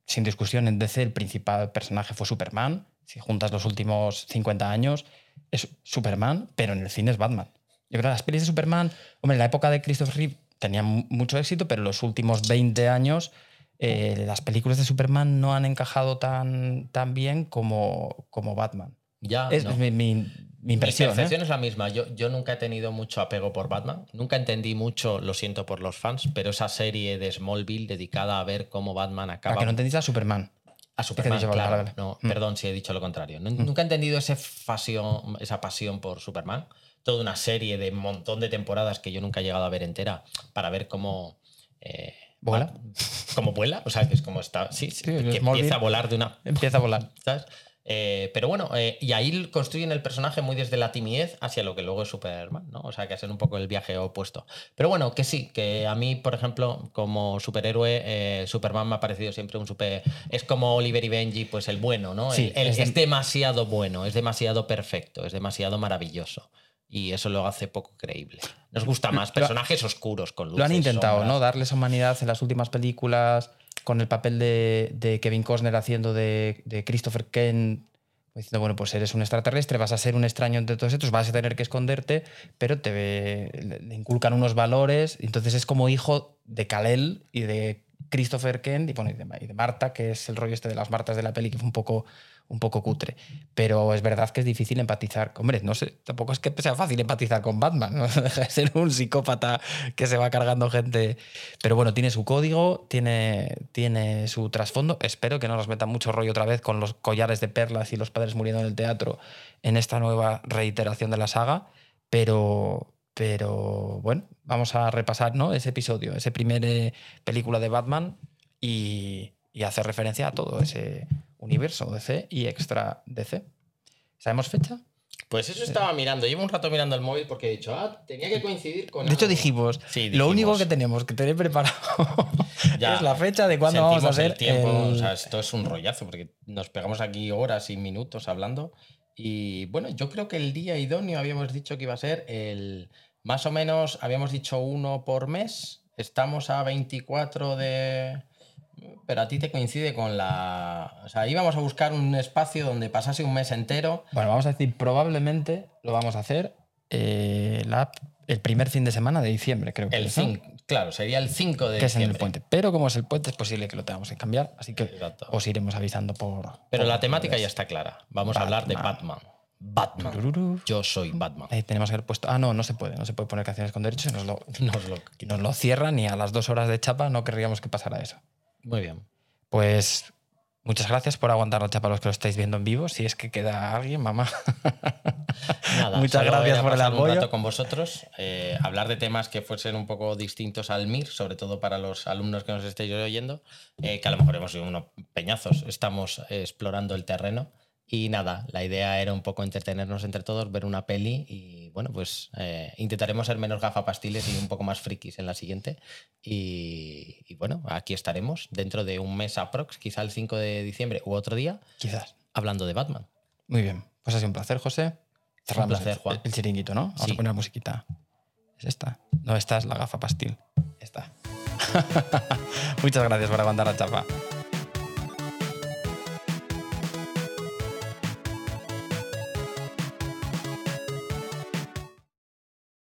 sin discusión en DC el principal personaje fue Superman. Si juntas los últimos 50 años, es Superman, pero en el cine es Batman. Yo creo que las pelis de Superman, hombre, en la época de Christopher Reeve tenían mu- mucho éxito, pero en los últimos 20 años eh, las películas de Superman no han encajado tan, tan bien como, como Batman. Ya, es no. mi, mi- mi impresión. Mi ¿eh? es la misma. Yo, yo nunca he tenido mucho apego por Batman. Nunca entendí mucho, lo siento por los fans, pero esa serie de Smallville dedicada a ver cómo Batman Para acaba. que no entendiste a Superman. a Superman, dicho, claro. vale, vale. No, Mm. Perdón si he dicho lo contrario. No- Nunca he entendido ese fasio- esa pasión por Superman. Toda una serie de montón de temporadas que yo nunca he llegado a ver entera para ver cómo. eh, ¿Vuela? Cómo vuela. O sea, que es como está. Sí, sí, que Smallville. empieza a volar de una Empieza a volar. ¿sabes? Eh, pero bueno, eh, y ahí construyen el personaje muy desde la timidez hacia lo que luego es Superman, ¿no? O sea, que hacer un poco el viaje opuesto. Pero bueno, que sí, que a mí, por ejemplo, como superhéroe, eh, Superman me ha parecido siempre un super... Es como Oliver y Benji, pues el bueno, ¿no? Sí, El- el- es es, de- demasiado bueno, es demasiado perfecto, es demasiado maravilloso. Y eso lo hace poco creíble. Nos gusta más Lo- personajes oscuros con luces. Lo han intentado, sombras. ¿no? Darles humanidad en las últimas películas, con el papel de, de Kevin Costner haciendo de, de Christopher Kent, diciendo, bueno, pues eres un extraterrestre, vas a ser un extraño entre todos estos, vas a tener que esconderte, pero te le, inculcan unos valores, entonces es como hijo de Kal-El y de Christopher Kent y, de, y de Marta, que es el rollo este de las Martas de la peli, que fue un poco, un poco cutre. Pero es verdad que es difícil empatizar. Hombre, no sé, tampoco es que sea fácil empatizar con Batman, no deja de ser un psicópata que se va cargando gente. Pero bueno, tiene su código, tiene, tiene su trasfondo. Espero que no nos metan mucho rollo otra vez con los collares de perlas y los padres muriendo en el teatro en esta nueva reiteración de la saga. Pero, pero bueno, vamos a repasar ¿no? ese episodio, ese primer eh, película de Batman y, y hacer referencia a todo ese universo DC y extra DC. ¿Sabemos fecha? Pues eso estaba mirando. Llevo un rato mirando el móvil porque he dicho, ah, tenía que coincidir con. De hecho dijimos, Sí, lo único que tenemos que tener preparado Ya. es la fecha de cuándo vamos a el hacer tiempo. el- O sea, esto es un rollazo porque nos pegamos aquí horas y minutos hablando Y bueno, yo creo que el día idóneo habíamos dicho que iba a ser el. Más o menos, habíamos dicho uno por mes. Estamos a 24 de. Pero a ti te coincide con la. O sea, íbamos a buscar un espacio donde pasase un mes entero. Bueno, vamos a decir, probablemente lo vamos a hacer eh, la- el primer fin de semana de diciembre, creo que El es, ¿no? 5. Claro, sería el 5 de que es en el diciembre. puente. Pero como es el puente, es posible que lo tengamos que cambiar, así que Exacto. os iremos avisando por. Pero por la temática ya está clara. Vamos a hablar de Batman. Batman. Tururú. Yo soy Batman. Ahí tenemos que haber puesto. Ah, no, no se puede. No se puede poner canciones con derechos. Nos lo, Nos lo- nos lo cierran y a las dos horas de chapa no querríamos que pasara eso. Muy bien. Pues muchas gracias por aguantarnos, chapa, los que lo estáis viendo en vivo. Si es que queda alguien, mamá. Nada, Muchas gracias por el apoyo. Un rato con vosotros, eh, hablar de temas que fuesen un poco distintos al MIR, sobre todo para los alumnos que nos estéis oyendo, eh, que a lo mejor hemos sido unos peñazos, estamos eh, explorando el terreno. Y nada, la idea era un poco entretenernos entre todos, ver una peli y bueno, pues eh, intentaremos ser menos gafapastiles y un poco más frikis en la siguiente. Y, y bueno, aquí estaremos dentro de un mes aprox, quizá el 5 de diciembre u otro día, Quizás. hablando de Batman. Muy bien. Pues ha sido un placer, José. Cerramos placer, el, Juan. el chiringuito, ¿no? Vamos Sí. a poner musiquita. ¿Es esta? No, esta es la gafa pastil. Esta. Muchas gracias por aguantar la chapa.